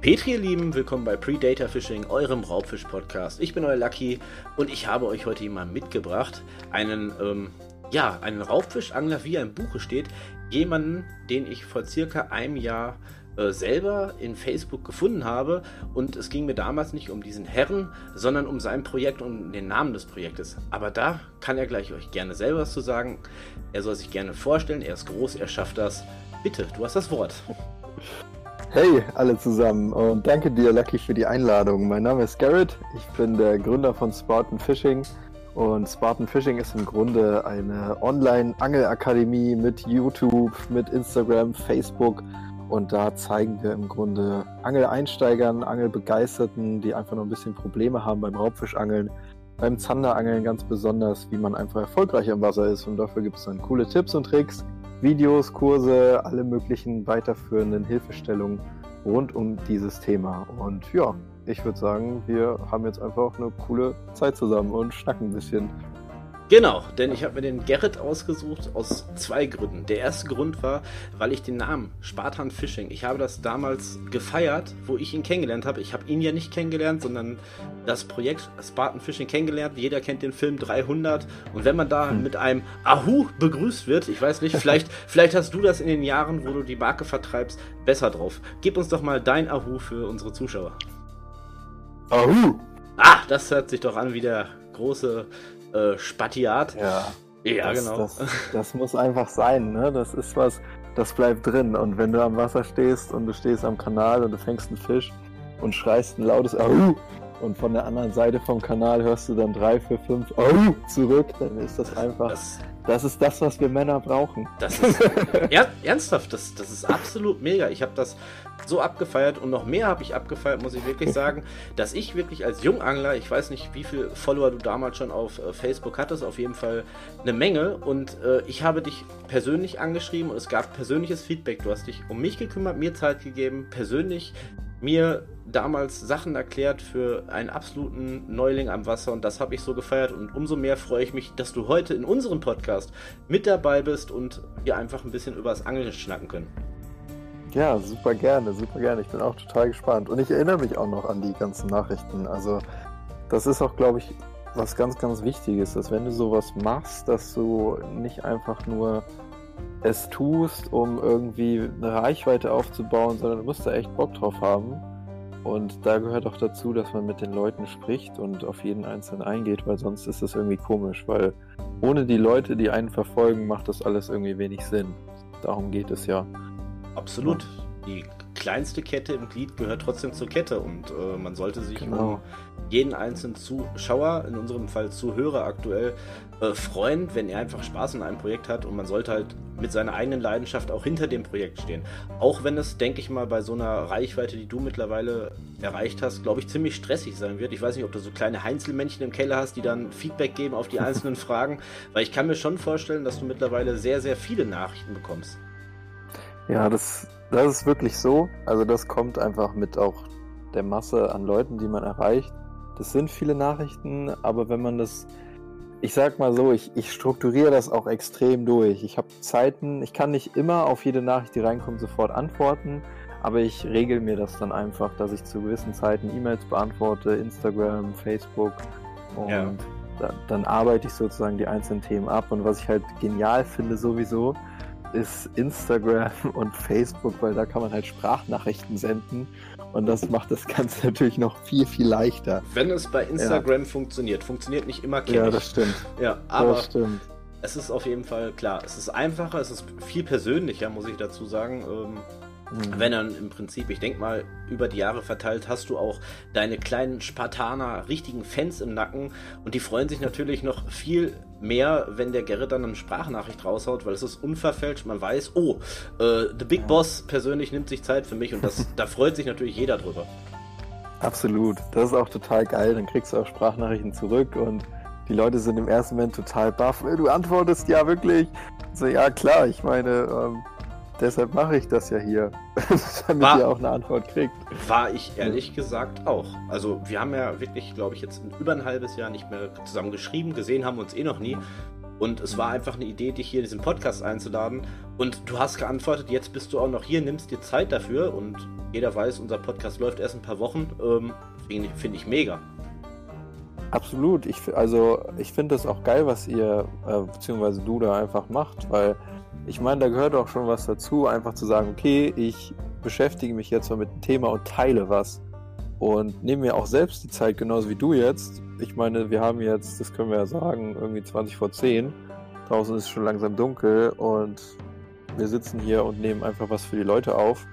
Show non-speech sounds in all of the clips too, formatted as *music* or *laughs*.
Petri, ihr Lieben, willkommen bei Predator Fishing, eurem Raubfisch-Podcast. Ich bin euer Lucky und ich habe euch heute jemanden mitgebracht, einen, ähm, ja, einen Raubfischangler, wie er im Buche steht, jemanden, den ich vor circa einem Jahr äh, selber in Facebook gefunden habe und es ging mir damals nicht um diesen Herren, sondern um sein Projekt und den Namen des Projektes. Aber da kann er gleich euch gerne selber was zu sagen. Er soll sich gerne vorstellen, er ist groß, er schafft das. Bitte, du hast das Wort. Hey alle zusammen und danke dir, Lucky, für die Einladung. Mein Name ist Garrett, ich bin der Gründer von Spartan Fishing und Spartan Fishing ist im Grunde eine Online-Angelakademie mit YouTube, mit Instagram, Facebook und da zeigen wir im Grunde Angeleinsteigern, Angelbegeisterten, die einfach noch ein bisschen Probleme haben beim Raubfischangeln, beim Zanderangeln ganz besonders, wie man einfach erfolgreich im Wasser ist und dafür gibt es dann coole Tipps und Tricks Videos, Kurse, alle möglichen weiterführenden Hilfestellungen rund um dieses Thema. Und ja, ich würde sagen, wir haben jetzt einfach eine coole Zeit zusammen und schnacken ein bisschen. Genau, denn ich habe mir den Gerrit ausgesucht aus zwei Gründen. Der erste Grund war, weil ich den Namen Spartan Fishing, ich habe das damals gefeiert, wo ich ihn kennengelernt habe. Ich habe ihn ja nicht kennengelernt, sondern das Projekt Spartan Fishing kennengelernt. Jeder kennt den Film 300 und wenn man da hm. mit einem Ahu begrüßt wird, ich weiß nicht, vielleicht, *laughs* vielleicht hast du das in den Jahren, wo du die Marke vertreibst, besser drauf. Gib uns doch mal dein Ahu für unsere Zuschauer. Ahu! Ah, das hört sich doch an wie der große äh, Spatiat. Ja. Ja, das, genau. Das, *laughs* das, muss einfach sein, ne? Das ist was, das bleibt drin. Und wenn du am Wasser stehst und du stehst am Kanal und du fängst einen Fisch und schreist ein lautes Ahu und von der anderen Seite vom Kanal hörst du dann drei, vier, fünf Ahu zurück, dann ist das einfach. Das, das ist das, was wir Männer brauchen. Das ist *laughs* er, ernsthaft, das, das ist absolut mega. Ich habe das so abgefeiert und noch mehr habe ich abgefeiert, muss ich wirklich sagen, dass ich wirklich als Jungangler, ich weiß nicht, wie viele Follower du damals schon auf äh, Facebook hattest, auf jeden Fall eine Menge und äh, ich habe dich persönlich angeschrieben und es gab persönliches Feedback. Du hast dich um mich gekümmert, mir Zeit gegeben, persönlich mir damals Sachen erklärt für einen absoluten Neuling am Wasser und das habe ich so gefeiert und umso mehr freue ich mich, dass du heute in unserem Podcast mit dabei bist und wir einfach ein bisschen über das Angeln schnacken können. Ja, super gerne, super gerne. Ich bin auch total gespannt und ich erinnere mich auch noch an die ganzen Nachrichten. Also das ist auch, glaube ich, was ganz, ganz Wichtiges, dass wenn du sowas machst, dass du nicht einfach nur es tust, um irgendwie eine Reichweite aufzubauen, sondern du musst da echt Bock drauf haben. Und da gehört auch dazu, dass man mit den Leuten spricht und auf jeden Einzelnen eingeht, weil sonst ist das irgendwie komisch, weil ohne die Leute, die einen verfolgen, macht das alles irgendwie wenig Sinn. Darum geht es ja. Absolut. Die kleinste Kette im Glied gehört trotzdem zur Kette und äh, man sollte sich genau. um jeden einzelnen Zuschauer, in unserem Fall Zuhörer aktuell, äh, freuen, wenn er einfach Spaß an einem Projekt hat und man sollte halt mit seiner eigenen Leidenschaft auch hinter dem Projekt stehen. Auch wenn es, denke ich mal, bei so einer Reichweite, die du mittlerweile erreicht hast, glaube ich, ziemlich stressig sein wird. Ich weiß nicht, ob du so kleine Heinzelmännchen im Keller hast, die dann Feedback geben auf die *laughs* einzelnen Fragen, weil ich kann mir schon vorstellen, dass du mittlerweile sehr, sehr viele Nachrichten bekommst. Ja, das, das ist wirklich so. Also das kommt einfach mit auch der Masse an Leuten, die man erreicht. Das sind viele Nachrichten, aber wenn man das, ich sag mal so, ich, ich strukturiere das auch extrem durch. Ich habe Zeiten, ich kann nicht immer auf jede Nachricht, die reinkommt, sofort antworten, aber ich regel mir das dann einfach, dass ich zu gewissen Zeiten E-Mails beantworte, Instagram, Facebook und ja. da, dann arbeite ich sozusagen die einzelnen Themen ab. Und was ich halt genial finde sowieso, ist Instagram *laughs* und Facebook, weil da kann man halt Sprachnachrichten senden und das macht das Ganze *laughs* natürlich noch viel, viel leichter. Wenn es bei Instagram ja. funktioniert, funktioniert nicht immer Ja, das stimmt. Ja, aber das stimmt. es ist auf jeden Fall klar, es ist einfacher, es ist viel persönlicher, muss ich dazu sagen. Ähm, Mhm. Wenn dann im Prinzip, ich denke mal, über die Jahre verteilt hast du auch deine kleinen Spartaner, richtigen Fans im Nacken und die freuen sich natürlich noch viel mehr, wenn der Gerrit dann eine Sprachnachricht raushaut, weil es ist unverfälscht, man weiß, oh, äh, The Big Boss persönlich nimmt sich Zeit für mich und das, *laughs* da freut sich natürlich jeder drüber. Absolut, das ist auch total geil, dann kriegst du auch Sprachnachrichten zurück und die Leute sind im ersten Moment total baff. Du antwortest ja wirklich. So, ja klar, ich meine, ähm, Deshalb mache ich das ja hier, *laughs* damit war, ihr auch eine Antwort kriegt. War ich ehrlich gesagt auch. Also wir haben ja wirklich, glaube ich, jetzt über ein halbes Jahr nicht mehr zusammen geschrieben, gesehen haben uns eh noch nie. Und es war einfach eine Idee, dich hier in diesen Podcast einzuladen. Und du hast geantwortet, jetzt bist du auch noch hier, nimmst dir Zeit dafür. Und jeder weiß, unser Podcast läuft erst ein paar Wochen. Ähm, Finde ich, find ich mega. Absolut. Ich, also ich finde das auch geil, was ihr, äh, beziehungsweise du da einfach macht, weil ich meine, da gehört auch schon was dazu, einfach zu sagen, okay, ich beschäftige mich jetzt mal mit dem Thema und teile was. Und nehme mir auch selbst die Zeit, genauso wie du jetzt. Ich meine, wir haben jetzt, das können wir ja sagen, irgendwie 20 vor 10. Draußen ist es schon langsam dunkel und wir sitzen hier und nehmen einfach was für die Leute auf.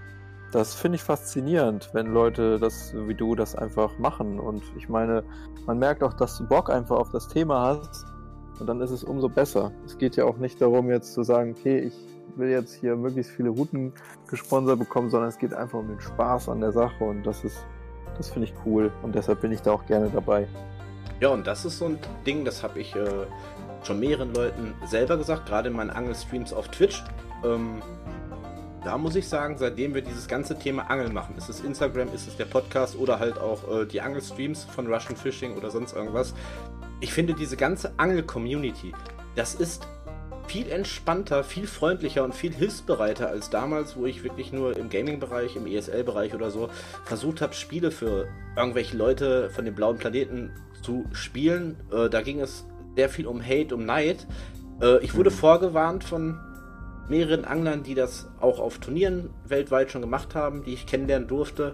Das finde ich faszinierend, wenn Leute das wie du das einfach machen. Und ich meine, man merkt auch, dass du Bock einfach auf das Thema hast. Und dann ist es umso besser. Es geht ja auch nicht darum, jetzt zu sagen, okay, ich will jetzt hier möglichst viele Routen gesponsert bekommen, sondern es geht einfach um den Spaß an der Sache und das ist, das finde ich cool und deshalb bin ich da auch gerne dabei. Ja, und das ist so ein Ding, das habe ich äh, schon mehreren Leuten selber gesagt, gerade in meinen Angelstreams auf Twitch. Ähm, da muss ich sagen, seitdem wir dieses ganze Thema Angeln machen, ist es Instagram, ist es der Podcast oder halt auch äh, die Angelstreams von Russian Fishing oder sonst irgendwas. Ich finde diese ganze Angel-Community, das ist viel entspannter, viel freundlicher und viel hilfsbereiter als damals, wo ich wirklich nur im Gaming-Bereich, im ESL-Bereich oder so versucht habe, Spiele für irgendwelche Leute von dem blauen Planeten zu spielen. Äh, da ging es sehr viel um Hate, um Neid. Äh, ich wurde vorgewarnt von mehreren Anglern, die das auch auf Turnieren weltweit schon gemacht haben, die ich kennenlernen durfte.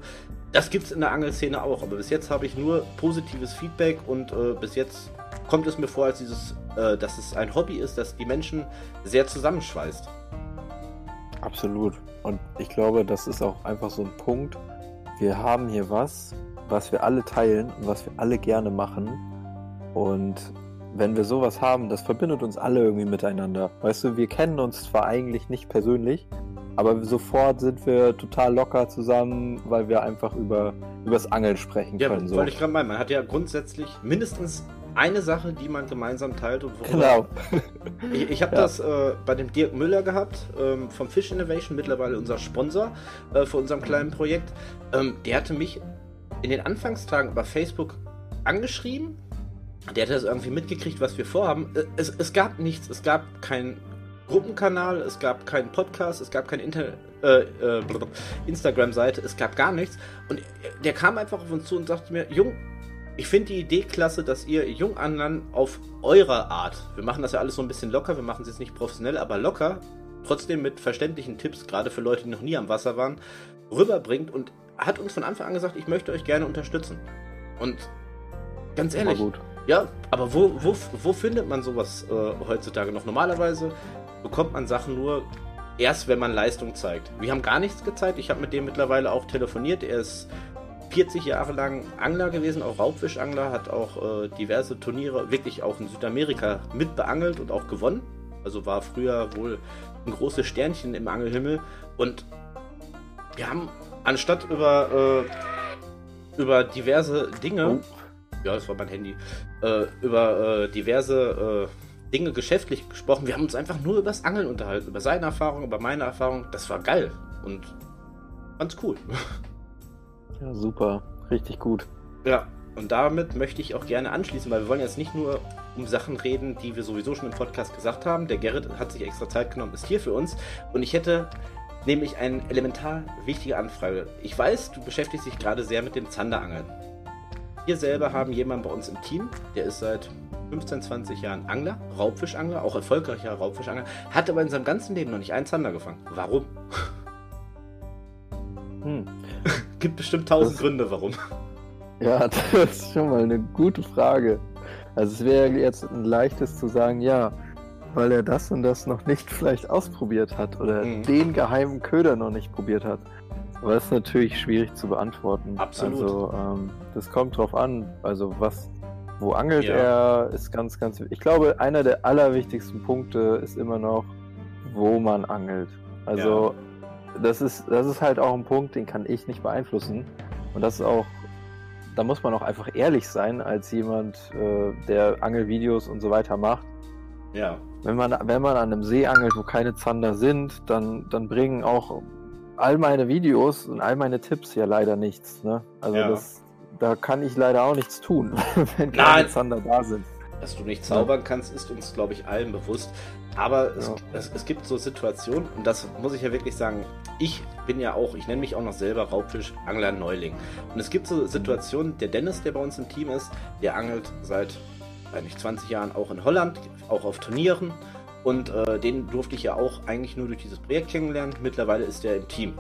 Das gibt es in der Angelszene auch, aber bis jetzt habe ich nur positives Feedback und äh, bis jetzt kommt es mir vor, als dieses, äh, dass es ein Hobby ist, das die Menschen sehr zusammenschweißt. Absolut. Und ich glaube, das ist auch einfach so ein Punkt. Wir haben hier was, was wir alle teilen und was wir alle gerne machen. Und wenn wir sowas haben, das verbindet uns alle irgendwie miteinander. Weißt du, wir kennen uns zwar eigentlich nicht persönlich, aber sofort sind wir total locker zusammen, weil wir einfach über übers Angeln sprechen ja, können. Ja, so. wollte ich gerade meinen. Man hat ja grundsätzlich mindestens eine Sache, die man gemeinsam teilt. Und genau. *laughs* ich, ich habe ja. das äh, bei dem Dirk Müller gehabt, ähm, vom Fish Innovation, mittlerweile unser Sponsor äh, für unserem kleinen Projekt. Ähm, der hatte mich in den Anfangstagen über Facebook angeschrieben der hat das irgendwie mitgekriegt, was wir vorhaben. Äh, es, es gab nichts, es gab keinen Gruppenkanal, es gab keinen Podcast, es gab keine äh, äh, Instagram-Seite, es gab gar nichts. Und der kam einfach auf uns zu und sagte mir, Jung, ich finde die Idee klasse, dass ihr Junganlern auf eure Art, wir machen das ja alles so ein bisschen locker, wir machen es jetzt nicht professionell, aber locker, trotzdem mit verständlichen Tipps, gerade für Leute, die noch nie am Wasser waren, rüberbringt und hat uns von Anfang an gesagt, ich möchte euch gerne unterstützen. Und ganz ehrlich, ja, aber wo, wo, wo findet man sowas äh, heutzutage noch? Normalerweise bekommt man Sachen nur erst, wenn man Leistung zeigt. Wir haben gar nichts gezeigt. Ich habe mit dem mittlerweile auch telefoniert. Er ist 40 Jahre lang Angler gewesen, auch Raubfischangler, hat auch äh, diverse Turniere, wirklich auch in Südamerika mitbeangelt und auch gewonnen. Also war früher wohl ein großes Sternchen im Angelhimmel. Und wir haben anstatt über, äh, über diverse Dinge. Ja, das war mein Handy, äh, über äh, diverse äh, Dinge geschäftlich gesprochen. Wir haben uns einfach nur über das Angeln unterhalten, über seine Erfahrung, über meine Erfahrung. Das war geil und ganz cool. *laughs* Ja, super. Richtig gut. Ja, und damit möchte ich auch gerne anschließen, weil wir wollen jetzt nicht nur um Sachen reden, die wir sowieso schon im Podcast gesagt haben. Der Gerrit hat sich extra Zeit genommen, ist hier für uns. Und ich hätte nämlich eine elementar wichtige Anfrage. Ich weiß, du beschäftigst dich gerade sehr mit dem Zanderangeln. Wir selber haben jemanden bei uns im Team, der ist seit 15, 20 Jahren Angler, Raubfischangler, auch erfolgreicher Raubfischangler, hat aber in seinem ganzen Leben noch nicht einen Zander gefangen. Warum? Hm. *laughs* Gibt bestimmt tausend das, Gründe, warum. Ja, *laughs* das ist schon mal eine gute Frage. Also es wäre jetzt ein leichtes zu sagen, ja, weil er das und das noch nicht vielleicht ausprobiert hat oder mhm. den geheimen Köder noch nicht probiert hat. Aber das ist natürlich schwierig zu beantworten. Absolut. Also, ähm, das kommt drauf an. Also, was, wo angelt ja. er, ist ganz, ganz. Ich glaube, einer der allerwichtigsten Punkte ist immer noch, wo man angelt. Also, ja. das, ist, das ist halt auch ein Punkt, den kann ich nicht beeinflussen. Und das ist auch, da muss man auch einfach ehrlich sein, als jemand, äh, der Angelvideos und so weiter macht. Ja. Wenn man, wenn man an einem See angelt, wo keine Zander sind, dann, dann bringen auch all meine Videos und all meine Tipps ja leider nichts. Ne? Also ja. das, da kann ich leider auch nichts tun, *laughs* wenn keine Zander da sind. Dass du nicht zaubern kannst, ist uns, glaube ich, allen bewusst. Aber es, ja. es, es, gibt so Situationen, und das muss ich ja wirklich sagen, ich bin ja auch, ich nenne mich auch noch selber Raubfischangler Neuling. Und es gibt so Situationen, der Dennis, der bei uns im Team ist, der angelt seit eigentlich 20 Jahren auch in Holland, auch auf Turnieren. Und äh, den durfte ich ja auch eigentlich nur durch dieses Projekt kennenlernen. Mittlerweile ist er im Team.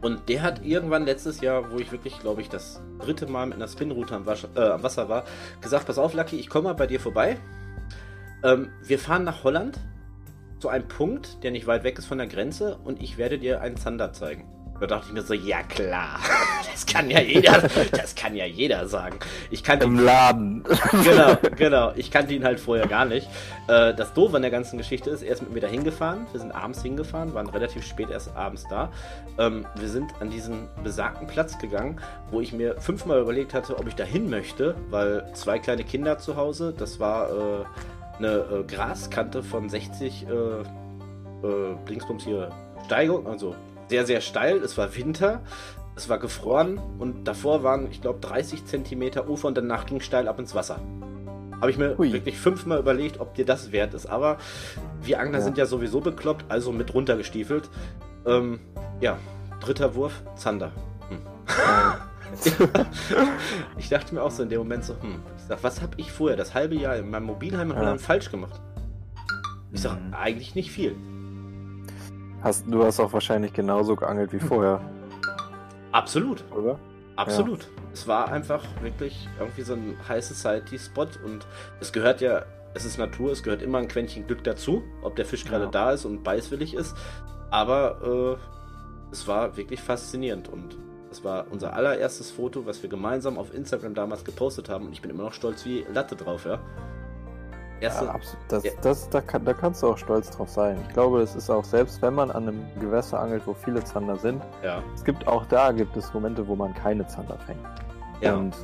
Und der hat irgendwann letztes Jahr, wo ich wirklich, glaube ich, das dritte Mal mit einer Spinroute am, äh, am, Wasser war, gesagt: Pass auf, Lucky, ich komme mal bei dir vorbei. Ähm, wir fahren nach Holland zu einem Punkt, der nicht weit weg ist von der Grenze, und ich werde dir einen Zander zeigen. Da dachte ich mir so, ja klar, *laughs* das kann ja jeder, das kann ja jeder sagen. Ich kannte Im Laden. Genau, *laughs* genau. Ich kannte ihn halt vorher gar nicht. Äh, das Doofe an der ganzen Geschichte ist, er ist mit mir da hingefahren. Wir sind abends hingefahren, waren relativ spät erst abends da. Ähm, wir sind an diesen besagten Platz gegangen, wo ich mir fünfmal überlegt hatte, ob ich da hin möchte, weil zwei kleine Kinder zu Hause, das war äh, eine äh, Graskante von 60 äh, hier Steigung, also sehr, sehr steil. Es war Winter, es war gefroren und davor waren, ich glaube, 30 Zentimeter Ufer und danach ging steil ab ins Wasser. Habe ich mir Hui. wirklich fünfmal überlegt, ob dir das wert ist. Aber wir Angler ja. sind ja sowieso bekloppt, also mit runtergestiefelt. Ähm, ja, dritter Wurf, Zander. Hm. *laughs* ich dachte mir auch so in dem Moment so, hm, ich sag, was habe ich vorher das halbe Jahr in meinem Mobilheim in Holland ja. falsch gemacht? Ich sag, mhm. eigentlich nicht viel. Hast, du hast auch wahrscheinlich genauso geangelt wie vorher. Absolut. Oder? Absolut. Ja. Es war einfach wirklich irgendwie so ein High Society Spot und es gehört ja, es ist Natur, es gehört immer ein Quäntchen Glück dazu, ob der Fisch gerade ja. da ist und beißwillig ist. Aber äh, es war wirklich faszinierend und es war unser allererstes Foto, was wir gemeinsam auf Instagram damals gepostet haben und ich bin immer noch stolz wie Latte drauf, ja. Erste, ja, das, ja. Das, da, kann, da kannst du auch stolz drauf sein. Ich glaube, es ist auch, selbst wenn man an einem Gewässer angelt, wo viele Zander sind, ja. es gibt auch da gibt es Momente, wo man keine Zander fängt. Ja. Und,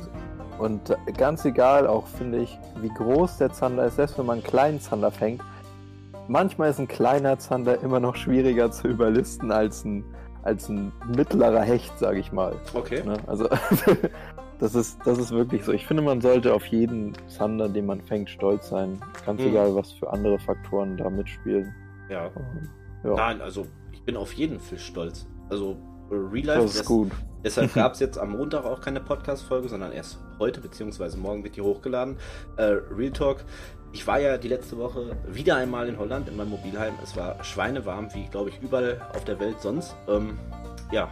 und ganz egal, auch finde ich, wie groß der Zander ist, selbst wenn man einen kleinen Zander fängt, manchmal ist ein kleiner Zander immer noch schwieriger zu überlisten als ein, als ein mittlerer Hecht, sage ich mal. Okay. Ne? Also *laughs* Das ist, das ist wirklich so. Ich finde, man sollte auf jeden Zander, den man fängt, stolz sein. Ganz hm. egal, was für andere Faktoren da mitspielen. Ja. ja. Nein, also ich bin auf jeden Fisch stolz. Also Real Life. Das ist gut. Deshalb *laughs* gab es jetzt am Montag auch keine Podcast-Folge, sondern erst heute, beziehungsweise morgen wird die hochgeladen. Äh, Real Talk. Ich war ja die letzte Woche wieder einmal in Holland in meinem Mobilheim. Es war schweinewarm, wie glaube ich überall auf der Welt sonst. Ähm, ja,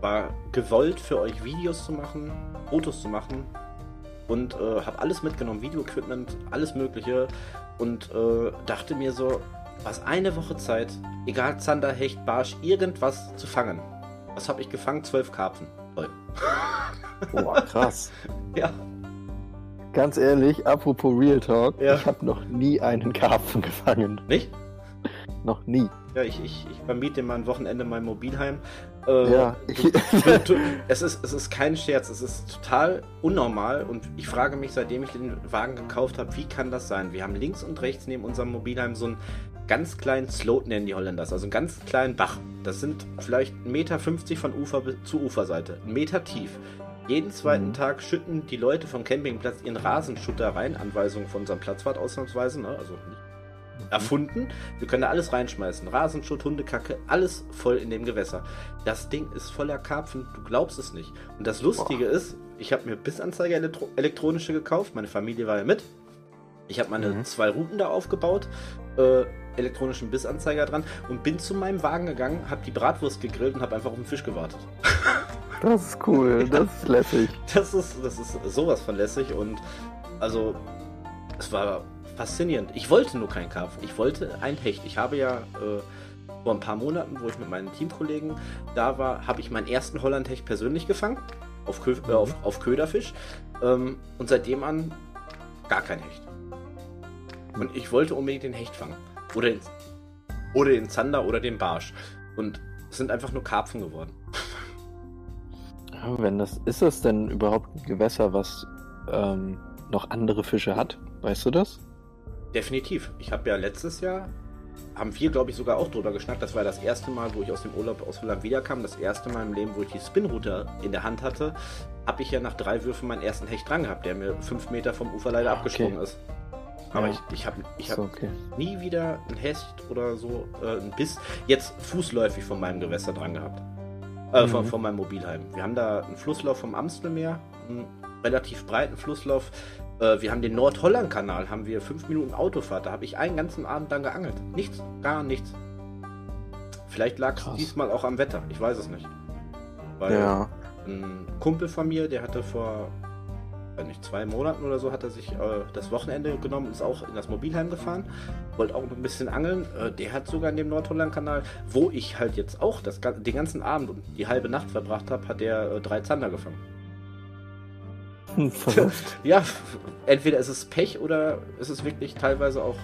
war gewollt für euch Videos zu machen, Fotos zu machen und äh, habe alles mitgenommen, Video-Equipment, alles Mögliche und äh, dachte mir so, was eine Woche Zeit, egal Zander, Hecht, Barsch, irgendwas zu fangen. Was habe ich gefangen? Zwölf Karpfen. Toll. *laughs* Boah, krass. *laughs* ja. Ganz ehrlich, apropos Real Talk, ja. ich habe noch nie einen Karpfen gefangen. Nicht? noch nie. Ja, ich, ich, ich vermiete mal ein Wochenende mein Mobilheim äh, ja. *laughs* Du, du, es, ist, es ist kein Scherz, es ist total unnormal und ich frage mich, seitdem ich den Wagen gekauft habe, wie kann das sein? Wir haben links und rechts neben unserem Mobilheim so einen ganz kleinen Sloat, nennen die Holländers, also einen ganz kleinen Bach. Das sind vielleicht 1,50 Meter von Ufer zu Uferseite, ein Meter tief. Jeden zweiten mhm. Tag schütten die Leute vom Campingplatz ihren Rasenschutter rein, Anweisung von unserem Platzwart ausnahmsweise, ne? also nicht erfunden. Wir können da alles reinschmeißen. Rasenschutt, Hundekacke, alles voll in dem Gewässer. Das Ding ist voller Karpfen, du glaubst es nicht. Und das Lustige Boah. ist, ich habe mir Bissanzeiger elektro elektronische gekauft, meine Familie war ja mit. Ich habe meine mhm. zwei Routen da aufgebaut, äh, elektronischen Bissanzeiger dran und bin zu meinem Wagen gegangen, habe die Bratwurst gegrillt und habe einfach auf den Fisch gewartet. *laughs* Das ist cool, *laughs* das ist lässig. Das ist, das ist sowas von lässig und also es war faszinierend. Ich wollte nur keinen Karpfen, ich wollte ein Hecht. Ich habe ja äh, vor ein paar Monaten, wo ich mit meinen Teamkollegen da war, habe ich meinen ersten Hollandhecht persönlich gefangen. Auf, Kö äh, auf, auf Köderfisch. Ähm, und seitdem an gar kein Hecht. Und ich wollte unbedingt den Hecht fangen. Oder den, oder den Zander oder den Barsch. Und es sind einfach nur Karpfen geworden. Ja, wenn das, ist das denn überhaupt ein Gewässer, was ähm, noch andere Fische hat? Weißt du das? Definitiv. Ich habe ja letztes Jahr haben wir, glaube ich, sogar auch drüber geschnackt. Das war das erste Mal, wo ich aus dem Urlaub aus Holland wiederkam. Das erste Mal im Leben, wo ich die Spinroute in der Hand hatte, habe ich ja nach drei Würfen meinen ersten Hecht dran gehabt, der mir fünf Meter vom Ufer leider ah, okay. abgesprungen ist. Aber ja. ich, ich habe ich hab okay. nie wieder ein Hecht oder so, äh, ein Biss, jetzt fußläufig von meinem Gewässer dran gehabt. Äh, mhm. von, von meinem Mobilheim. Wir haben da einen Flusslauf vom Amstelmeer, einen relativ breiten Flusslauf. Äh, wir haben den Nordholland-Kanal, haben wir fünf Minuten Autofahrt. Da habe ich einen ganzen Abend dann geangelt. Nichts, gar nichts. Vielleicht lag es diesmal auch am Wetter, ich weiß es nicht. Weil ja. ein Kumpel von mir, der hatte vor nicht, zwei Monaten oder so hat er sich äh, das Wochenende genommen, ist auch in das Mobilheim gefahren, wollte auch noch ein bisschen angeln. Äh, der hat sogar in dem Nordholland-Kanal, wo ich halt jetzt auch das, den ganzen Abend und die halbe Nacht verbracht habe, hat der äh, drei Zander gefangen. Hm, *laughs* ja, entweder ist es Pech oder ist es wirklich teilweise auch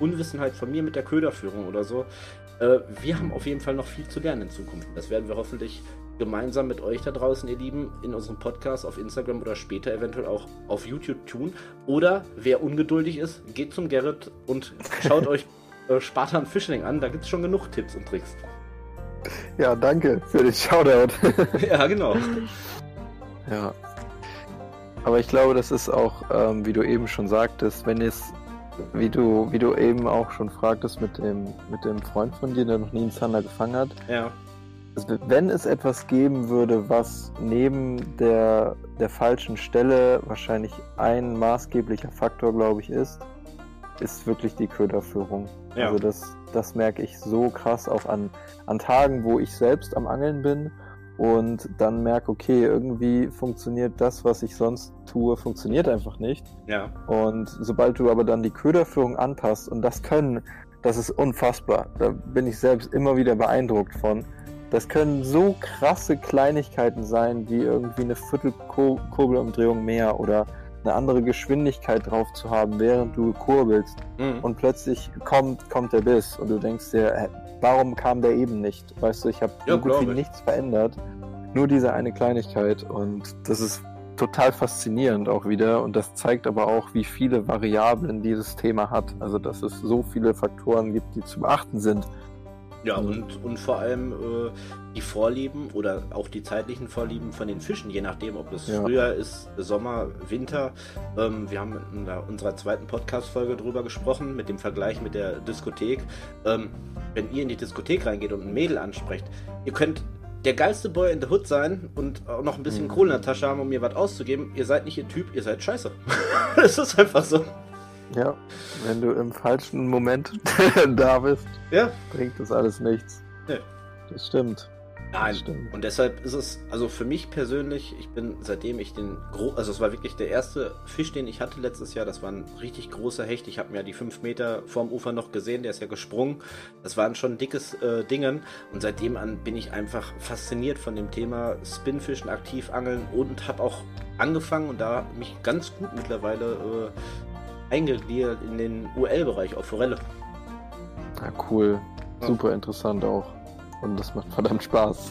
Unwissenheit von mir mit der Köderführung oder so. Äh, wir haben auf jeden Fall noch viel zu lernen in Zukunft. Das werden wir hoffentlich gemeinsam mit euch da draußen, ihr Lieben, in unserem Podcast auf Instagram oder später eventuell auch auf YouTube tun. Oder wer ungeduldig ist, geht zum Gerrit und schaut *laughs* euch äh, Spartan Fishing an. Da gibt es schon genug Tipps und Tricks. Ja, danke für den Shoutout. *laughs* ja, genau. Ja. Aber ich glaube, das ist auch, ähm, wie du eben schon sagtest, wenn es, wie du, wie du eben auch schon fragtest mit dem, mit dem Freund von dir, der noch nie einen Zander gefangen hat. Ja also wenn es etwas geben würde, was neben der, der falschen Stelle wahrscheinlich ein maßgeblicher Faktor, glaube ich, ist, ist wirklich die Köderführung. Ja. Also das, das merke ich so krass auch an, an Tagen, wo ich selbst am Angeln bin und dann merke, okay, irgendwie funktioniert das, was ich sonst tue, funktioniert einfach nicht. Ja. Und sobald du aber dann die Köderführung anpasst und das können, das ist unfassbar. Da bin ich selbst immer wieder beeindruckt von das können so krasse Kleinigkeiten sein, wie irgendwie eine Viertelkurbelumdrehung mehr oder eine andere Geschwindigkeit drauf zu haben, während du kurbelst. Mhm. Und plötzlich kommt, kommt der Biss und du denkst dir, warum kam der eben nicht? Weißt du, ich habe ja, so gut wie nichts verändert. Nur diese eine Kleinigkeit. Und das ist total faszinierend auch wieder. Und das zeigt aber auch, wie viele Variablen dieses Thema hat. Also, dass es so viele Faktoren gibt, die zu beachten sind. Ja, mhm. und, und vor allem äh, die Vorlieben oder auch die zeitlichen Vorlieben von den Fischen, je nachdem, ob es ja. früher ist, Sommer, Winter. Ähm, wir haben in der, unserer zweiten Podcast-Folge drüber gesprochen, mit dem Vergleich mit der Diskothek. Ähm, wenn ihr in die Diskothek reingeht und ein Mädel ansprecht, ihr könnt der geilste Boy in the Hood sein und auch noch ein bisschen mhm. Kohle in der Tasche haben, um mir was auszugeben. Ihr seid nicht ihr Typ, ihr seid scheiße. *laughs* das ist einfach so. Ja, wenn du im falschen Moment *laughs* da bist, ja. bringt das alles nichts. Ja. Das stimmt. Nein, das stimmt. und deshalb ist es, also für mich persönlich, ich bin seitdem ich den, Gro also es war wirklich der erste Fisch, den ich hatte letztes Jahr, das war ein richtig großer Hecht, ich habe mir ja die fünf Meter vorm Ufer noch gesehen, der ist ja gesprungen, das waren schon dickes äh, Dingen und seitdem an bin ich einfach fasziniert von dem Thema Spinfischen, Aktivangeln und habe auch angefangen und da mich ganz gut mittlerweile äh, eingegliedert in den UL-Bereich auf Forelle. Ja, cool. Super interessant auch. Und das macht verdammt Spaß.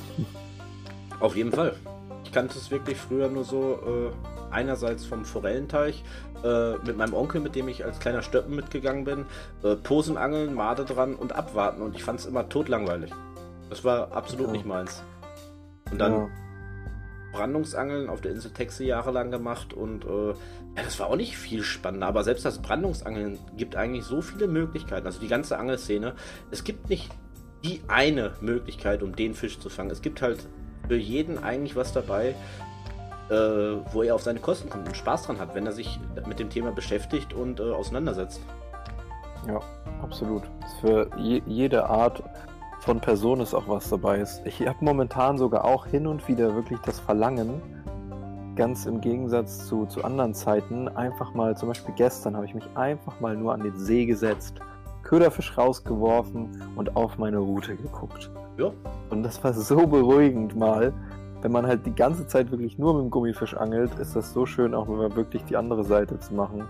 Auf jeden Fall. Ich kannte es wirklich früher nur so, äh, einerseits vom Forellenteich, äh, mit meinem Onkel, mit dem ich als kleiner Stöppen mitgegangen bin, äh, Posenangeln, Made dran und abwarten. Und ich fand es immer totlangweilig. Das war absolut ja. nicht meins. Und dann ja. Brandungsangeln auf der Insel Texe jahrelang gemacht und äh, ja, das war auch nicht viel spannender, aber selbst das Brandungsangeln gibt eigentlich so viele Möglichkeiten. Also die ganze Angelszene. Es gibt nicht die eine Möglichkeit, um den Fisch zu fangen. Es gibt halt für jeden eigentlich was dabei, äh, wo er auf seine Kosten kommt und Spaß dran hat, wenn er sich mit dem Thema beschäftigt und äh, auseinandersetzt. Ja, absolut. Für je, jede Art von Person ist auch was dabei. Ich habe momentan sogar auch hin und wieder wirklich das Verlangen, ganz im Gegensatz zu, zu anderen Zeiten, einfach mal, zum Beispiel gestern habe ich mich einfach mal nur an den See gesetzt, Köderfisch rausgeworfen und auf meine Route geguckt. Ja. Und das war so beruhigend mal. Wenn man halt die ganze Zeit wirklich nur mit dem Gummifisch angelt, ist das so schön, auch mal wirklich die andere Seite zu machen.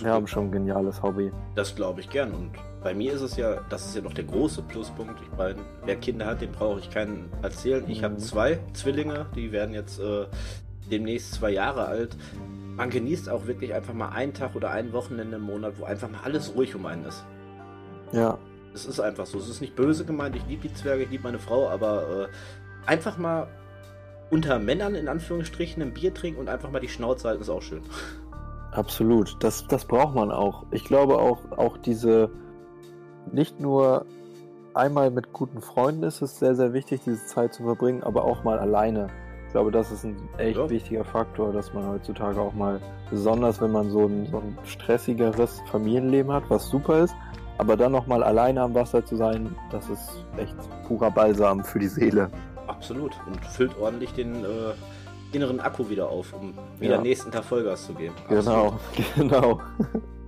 Wir haben schon ein geniales Hobby. Das glaube ich gern. Und bei mir ist es ja, das ist ja noch der große Pluspunkt. Ich meine, wer Kinder hat, den brauche ich keinen erzählen. Ich mhm. habe zwei Zwillinge, die werden jetzt äh, demnächst zwei Jahre alt. Man genießt auch wirklich einfach mal einen Tag oder ein Wochenende im Monat, wo einfach mal alles ruhig um einen ist. Ja, Es ist einfach so. Es ist nicht böse gemeint. Ich liebe die Zwerge, ich liebe meine Frau, aber äh, einfach mal unter Männern in Anführungsstrichen ein Bier trinken und einfach mal die Schnauze halten, ist auch schön. Absolut. Das, das braucht man auch. Ich glaube auch, auch diese nicht nur einmal mit guten Freunden ist es sehr, sehr wichtig, diese Zeit zu verbringen, aber auch mal alleine. Ich glaube, das ist ein echt ja. wichtiger Faktor, dass man heutzutage auch mal, besonders wenn man so ein, so ein stressigeres Familienleben hat, was super ist, aber dann noch mal alleine am Wasser zu sein, das ist echt purer Balsam für die Seele. Absolut. Und füllt ordentlich den äh, inneren Akku wieder auf, um wieder ja. nächsten Tag Vollgas zu geben. Genau, *laughs* genau.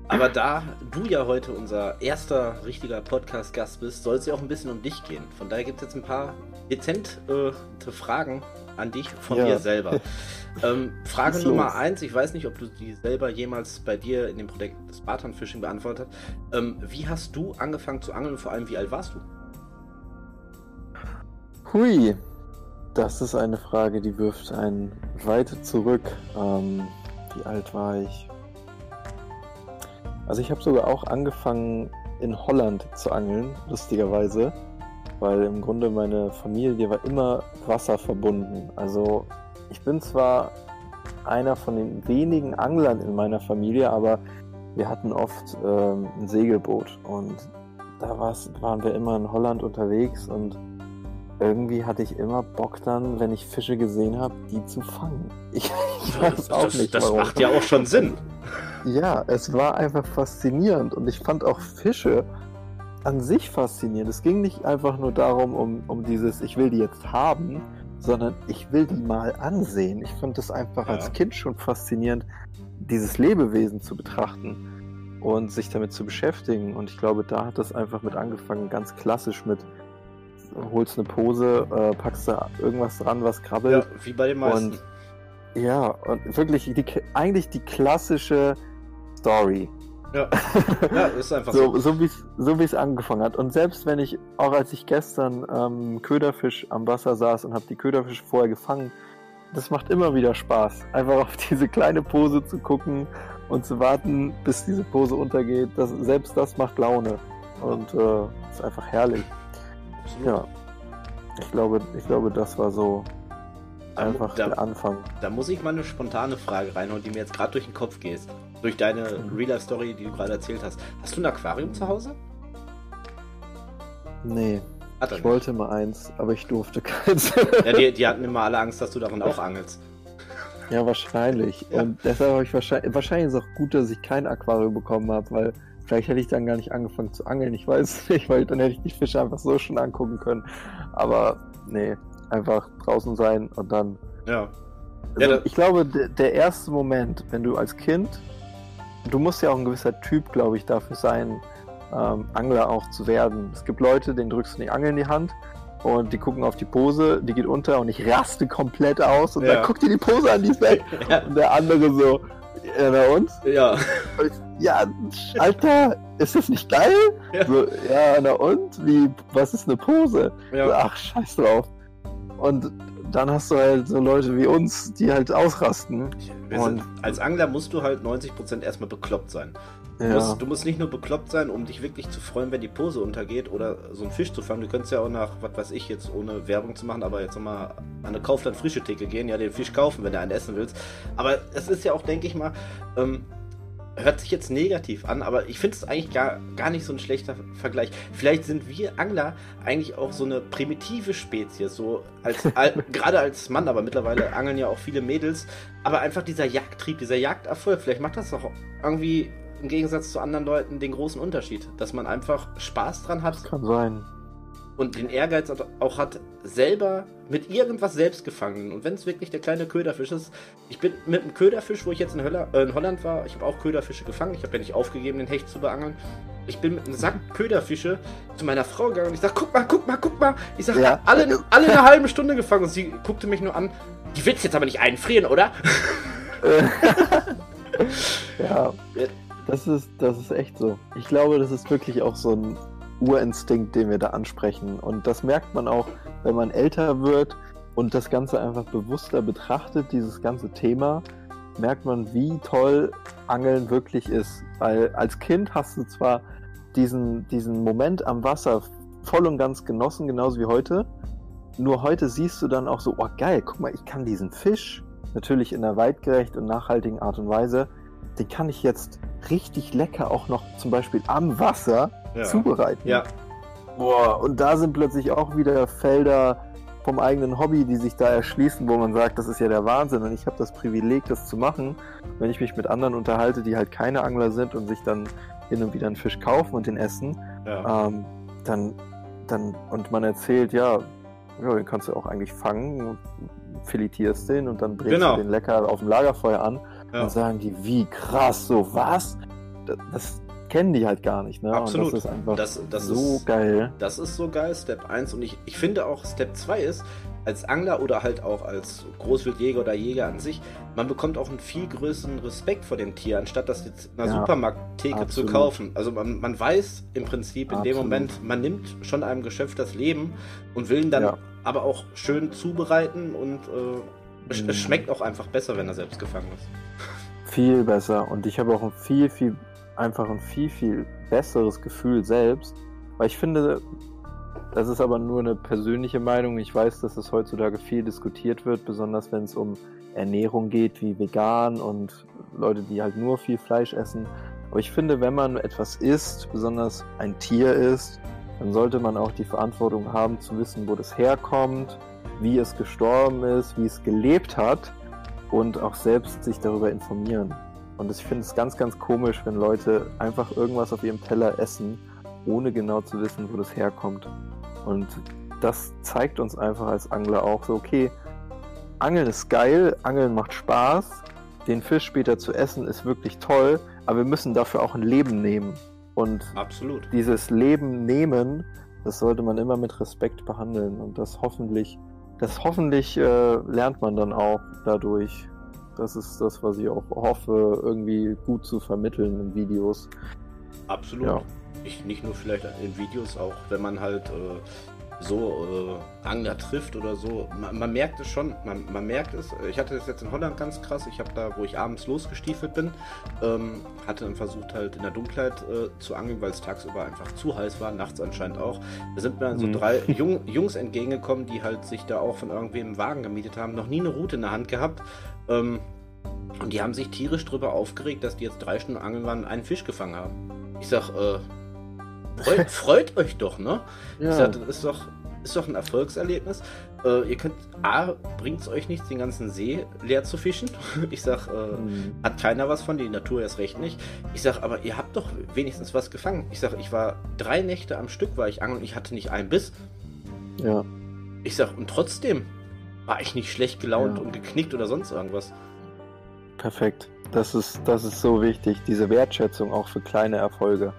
Aber da du ja heute unser erster richtiger Podcast-Gast bist, soll es ja auch ein bisschen um dich gehen. Von daher gibt es jetzt ein paar dezente äh, Fragen an dich von ja. mir selber. *laughs* ähm, Frage Nummer eins, ich weiß nicht, ob du die selber jemals bei dir in dem Projekt Spartan Fishing beantwortet hast. Ähm, wie hast du angefangen zu angeln und vor allem, wie alt warst du? Hui, das ist eine Frage, die wirft einen weit zurück. Ähm, wie alt war ich? Also ich habe sogar auch angefangen in Holland zu angeln, lustigerweise, weil im Grunde meine Familie war immer wasserverbunden. Also ich bin zwar einer von den wenigen Anglern in meiner Familie, aber wir hatten oft ähm, ein Segelboot und da waren wir immer in Holland unterwegs und irgendwie hatte ich immer Bock dann, wenn ich Fische gesehen habe, die zu fangen. Ich, *laughs* ich weiß auch das, nicht. Das warum. macht ja auch schon Sinn. Ja, es war einfach faszinierend und ich fand auch Fische an sich faszinierend. Es ging nicht einfach nur darum, um, um dieses, ich will die jetzt haben, sondern ich will die mal ansehen. Ich fand es einfach ja. als Kind schon faszinierend, dieses Lebewesen zu betrachten und sich damit zu beschäftigen. Und ich glaube, da hat das einfach mit angefangen, ganz klassisch mit holst eine Pose, äh, packst da irgendwas dran, was krabbelt. Ja, wie bei den meisten. Und, ja, und wirklich die, eigentlich die klassische Story. Ja, ja ist einfach so. So, so wie es angefangen hat. Und selbst wenn ich, auch als ich gestern ähm, Köderfisch am Wasser saß und habe die Köderfische vorher gefangen, das macht immer wieder Spaß. Einfach auf diese kleine Pose zu gucken und zu warten, bis diese Pose untergeht. Das, selbst das macht Laune. Und äh, ist einfach herrlich. Absolut. Ja. Ich glaube, ich glaube, das war so einfach da, der Anfang. Da muss ich mal eine spontane Frage reinhauen, die mir jetzt gerade durch den Kopf geht. Durch deine. Real-Life-Story, die du gerade erzählt hast. Hast du ein Aquarium zu Hause? Nee. Ich nicht. wollte mal eins, aber ich durfte keins. *laughs* ja, die, *laughs* die, hatten immer alle Angst, dass du darin auch angelst. Ja, wahrscheinlich. Ja. Und deshalb habe ich wahrscheinlich, wahrscheinlich ist es auch gut, dass ich kein Aquarium bekommen habe, weil Vielleicht hätte ich dann gar nicht angefangen zu angeln, ich weiß nicht, weil dann hätte ich die Fische einfach so schon angucken können. Aber nee, einfach draußen sein und dann. Ja. Also ja ich glaube, der erste Moment, wenn du als Kind, du musst ja auch ein gewisser Typ, glaube ich, dafür sein, ähm, Angler auch zu werden. Es gibt Leute, denen drückst du die Angel in die Hand und die gucken auf die Pose, die geht unter und ich raste komplett aus und ja. dann guckt dir die Pose an, die ist weg. *laughs* ja. Und der andere so, ja, na und? Ja. Ja, Alter, ist das nicht geil? Ja, so, ja na und? Wie, was ist eine Pose? Ja. So, ach, scheiß drauf. Und dann hast du halt so Leute wie uns, die halt ausrasten. Sind, als Angler musst du halt 90% erstmal bekloppt sein. Du, ja. musst, du, musst, nicht nur bekloppt sein, um dich wirklich zu freuen, wenn die Pose untergeht oder so einen Fisch zu fangen. Du könntest ja auch nach, was weiß ich, jetzt ohne Werbung zu machen, aber jetzt nochmal an eine Kaufland frische Theke gehen, ja, den Fisch kaufen, wenn du einen essen willst. Aber es ist ja auch, denke ich mal, ähm, hört sich jetzt negativ an, aber ich finde es eigentlich gar, gar nicht so ein schlechter Vergleich. Vielleicht sind wir Angler eigentlich auch so eine primitive Spezies, so als, *laughs* gerade als Mann, aber mittlerweile angeln ja auch viele Mädels. Aber einfach dieser Jagdtrieb, dieser Jagderfolg, vielleicht macht das doch irgendwie im Gegensatz zu anderen Leuten den großen Unterschied, dass man einfach Spaß dran hat. Das kann sein. Und den Ehrgeiz auch hat, selber mit irgendwas selbst gefangen. Und wenn es wirklich der kleine Köderfisch ist, ich bin mit einem Köderfisch, wo ich jetzt in, Höller, äh, in Holland war, ich habe auch Köderfische gefangen. Ich habe ja nicht aufgegeben, den Hecht zu beangeln. Ich bin mit einem Sack Köderfische zu meiner Frau gegangen und ich sag, guck mal, guck mal, guck mal. Ich sag, ja. alle, alle eine halbe Stunde gefangen. Und sie guckte mich nur an. Die willst jetzt aber nicht einfrieren, oder? *laughs* ja. Das ist, das ist echt so. Ich glaube, das ist wirklich auch so ein Urinstinkt, den wir da ansprechen. Und das merkt man auch, wenn man älter wird und das Ganze einfach bewusster betrachtet, dieses ganze Thema, merkt man, wie toll Angeln wirklich ist. Weil als Kind hast du zwar diesen, diesen Moment am Wasser voll und ganz genossen, genauso wie heute. Nur heute siehst du dann auch so, oh geil, guck mal, ich kann diesen Fisch, natürlich in einer weitgerecht und nachhaltigen Art und Weise, den kann ich jetzt richtig lecker auch noch zum Beispiel am Wasser Ja. zubereiten. Ja, Boah, und da sind plötzlich auch wieder Felder vom eigenen Hobby, die sich da erschließen, wo man sagt, das ist ja der Wahnsinn und ich habe das Privileg, das zu machen. Wenn ich mich mit anderen unterhalte, die halt keine Angler sind und sich dann hin und wieder einen Fisch kaufen und den essen, ja. ähm, dann, dann, und man erzählt, ja, ja, den kannst du auch eigentlich fangen, filetierst den und dann bringst Genau. du den lecker auf dem Lagerfeuer an. Ja. Dann sagen die, wie krass, so was? Das, das kennen die halt gar nicht, ne? Absolut. Und das ist einfach Das, das so ist, geil. Das ist so geil, Step 1. Und ich, ich finde auch, Step 2 ist, als Angler oder halt auch als Großwildjäger oder Jäger an sich, man bekommt auch einen viel größeren Respekt vor dem Tier, anstatt das jetzt in einer Ja, Supermarkttheke zu kaufen. Also man, man weiß im Prinzip in dem Absolut. Moment, man nimmt schon einem Geschöpf das Leben und will ihn dann Ja. aber auch schön zubereiten und äh, es, es schmeckt auch einfach besser, wenn er selbst gefangen ist. Viel besser. Und ich habe auch ein viel, viel, einfach ein viel, viel besseres Gefühl selbst. Weil ich finde, das ist aber nur eine persönliche Meinung. Ich weiß, dass es heutzutage viel diskutiert wird, besonders wenn es um Ernährung geht, wie vegan und Leute, die halt nur viel Fleisch essen. Aber ich finde, wenn man etwas isst, besonders ein Tier isst, dann sollte man auch die Verantwortung haben zu wissen, wo das herkommt, wie es gestorben ist, wie es gelebt hat und auch selbst sich darüber informieren. Und ich finde es ganz, ganz komisch, wenn Leute einfach irgendwas auf ihrem Teller essen, ohne genau zu wissen, wo das herkommt. Und das zeigt uns einfach als Angler auch so, okay, Angeln ist geil, Angeln macht Spaß, den Fisch später zu essen ist wirklich toll, aber wir müssen dafür auch ein Leben nehmen. Und Absolut. dieses Leben nehmen, das sollte man immer mit Respekt behandeln und das hoffentlich, das hoffentlich äh, lernt man dann auch dadurch. Das ist das, was ich auch hoffe, irgendwie gut zu vermitteln in Videos. Absolut. Ja. Ich, nicht nur vielleicht in Videos, auch wenn man halt äh, so äh, Angler trifft oder so. Man, man merkt es schon, man, man merkt es. Ich hatte das jetzt in Holland ganz krass. Ich habe da, wo ich abends losgestiefelt bin, ähm, hatte dann versucht halt in der Dunkelheit äh, zu angeln, weil es tagsüber einfach zu heiß war, nachts anscheinend auch. Da sind mir dann so Mhm. drei *laughs* Jung, Jungs entgegengekommen, die halt sich da auch von irgendwem einen Wagen gemietet haben, noch nie eine Route in der Hand gehabt. Ähm, und die haben sich tierisch drüber aufgeregt, dass die jetzt drei Stunden angeln waren und einen Fisch gefangen haben. Ich sag, äh, freut, *laughs* freut euch doch, ne? Ich sag, das ist doch, ist doch ein Erfolgserlebnis. Äh, ihr könnt, A, bringt es euch nichts, den ganzen See leer zu fischen. *laughs* Ich sag, äh, Mhm. hat keiner was von, die Natur erst recht nicht. Ich sag, aber ihr habt doch wenigstens was gefangen. Ich sag, ich war drei Nächte am Stück, war ich angeln und ich hatte nicht einen Biss. Ja, Ich sag, und trotzdem war ich nicht schlecht gelaunt Ja. und geknickt oder sonst irgendwas. perfekt. Das ist, das ist so wichtig, diese Wertschätzung auch für kleine Erfolge.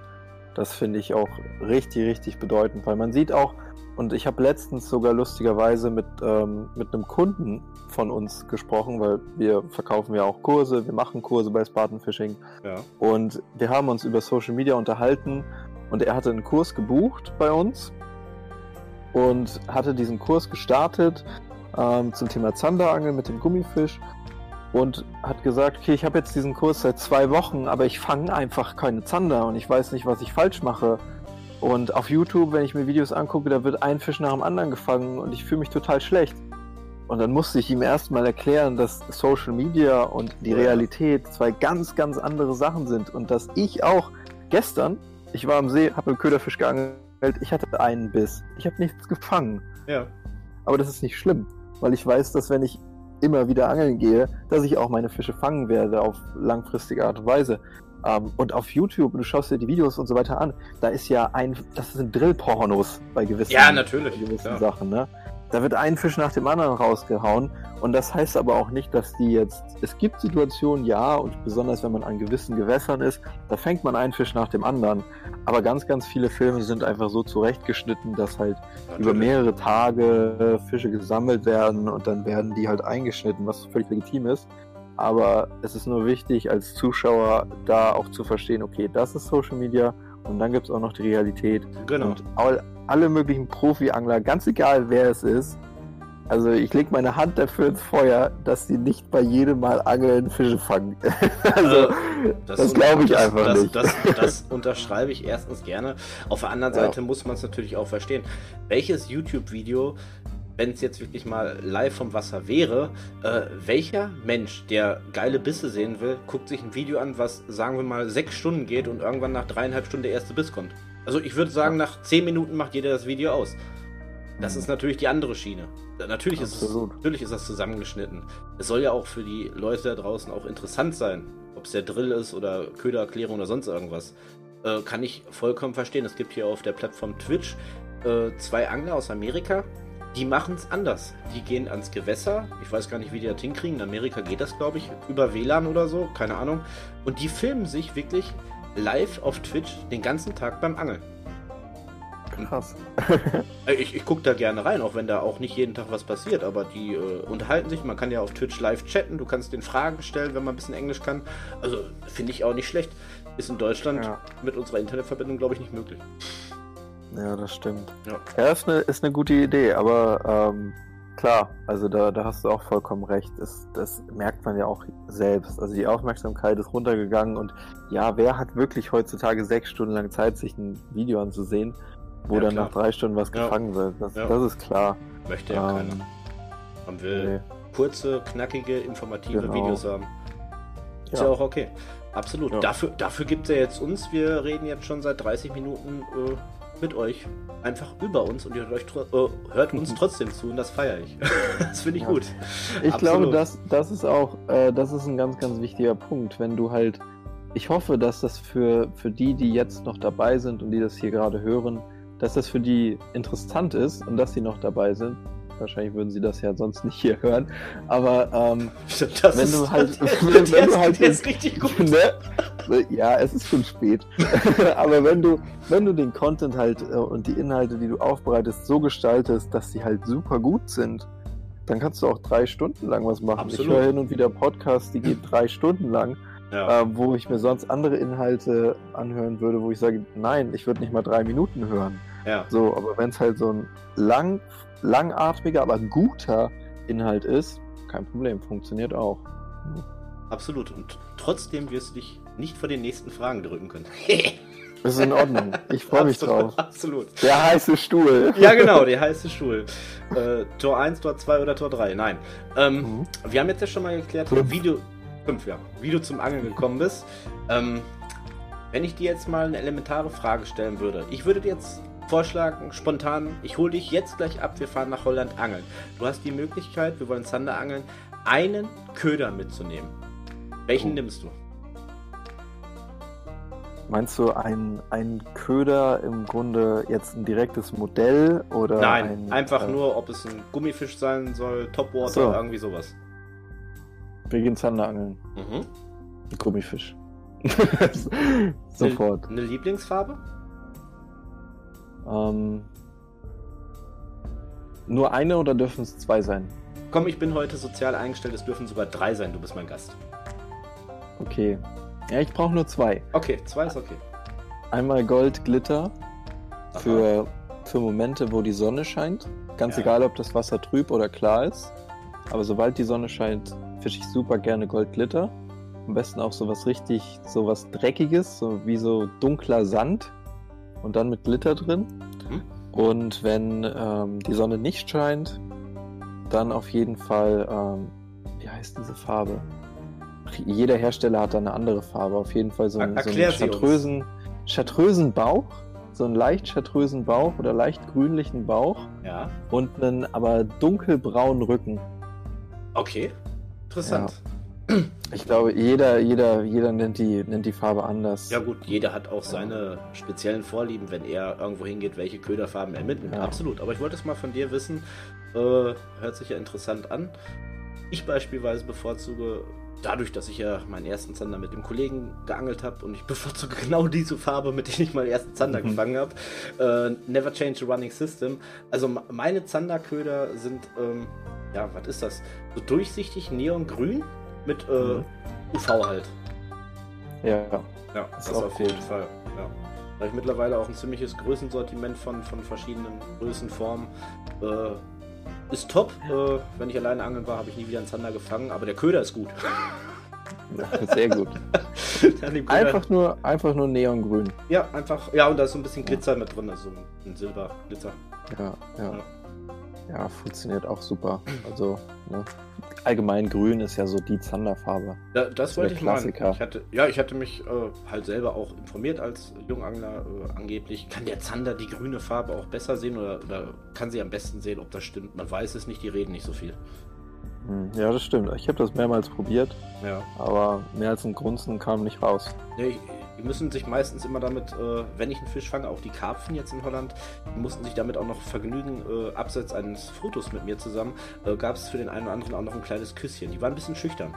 Das finde ich auch richtig, richtig bedeutend, weil man sieht auch, und ich habe letztens sogar lustigerweise mit, ähm, mit einem Kunden von uns gesprochen, weil wir verkaufen ja auch Kurse, wir machen Kurse bei Spartan Fishing. Ja. Und wir haben uns über Social Media unterhalten und er hatte einen Kurs gebucht bei uns und hatte diesen Kurs gestartet ähm, zum Thema Zanderangeln mit dem Gummifisch und hat gesagt, okay, ich habe jetzt diesen Kurs seit zwei Wochen, aber ich fange einfach keine Zander und ich weiß nicht, was ich falsch mache. Und auf YouTube, wenn ich mir Videos angucke, da wird ein Fisch nach dem anderen gefangen und ich fühle mich total schlecht. Und dann musste ich ihm erstmal erklären, dass Social Media und die. Realität zwei ganz, ganz andere Sachen sind. Und dass ich auch gestern, ich war am See, habe einen Köderfisch geangelt, ich hatte einen Biss. Ich habe nichts gefangen. Ja. Aber das ist nicht schlimm, weil ich weiß, dass wenn ich immer wieder angeln gehe, dass ich auch meine Fische fangen werde auf langfristige Art und Weise. Ähm, und auf YouTube, du schaust dir die Videos und so weiter an, da ist ja ein, das sind Drillpornos bei gewissen, Ja, natürlich, bei gewissen. Sachen, ne? Da wird ein Fisch nach dem anderen rausgehauen und das heißt aber auch nicht, dass die jetzt, es gibt Situationen, ja, und besonders wenn man an gewissen Gewässern ist, da fängt man einen Fisch nach dem anderen. Aber ganz, ganz viele Filme sind einfach so zurechtgeschnitten, dass halt über Natürlich. mehrere Tage Fische gesammelt werden und dann werden die halt eingeschnitten, was völlig legitim ist. Aber es ist nur wichtig, als Zuschauer da auch zu verstehen, okay, das ist Social Media und dann gibt es auch noch die Realität. Genau. Und all, alle möglichen Profi-Angler, ganz egal wer es ist, Also ich lege meine Hand dafür ins Feuer, dass die nicht bei jedem Mal Angeln Fische fangen. *laughs* also äh, das, das glaube ich das, einfach das, nicht. Das, das, *laughs* unterschreibe ich erstens gerne. Auf der anderen Seite ja. muss man es natürlich auch verstehen. Welches YouTube-Video wenn es jetzt wirklich mal live vom Wasser wäre, äh, welcher Mensch, der geile Bisse sehen will, guckt sich ein Video an, was sagen wir mal sechs Stunden geht und irgendwann nach dreieinhalb Stunden der erste Biss kommt. Also ich würde sagen, nach zehn Minuten macht jeder das Video aus. Das ist natürlich die andere Schiene. Natürlich ist, es, natürlich ist das zusammengeschnitten. Es soll ja auch für die Leute da draußen auch interessant sein. Ob es der Drill ist oder Ködererklärung oder sonst irgendwas. Äh, kann ich vollkommen verstehen. Es gibt hier auf der Plattform Twitch äh, zwei Angler aus Amerika, die machen es anders. Die gehen ans Gewässer. Ich weiß gar nicht, wie die das hinkriegen. In Amerika geht das, glaube ich, über WLAN oder so. Keine Ahnung. Und die filmen sich wirklich live auf Twitch den ganzen Tag beim Angeln. Krass. Äh, ich, ich gucke da gerne rein, auch wenn da auch nicht jeden Tag was passiert, aber die äh, unterhalten sich. Man kann ja auf Twitch live chatten, du kannst den Fragen stellen, wenn man ein bisschen Englisch kann. Also finde ich auch nicht schlecht. Ist in Deutschland ja. mit unserer Internetverbindung, glaube ich, nicht möglich. Ja, das stimmt. Ja, ja ist, eine, ist eine gute Idee, aber ähm, klar, also da, da hast du auch vollkommen recht. Das, das merkt man ja auch selbst. Also die Aufmerksamkeit ist runtergegangen und ja, wer hat wirklich heutzutage sechs Stunden lang Zeit, sich ein Video anzusehen? wo ja, dann klar. nach drei Stunden was gefangen wird. Das, ja. das, ist klar. Möchte ja ähm, keiner. Man will nee. kurze, knackige, informative genau. Videos haben. Ist ja. auch okay. Absolut. Dafür, dafür gibt es ja jetzt uns. Wir reden jetzt schon seit 30 Minuten äh, mit euch. Einfach über uns und ihr hört, euch, äh, hört uns *laughs* trotzdem zu und das feiere ich. *laughs* das finde ich gut. Ich Absolut. glaube, das, das ist auch, äh, das ist ein ganz, ganz wichtiger Punkt, wenn du halt ich hoffe, dass das für, für die, die jetzt noch dabei sind und die das hier gerade hören, dass das für die interessant ist und dass sie noch dabei sind. Wahrscheinlich würden sie das ja sonst nicht hier hören. Aber ähm, *laughs* das wenn du *laughs* halt, wenn, *laughs* wenn du halt ist richtig gut. Ne, ja, es ist schon spät. Aber wenn du, wenn du den Content halt äh, und die Inhalte, die du aufbereitest, so gestaltest, dass sie halt super gut sind, dann kannst du auch drei Stunden lang was machen. Absolut. Ich höre hin und wieder Podcasts, die gehen drei Stunden lang ja. äh, wo ich mir sonst andere Inhalte anhören würde, wo ich sage, nein, ich würde nicht mal drei Minuten hören. Ja. So, aber wenn es halt so ein lang, langatmiger, aber guter Inhalt ist, kein Problem, funktioniert auch. Absolut. Und trotzdem wirst du dich nicht vor den nächsten Fragen drücken können. *laughs* ist in Ordnung. Ich freue mich drauf. Absolut. Der heiße Stuhl. Ja, genau, *laughs* der heiße Stuhl. Äh, Tor 1, Tor 2 oder Tor 3? Nein. Ähm, mhm. Wir haben jetzt ja schon mal geklärt, wie du, Fünf, ja. Wie du zum Angeln gekommen bist. Ähm, wenn ich dir jetzt mal eine elementare Frage stellen würde, ich würde dir jetzt vorschlagen, spontan, ich hole dich jetzt gleich ab, wir fahren nach Holland angeln. Du hast die Möglichkeit, wir wollen Zander angeln, einen Köder mitzunehmen. Welchen oh. nimmst du? Meinst du ein, ein Köder im Grunde jetzt ein direktes Modell oder? Nein, ein, einfach äh, nur, ob es ein Gummifisch sein soll, Topwater, so. irgendwie sowas. Wir gehen Zanderangeln. Mhm. Gummifisch. *laughs* Sofort. Eine, eine Lieblingsfarbe? Ähm, nur eine oder dürfen es zwei sein? Komm, ich bin heute sozial eingestellt, es dürfen sogar drei sein, du bist mein Gast. Okay. Ja, ich brauche nur zwei. Okay, zwei ist okay. Einmal Gold Glitter für, für Momente, wo die Sonne scheint. Ganz ja. egal, ob das Wasser trüb oder klar ist. Aber sobald die Sonne scheint, fische ich super gerne Goldglitter. Am besten auch sowas richtig, sowas Dreckiges, so wie so dunkler Sand und dann mit Glitter drin. Mhm. Und wenn ähm, die Sonne nicht scheint, dann auf jeden Fall, ähm, wie heißt diese Farbe? Jeder Hersteller hat da eine andere Farbe. Auf jeden Fall so, ein, so einen chartrösen, chartrösen Bauch, so einen leicht chartrösen Bauch oder leicht grünlichen Bauch. Ja. Und einen aber dunkelbraunen Rücken. Okay. Interessant. Ja. Ich glaube, jeder, jeder, jeder nennt die, nennt die Farbe anders. Ja gut, jeder hat auch seine speziellen Vorlieben, wenn er irgendwo hingeht, welche Köderfarben er mitnimmt. Ja. Absolut. Aber ich wollte es mal von dir wissen. Äh, hört sich ja interessant an. Ich beispielsweise bevorzuge, dadurch, dass ich ja meinen ersten Zander mit dem Kollegen geangelt habe und ich *laughs* bevorzuge genau diese Farbe, mit der ich meinen ersten Zander mhm. gefangen habe. Äh, never change a running system. Also meine Zanderköder sind ähm, ja, was ist das? So durchsichtig neongrün mit äh, mhm. UV halt. Ja. Ja, das, das auf gut. jeden Fall. Ja. Da habe ich mittlerweile auch ein ziemliches Größensortiment von, von verschiedenen Größen, Formen. Äh, ist top. Äh, wenn ich alleine angeln war, habe ich nie wieder einen Zander gefangen, aber der Köder ist gut. Ja, *laughs* sehr gut. *laughs* einfach, nur, einfach nur neongrün. Ja, einfach. Ja, und da ist so ein bisschen Glitzer mit drin, also ein Silberglitzer. Ja, ja, ja. Ja, funktioniert auch super. Also, ne? allgemein grün ist ja so die Zanderfarbe. Da, das wollte ich mal. Ich hatte, ja, ich hatte mich äh, halt selber auch informiert als Jungangler. Äh, angeblich kann der Zander die grüne Farbe auch besser sehen oder, oder kann sie am besten sehen, ob das stimmt. Man weiß es nicht, die reden nicht so viel. Hm, ja, das stimmt. Ich habe das mehrmals probiert. Ja. Aber mehr als ein Grunzen kam nicht raus. Nee, die müssen sich meistens immer damit, äh, wenn ich einen Fisch fange, auch die Karpfen jetzt in Holland, die mussten sich damit auch noch vergnügen. Äh, abseits eines Fotos mit mir zusammen äh, gab es für den einen oder anderen auch noch ein kleines Küsschen. Die waren ein bisschen schüchtern.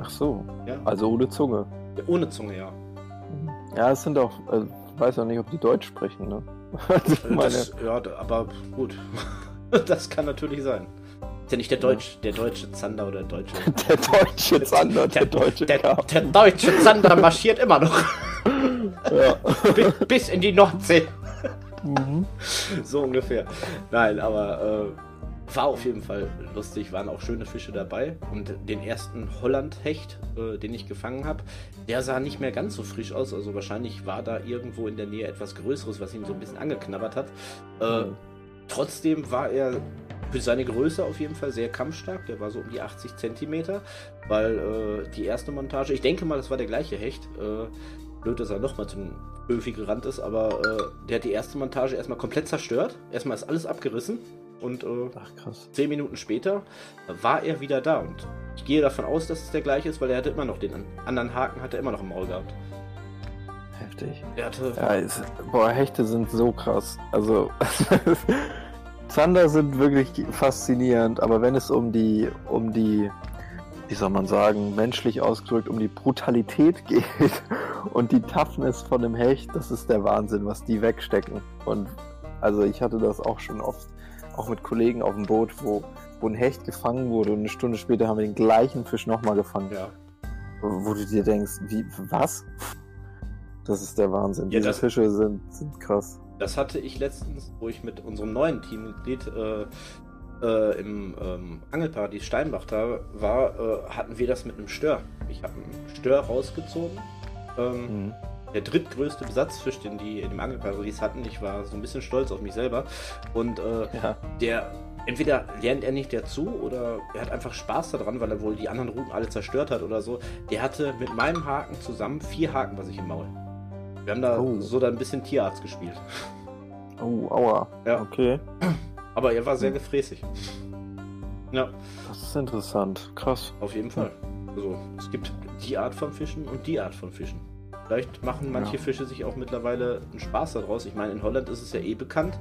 Ach so. Ja. Also ohne Zunge. Ja, ohne Zunge, ja. Ja, es sind auch, äh, ich weiß auch nicht, ob die Deutsch sprechen, ne? *laughs* Äh, das, ja, aber gut. *laughs* das kann natürlich sein. Ist ja nicht der Deutsch, der deutsche Zander oder der deutsche. *laughs* Der deutsche Zander, der, der deutsche der, der, deutsche Zander marschiert immer noch. Ja. *laughs* bis, bis in die Nordsee. Mhm. *laughs* So ungefähr. Nein, aber äh, war auf jeden Fall lustig, waren auch schöne Fische dabei. Und den ersten Hollandhecht, äh, den ich gefangen habe, der sah nicht mehr ganz so frisch aus. Also wahrscheinlich war da irgendwo in der Nähe etwas Größeres, was ihn so ein bisschen angeknabbert hat. Äh, mhm. Trotzdem war er für seine Größe auf jeden Fall sehr kampfstark. Der war so um die 80 Zentimeter, weil äh, die erste Montage, ich denke mal, das war der gleiche Hecht. Äh, blöd, dass er nochmal zum Öfi gerannt ist, aber äh, der hat die erste Montage erstmal komplett zerstört. Erstmal ist alles abgerissen und äh, Ach, zehn Minuten später war er wieder da. Und ich gehe davon aus, dass es der gleiche ist, weil er hatte immer noch den anderen Haken, hat er immer noch im Maul gehabt. Heftig. Hatte ja, ist, boah, Hechte sind so krass. Also *laughs* Zander sind wirklich faszinierend, aber wenn es um die, um die, wie soll man sagen, menschlich ausgedrückt, um die Brutalität *laughs* geht und die Toughness von dem Hecht, das ist der Wahnsinn, was die wegstecken. Und also ich hatte das auch schon oft, auch mit Kollegen auf dem Boot, wo, wo ein Hecht gefangen wurde und eine Stunde später haben wir den gleichen Fisch nochmal gefangen. Ja. Wo, wo du dir denkst, wie, was? Das ist der Wahnsinn. Ja, Diese Fische sind, sind krass. Das hatte ich letztens, wo ich mit unserem neuen Teammitglied äh, äh, im ähm, Angelparadies Steinbach da war, äh, hatten wir das mit einem Stör. Ich habe einen Stör rausgezogen. Ähm, mhm. Der drittgrößte Besatzfisch, den die in dem Angelparadies hatten. Ich war so ein bisschen stolz auf mich selber. Und äh, ja. der entweder lernt er nicht dazu oder er hat einfach Spaß daran, weil er wohl die anderen Routen alle zerstört hat oder so. Der hatte mit meinem Haken zusammen vier Haken bei sich im Maul. Wir haben da oh. so da ein bisschen Tierarzt gespielt. Oh, aua. Ja. Okay. Aber er war sehr gefräßig. Ja. Das ist interessant. Krass. Auf jeden Fall. Also, es gibt die Art von Fischen und die Art von Fischen. Vielleicht machen manche ja. Fische sich auch mittlerweile einen Spaß daraus. Ich meine, in Holland ist es ja eh bekannt.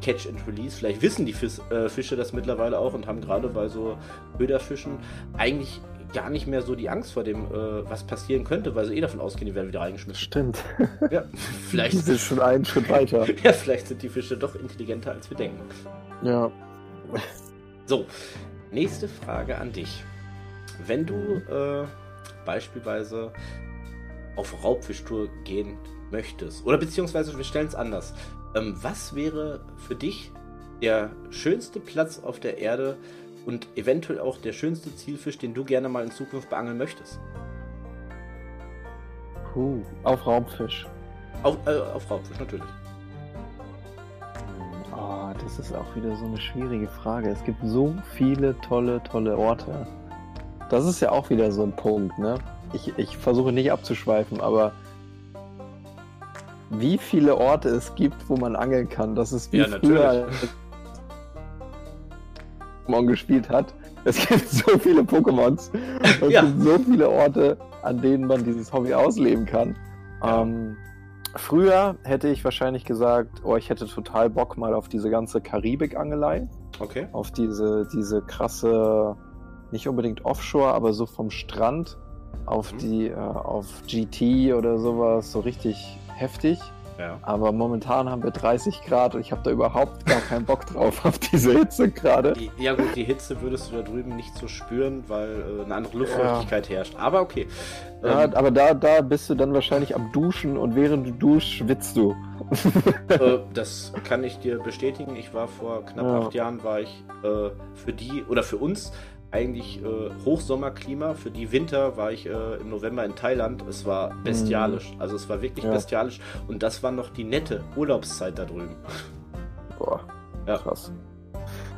Catch and Release. Vielleicht wissen die Fis äh, Fische das mittlerweile auch und haben gerade bei so Köderfischen eigentlich gar nicht mehr so die Angst vor dem, äh, was passieren könnte, weil sie eh davon ausgehen, die werden wieder reingeschmissen. Stimmt. *laughs* Ja, *laughs* vielleicht. Die sind schon einen Schritt weiter. *laughs* ja, vielleicht sind die Fische doch intelligenter, als wir denken. Ja. So, nächste Frage an dich. Wenn du äh, beispielsweise auf Raubfischtour gehen möchtest, oder beziehungsweise wir stellen es anders, ähm, was wäre für dich der schönste Platz auf der Erde, und eventuell auch der schönste Zielfisch, den du gerne mal in Zukunft beangeln möchtest? Puh, auf Raubfisch. Auf, äh, auf Raubfisch, natürlich. Oh, das ist auch wieder so eine schwierige Frage. Es gibt so viele tolle, tolle Orte. Das ist ja auch wieder so ein Punkt, ne? Ich, ich versuche nicht abzuschweifen, aber wie viele Orte es gibt, wo man angeln kann, das ist wie ja, früher, Pokémon gespielt hat. Es gibt *laughs* so viele Pokémons. Es ja. gibt so viele Orte, an denen man dieses Hobby ausleben kann. Ja. Ähm, früher hätte ich wahrscheinlich gesagt, oh, ich hätte total Bock mal auf diese ganze Karibik-Angelei. Okay. Auf diese, diese krasse, nicht unbedingt Offshore, aber so vom Strand auf mhm. die, äh, auf GT oder sowas, so richtig heftig. Ja. Aber momentan haben wir 30 Grad und ich habe da überhaupt gar keinen Bock drauf *laughs* auf diese Hitze gerade. Ja gut, die Hitze würdest du da drüben nicht so spüren, weil äh, eine andere Luftfeuchtigkeit ja. herrscht. Aber okay. Ja, ähm, aber da, da bist du dann wahrscheinlich am Duschen und während du duschst, schwitzt du. äh, *laughs* das kann ich dir bestätigen. Ich war vor knapp acht Jahren, war ich äh, für die oder für uns eigentlich äh, Hochsommerklima. Für die Winter war ich äh, im November in Thailand. Es war bestialisch. Mhm. Also es war wirklich ja. bestialisch. Und das war noch die nette Urlaubszeit da drüben. Boah, ja. krass.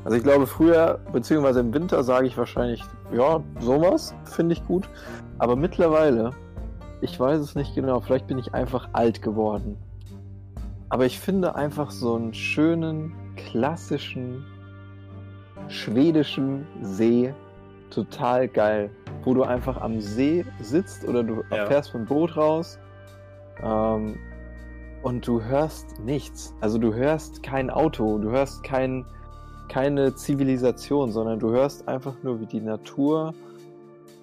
Also ich glaube früher, beziehungsweise im Winter sage ich wahrscheinlich, ja, sowas finde ich gut. Aber mittlerweile, ich weiß es nicht genau, vielleicht bin ich einfach alt geworden. Aber ich finde einfach so einen schönen, klassischen schwedischen See total geil, wo du einfach am See sitzt oder du ja. fährst vom Boot raus ähm, und du hörst nichts. Also du hörst kein Auto, du hörst kein, keine Zivilisation, sondern du hörst einfach nur, wie die Natur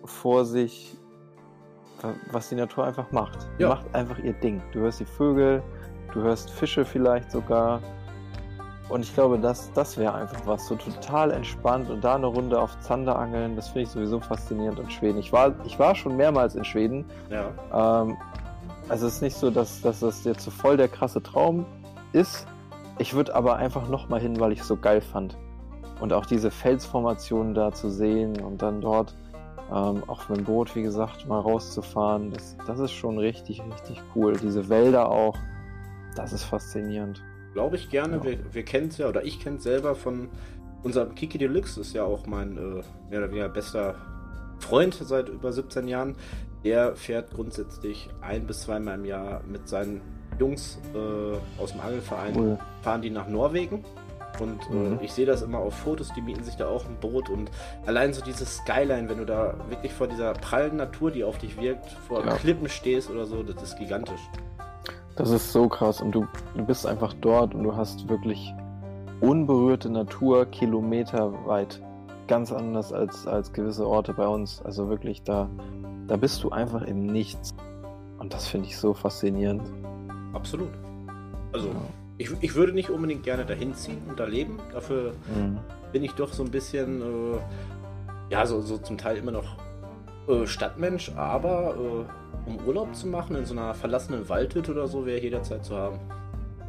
vor sich, was die Natur einfach macht. Die ja. macht einfach ihr Ding. Du hörst die Vögel, du hörst Fische vielleicht sogar. Und ich glaube, das, das wäre einfach was, so total entspannt und da eine Runde auf Zander angeln, das finde ich sowieso faszinierend in Schweden. Ich war, ich war schon mehrmals in Schweden. Ja. Ähm, also es ist nicht so, dass, dass das jetzt so voll der krasse Traum ist. Ich würde aber einfach nochmal hin, weil ich es so geil fand. Und auch diese Felsformationen da zu sehen und dann dort ähm, auch mit dem Boot, wie gesagt, mal rauszufahren, das, das ist schon richtig, richtig cool. Diese Wälder auch, das ist faszinierend. Glaube ich gerne. Ja. Wir, wir kennen es ja, oder ich kenne es selber von unserem Kiki Deluxe, ist ja auch mein äh, mehr oder weniger bester Freund seit über 17 Jahren. Der fährt grundsätzlich ein bis zweimal im Jahr mit seinen Jungs äh, aus dem Angelverein, cool. fahren die nach Norwegen. Und äh, mhm. äh, ich sehe das immer auf Fotos, die mieten sich da auch ein Boot und allein so dieses Skyline, wenn du da wirklich vor dieser prallen Natur, die auf dich wirkt, vor ja. Klippen stehst oder so, das ist gigantisch. Das ist so krass und du, du bist einfach dort und du hast wirklich unberührte Natur kilometerweit. Ganz anders als, als gewisse Orte bei uns. Also wirklich, da, da bist du einfach im Nichts. Und das finde ich so faszinierend. Absolut. Also, ja. ich, ich würde nicht unbedingt gerne dahin ziehen und da leben. Dafür mhm. bin ich doch so ein bisschen, äh, ja, so, so zum Teil immer noch äh, Stadtmensch, aber äh, um Urlaub zu machen in so einer verlassenen Waldhütte oder so, wäre jederzeit zu haben.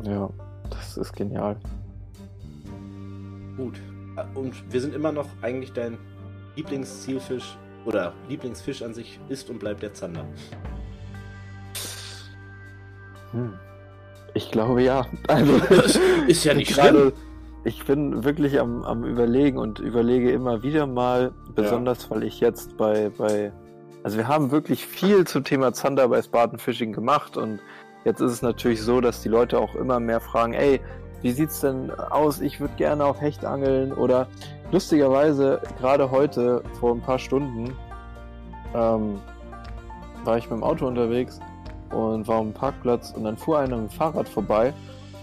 Ja, das ist genial. Gut. Und wir sind immer noch eigentlich dein Lieblingszielfisch oder Lieblingsfisch an sich ist und bleibt der Zander. Hm. Ich glaube ja. *laughs* Also, *laughs* ist ja nicht schlimm. Ich bin wirklich am, am Überlegen und überlege immer wieder mal, besonders ja. weil ich jetzt bei, bei also wir haben wirklich viel zum Thema Zander bei Spartan Fishing gemacht und jetzt ist es natürlich so, dass die Leute auch immer mehr fragen, ey, wie sieht's denn aus? Ich würde gerne auf Hecht angeln oder lustigerweise gerade heute vor ein paar Stunden ähm, war ich mit dem Auto unterwegs und war am Parkplatz und dann fuhr einer mit dem Fahrrad vorbei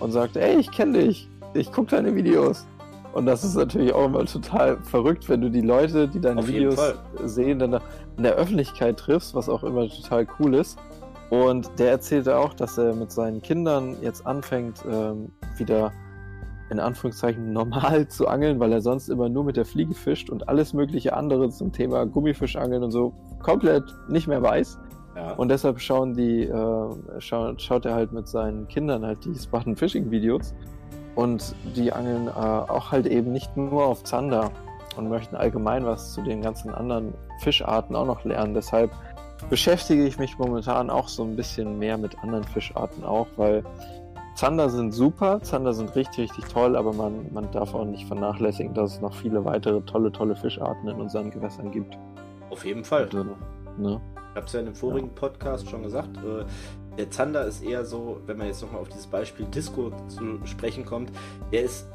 und sagte, ey, ich kenne dich, ich gucke deine Videos. Und das ist natürlich auch immer total verrückt, wenn du die Leute, die deine Auf Videos sehen, dann in der Öffentlichkeit triffst, was auch immer total cool ist. Und der erzählte auch, dass er mit seinen Kindern jetzt anfängt, ähm, wieder in Anführungszeichen normal *laughs* zu angeln, weil er sonst immer nur mit der Fliege fischt und alles mögliche andere zum Thema Gummifischangeln und so komplett nicht mehr weiß. Ja. Und deshalb schauen die, äh, schaut, schaut er halt mit seinen Kindern halt die *laughs* Spartan Fishing Videos und die angeln äh, auch halt eben nicht nur auf Zander und möchten allgemein was zu den ganzen anderen Fischarten auch noch lernen. Deshalb beschäftige ich mich momentan auch so ein bisschen mehr mit anderen Fischarten auch, weil Zander sind super, Zander sind richtig, richtig toll, aber man, man darf auch nicht vernachlässigen, dass es noch viele weitere tolle, tolle Fischarten in unseren Gewässern gibt. Auf jeden Fall. Und, ne? Ich habe es ja in dem vorigen ja. Podcast schon gesagt. Äh, der Zander ist eher so, wenn man jetzt nochmal auf dieses Beispiel Disco zu sprechen kommt, der ist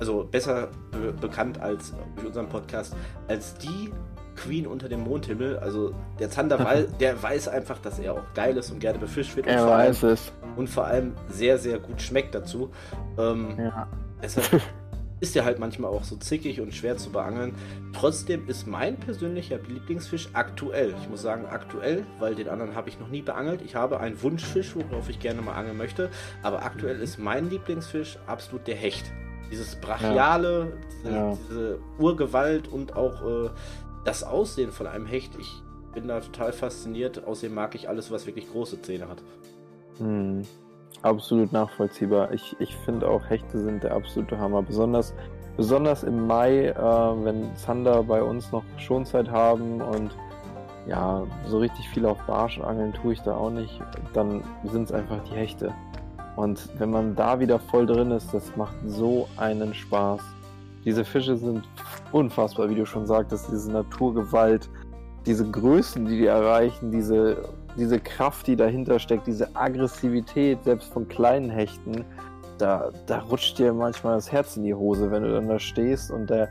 also besser be bekannt als durch unseren Podcast als die Queen unter dem Mondhimmel. Also der Zander, weil, *laughs* der weiß einfach, dass er auch geil ist und gerne befischt wird. Er weiß allem, es. Und vor allem sehr, sehr gut schmeckt dazu. Ähm, ja. Deshalb *laughs* ist der halt manchmal auch so zickig und schwer zu beangeln. Trotzdem ist mein persönlicher Lieblingsfisch aktuell. Ich muss sagen aktuell, weil den anderen habe ich noch nie beangelt. Ich habe einen Wunschfisch, worauf ich gerne mal angeln möchte. Aber aktuell ist mein Lieblingsfisch absolut der Hecht. Dieses brachiale, ja. Diese, ja. diese, Urgewalt und auch äh, das Aussehen von einem Hecht. Ich bin da total fasziniert. Außerdem mag ich alles, was wirklich große Zähne hat. Hm. Absolut nachvollziehbar. Ich, ich finde auch Hechte sind der absolute Hammer. Besonders, besonders im Mai, äh, wenn Zander bei uns noch Schonzeit haben und ja, so richtig viel auf Barsch angeln tue ich da auch nicht, dann sind es einfach die Hechte. Und wenn man da wieder voll drin ist, das macht so einen Spaß. Diese Fische sind unfassbar, wie du schon sagtest, diese Naturgewalt, diese Größen, die die erreichen, diese diese Kraft, die dahinter steckt, diese Aggressivität, selbst von kleinen Hechten, da, da rutscht dir manchmal das Herz in die Hose, wenn du dann da stehst und der,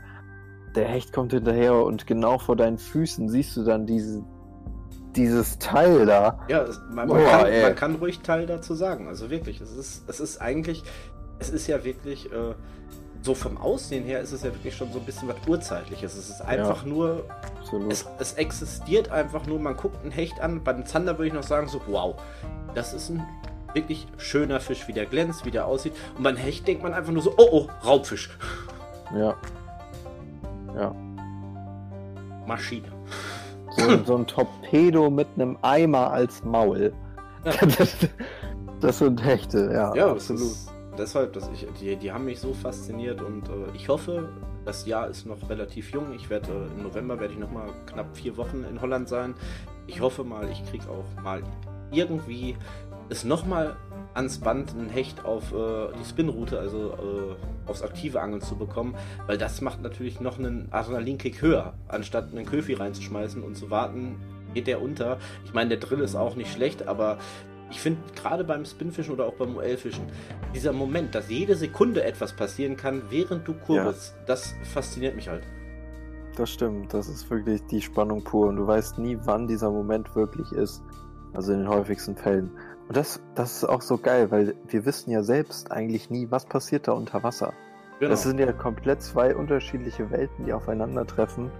der Hecht kommt hinterher und genau vor deinen Füßen siehst du dann diese, dieses Teil da. Ja, man, man, kann, man, kann, ruhig Teil dazu sagen. Also wirklich, es ist, es ist eigentlich, es ist ja wirklich, äh, so vom Aussehen her ist es ja wirklich schon so ein bisschen was Urzeitliches. Es ist einfach ja, nur. Es, es, existiert einfach nur, man guckt einen Hecht an. Bei dem Zander würde ich noch sagen, so, wow, das ist ein wirklich schöner Fisch, wie der glänzt, wie der aussieht. Und beim Hecht denkt man einfach nur so, oh oh, Raubfisch. Ja. Ja. Maschine. So, so ein Torpedo mit einem Eimer als Maul. Ja. Das, *laughs* das, sind Hechte, ja. Ja, absolut. Ist, deshalb, dass ich, die, die haben mich so fasziniert und äh, ich hoffe, das Jahr ist noch relativ jung. Ich werde äh, im November werde ich noch mal knapp vier Wochen in Holland sein. Ich hoffe mal, ich kriege auch mal irgendwie es noch mal ans Band ein Hecht auf äh, die Spinroute, also äh, aufs aktive Angeln zu bekommen, weil das macht natürlich noch einen Adrenalinkick höher, anstatt einen Köfi reinzuschmeißen und zu warten, geht der unter. Ich meine, der Drill ist auch nicht schlecht, aber ich finde gerade beim Spinfischen oder auch beim OL-Fischen, dieser Moment, dass jede Sekunde etwas passieren kann, während du kurbelst, ja. das fasziniert mich halt. Das stimmt, das ist wirklich die Spannung pur und du weißt nie, wann dieser Moment wirklich ist. Also in den häufigsten Fällen. Und das, das ist auch so geil, weil wir wissen ja selbst eigentlich nie, was passiert da unter Wasser. Genau. Das sind ja komplett zwei unterschiedliche Welten, die aufeinandertreffen.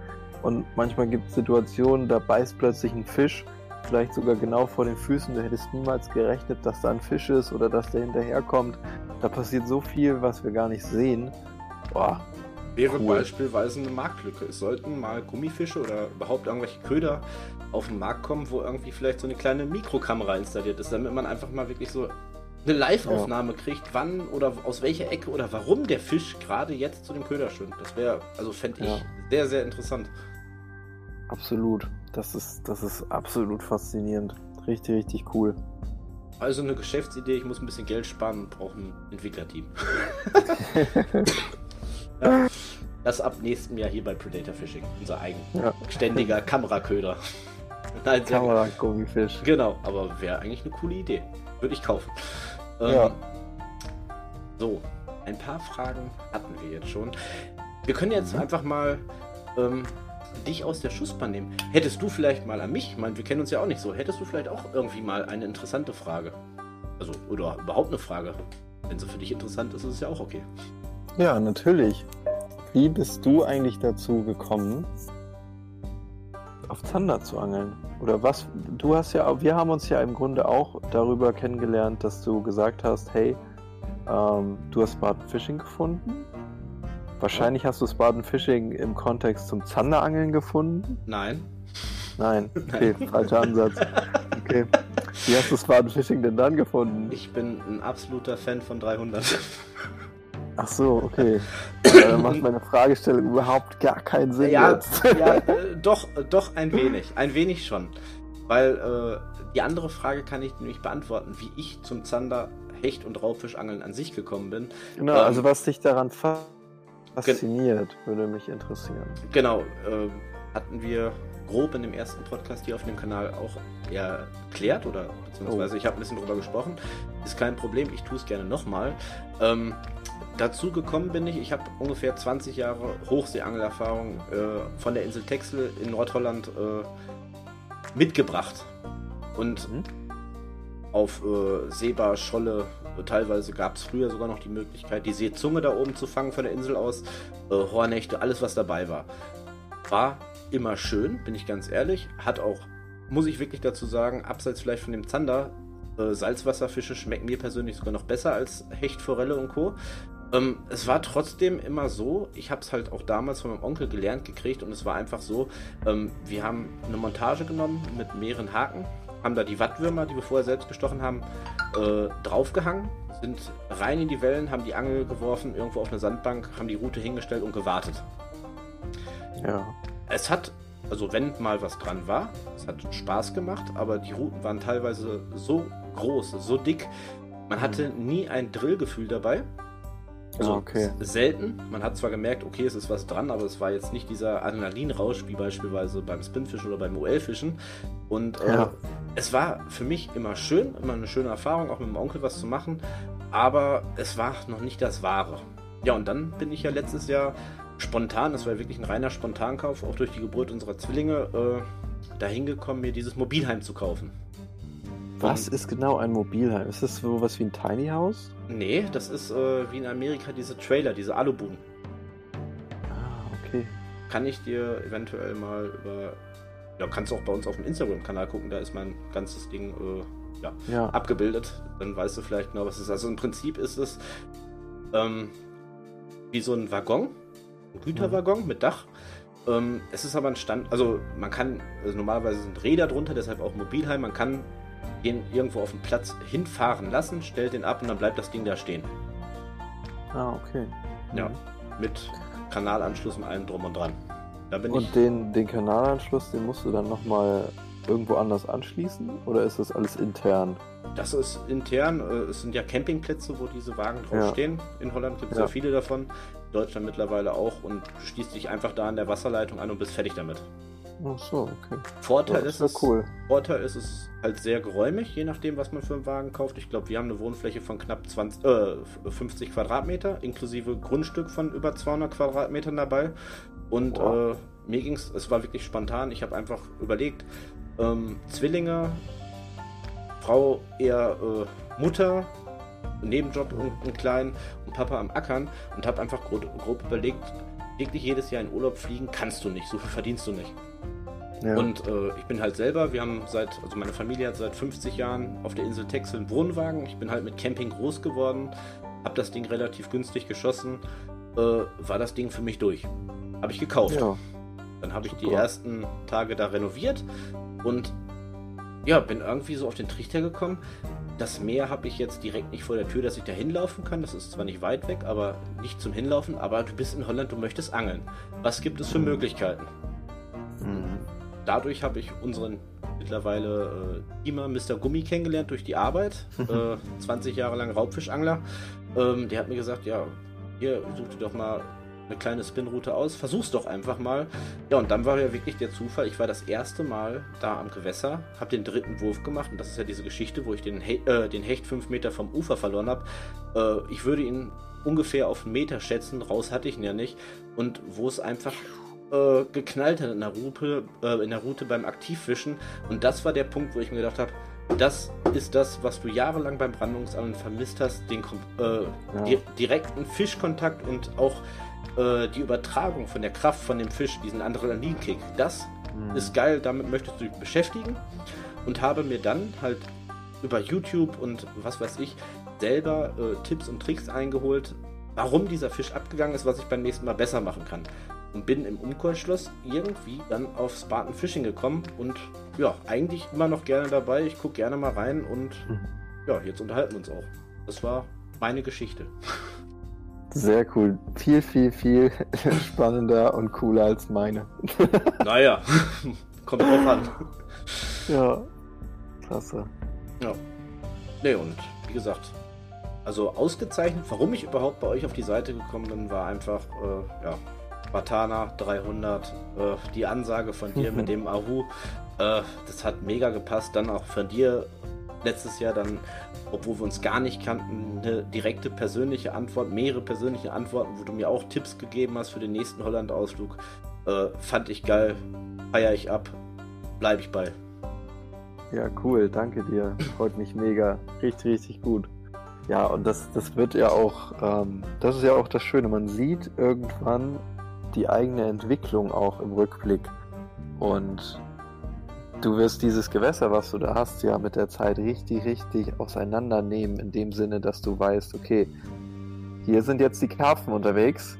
Und manchmal gibt es Situationen, da beißt plötzlich ein Fisch vielleicht sogar genau vor den Füßen. Du hättest niemals gerechnet, dass da ein Fisch ist oder dass der hinterherkommt. Da passiert so viel, was wir gar nicht sehen. Boah. Wäre cool. beispielsweise eine Marktlücke. Es sollten mal Gummifische oder überhaupt irgendwelche Köder auf den Markt kommen, wo irgendwie vielleicht so eine kleine Mikrokamera installiert ist, damit man einfach mal wirklich so eine Live-Aufnahme ja. kriegt, wann oder aus welcher Ecke oder warum der Fisch gerade jetzt zu dem Köder schwimmt. Das wäre, also fände ich ja. sehr, sehr interessant. Absolut. Das ist, das ist absolut faszinierend. Richtig, richtig cool. Also eine Geschäftsidee, ich muss ein bisschen Geld sparen und brauche ein Entwicklerteam. *laughs* ja, das ab nächstem Jahr hier bei Predator Fishing. Unser eigenständiger ja. Kameraköder. Kamera-Gummifisch. Genau, aber wäre eigentlich eine coole Idee. Würde ich kaufen. Ähm, ja. So, ein paar Fragen hatten wir jetzt schon. Wir können jetzt mhm. einfach mal ähm, dich aus der Schussbahn nehmen. Hättest du vielleicht mal an mich, ich meine, wir kennen uns ja auch nicht so, hättest du vielleicht auch irgendwie mal eine interessante Frage? Also, oder überhaupt eine Frage? Wenn sie für dich interessant ist, ist es ja auch okay. Ja, natürlich. Wie bist du eigentlich dazu gekommen, auf Zander zu angeln? Oder was? Du hast ja, wir haben uns ja im Grunde auch darüber kennengelernt, dass du gesagt hast, hey, ähm, du hast Bad Fishing gefunden Wahrscheinlich hast du Spartan Fishing im Kontext zum Zanderangeln gefunden? Nein. Nein, *laughs* okay, Nein. falscher Ansatz. Okay. Wie hast du Spartan Fishing denn dann gefunden? Ich bin ein absoluter Fan von 300. Ach so, okay. *clears throat* dann macht meine Fragestellung überhaupt gar keinen Sinn ja, jetzt. ja, äh, doch, doch ein wenig. Ein wenig schon. Weil äh, die andere Frage kann ich nämlich beantworten, wie ich zum Zander, Hecht und Raubfischangeln an sich gekommen bin. Genau, ähm, also was dich daran fasziniert fasziniert, würde mich interessieren. Genau, äh, hatten wir grob in dem ersten Podcast hier auf dem Kanal auch erklärt oder beziehungsweise oh. ich habe ein bisschen drüber gesprochen. Ist kein Problem, ich tue es gerne nochmal. Ähm, dazu gekommen bin ich, ich habe ungefähr 20 Jahre Hochseeangelerfahrung äh, von der Insel Texel in Nordholland äh, mitgebracht. Und mhm. auf äh, Seebar, Scholle, Teilweise gab es früher sogar noch die Möglichkeit, die Seezunge da oben zu fangen von der Insel aus. Äh, Hornächte, alles was dabei war. War immer schön, bin ich ganz ehrlich. Hat auch, muss ich wirklich dazu sagen, abseits vielleicht von dem Zander, äh, Salzwasserfische schmecken mir persönlich sogar noch besser als Hecht, Forelle und Co. Ähm, es war trotzdem immer so, ich habe es halt auch damals von meinem Onkel gelernt gekriegt und es war einfach so, ähm, wir haben eine Montage genommen mit mehreren Haken, haben da die Wattwürmer, die wir vorher selbst gestochen haben, äh, draufgehangen, sind rein in die Wellen, haben die Angel geworfen, irgendwo auf eine Sandbank, haben die Route hingestellt und gewartet. Ja. Es hat, also wenn mal was dran war, es hat Spaß gemacht, aber die Routen waren teilweise so groß, so dick, man hatte mhm. nie ein Drillgefühl dabei. Also ah, okay. selten. Man hat zwar gemerkt, okay, es ist was dran, aber es war jetzt nicht dieser Adrenalinrausch wie beispielsweise beim Spinfischen oder beim OL-Fischen. Und äh, ja. es war für mich immer schön, immer eine schöne Erfahrung, auch mit dem Onkel was zu machen. Aber es war noch nicht das Wahre. Ja, und dann bin ich ja letztes Jahr spontan, das war wirklich ein reiner Spontankauf, auch durch die Geburt unserer Zwillinge, äh, dahin gekommen, mir dieses Mobilheim zu kaufen. Was ist genau ein Mobilheim? Ist das sowas wie ein Tiny House? Nee, das ist äh, wie in Amerika diese Trailer, diese Alubuden. Ah, okay. Kann ich dir eventuell mal über. Ja, kannst du auch bei uns auf dem Instagram-Kanal gucken, da ist mein ganzes Ding äh, ja, ja. abgebildet. Dann weißt du vielleicht genau, was es ist. Also im Prinzip ist es ähm, wie so ein Waggon, ein Güterwaggon mhm. mit Dach. Ähm, es ist aber ein Stand, also man kann, also normalerweise sind Räder drunter, deshalb auch Mobilheim, man kann den irgendwo auf den Platz hinfahren lassen, stellt den ab und dann bleibt das Ding da stehen. Ah, okay. Ja, mhm. mit Kanalanschluss und allem drum und dran. Da bin und ich... den, den Kanalanschluss, den musst du dann nochmal irgendwo anders anschließen oder ist das alles intern? Das ist intern. Äh, es sind ja Campingplätze, wo diese Wagen drauf ja. stehen. In Holland gibt es ja. ja viele davon. In Deutschland mittlerweile auch. Und du schließt dich einfach da an der Wasserleitung an und bist fertig damit. Ach so, okay. Vorteil ja, ist, ist cool. Vorteil ist es halt sehr geräumig, je nachdem, was man für einen Wagen kauft. Ich glaube, wir haben eine Wohnfläche von knapp 20, äh, 50 Quadratmeter, inklusive Grundstück von über 200 Quadratmetern dabei. Und wow. äh, mir ging es, es war wirklich spontan. Ich habe einfach überlegt, ähm, Zwillinge, Frau eher äh, Mutter, Nebenjob und, und klein und Papa am Ackern und habe einfach grob, grob überlegt, wirklich jedes Jahr in Urlaub fliegen kannst du nicht, so viel verdienst du nicht. Ja. Und äh, ich bin halt selber, wir haben seit, also meine Familie hat seit 50 Jahren auf der Insel Texel einen Wohnwagen. Ich bin halt mit Camping groß geworden, habe das Ding relativ günstig geschossen, äh, war das Ding für mich durch. Habe ich gekauft. Ja. Dann habe ich die ersten Tage da renoviert und ja, bin irgendwie so auf den Trichter gekommen. Das Meer habe ich jetzt direkt nicht vor der Tür, dass ich da hinlaufen kann. Das ist zwar nicht weit weg, aber nicht zum Hinlaufen. Aber du bist in Holland, du möchtest angeln. Was gibt es für mhm. Möglichkeiten? Mhm dadurch habe ich unseren mittlerweile äh, immer Mr. Gummi kennengelernt durch die Arbeit. *laughs* äh, 20 Jahre lang Raubfischangler. Ähm, der hat mir gesagt, ja, hier such dir doch mal eine kleine Spinroute aus, versuch's doch einfach mal. Ja, und dann war ja wirklich der Zufall, ich war das erste Mal da am Gewässer, habe den dritten Wurf gemacht und das ist ja diese Geschichte, wo ich den, He äh, den Hecht fünf Meter vom Ufer verloren habe. Äh, ich würde ihn ungefähr auf einen Meter schätzen, raus hatte ich ihn ja nicht und wo es einfach äh, geknallt hat in der, Route, äh, in der Route beim Aktivfischen. Und das war der Punkt, wo ich mir gedacht habe, das ist das, was du jahrelang beim Brandungsangeln vermisst hast, den äh, ja. di direkten Fischkontakt und auch äh, die Übertragung von der Kraft von dem Fisch, diesen Adrenalinkick. Das mhm. ist geil, damit möchtest du dich beschäftigen und habe mir dann halt über YouTube und was weiß ich selber äh, Tipps und Tricks eingeholt, warum dieser Fisch abgegangen ist, was ich beim nächsten Mal besser machen kann und bin im Umkehrschluss irgendwie dann auf Spartan Fishing gekommen und ja, eigentlich immer noch gerne dabei. Ich gucke gerne mal rein und mhm. ja, jetzt unterhalten wir uns auch. Das war meine Geschichte. Sehr cool. Viel, viel, viel *laughs* spannender und cooler als meine. *laughs* naja, *laughs* kommt drauf an. Ja, klasse. Ja. Ne, und wie gesagt, also ausgezeichnet, warum ich überhaupt bei euch auf die Seite gekommen bin, war einfach, äh, ja, Batana 300, äh, die Ansage von dir mit *laughs* dem Ahu, äh, das hat mega gepasst. Dann auch von dir letztes Jahr dann, obwohl wir uns gar nicht kannten, eine direkte persönliche Antwort, mehrere persönliche Antworten, wo du mir auch Tipps gegeben hast für den nächsten Holland-Ausflug. Äh, fand ich geil, feier ich ab, bleibe ich bei. Ja, cool, danke dir. Freut mich mega. Richtig, richtig gut. Ja, und das, das wird ja auch, ähm, das ist ja auch das Schöne, man sieht irgendwann die eigene Entwicklung auch im Rückblick. Und du wirst dieses Gewässer, was du da hast, ja mit der Zeit richtig, richtig auseinandernehmen, in dem Sinne, dass du weißt, okay, hier sind jetzt die Karpfen unterwegs,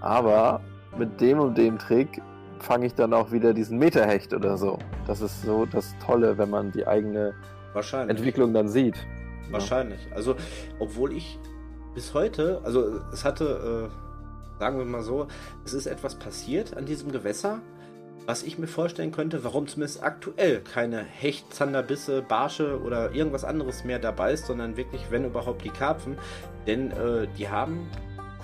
aber mit dem und dem Trick fange ich dann auch wieder diesen Meterhecht oder so. Das ist so das Tolle, wenn man die eigene Entwicklung dann sieht. Wahrscheinlich. Ja. Also, obwohl ich bis heute, also es hatte, äh, sagen wir mal so, es ist etwas passiert an diesem Gewässer, was ich mir vorstellen könnte, warum zumindest aktuell keine Hecht, Zanderbisse, Barsche oder irgendwas anderes mehr dabei ist, sondern wirklich, wenn überhaupt, die Karpfen. Denn äh, die haben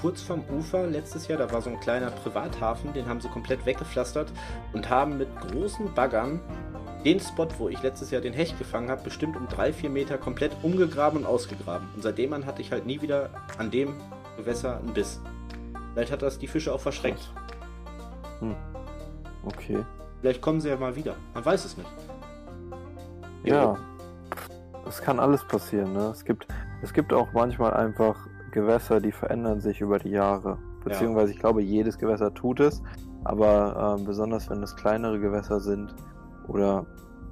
kurz vom Ufer letztes Jahr, da war so ein kleiner Privathafen, den haben sie komplett weggepflastert und haben mit großen Baggern den Spot, wo ich letztes Jahr den Hecht gefangen habe, bestimmt um drei, vier Meter komplett umgegraben und ausgegraben. Und seitdem an hatte ich halt nie wieder an dem Gewässer einen Biss. Vielleicht hat das die Fische auch verschreckt. Hm. Okay. Vielleicht kommen sie ja mal wieder. Man weiß es nicht. Ja. Es kann alles passieren, ne? Es gibt, es gibt auch manchmal einfach Gewässer, die verändern sich über die Jahre. Beziehungsweise ja. ich glaube, jedes Gewässer tut es. Aber ähm, besonders wenn es kleinere Gewässer sind oder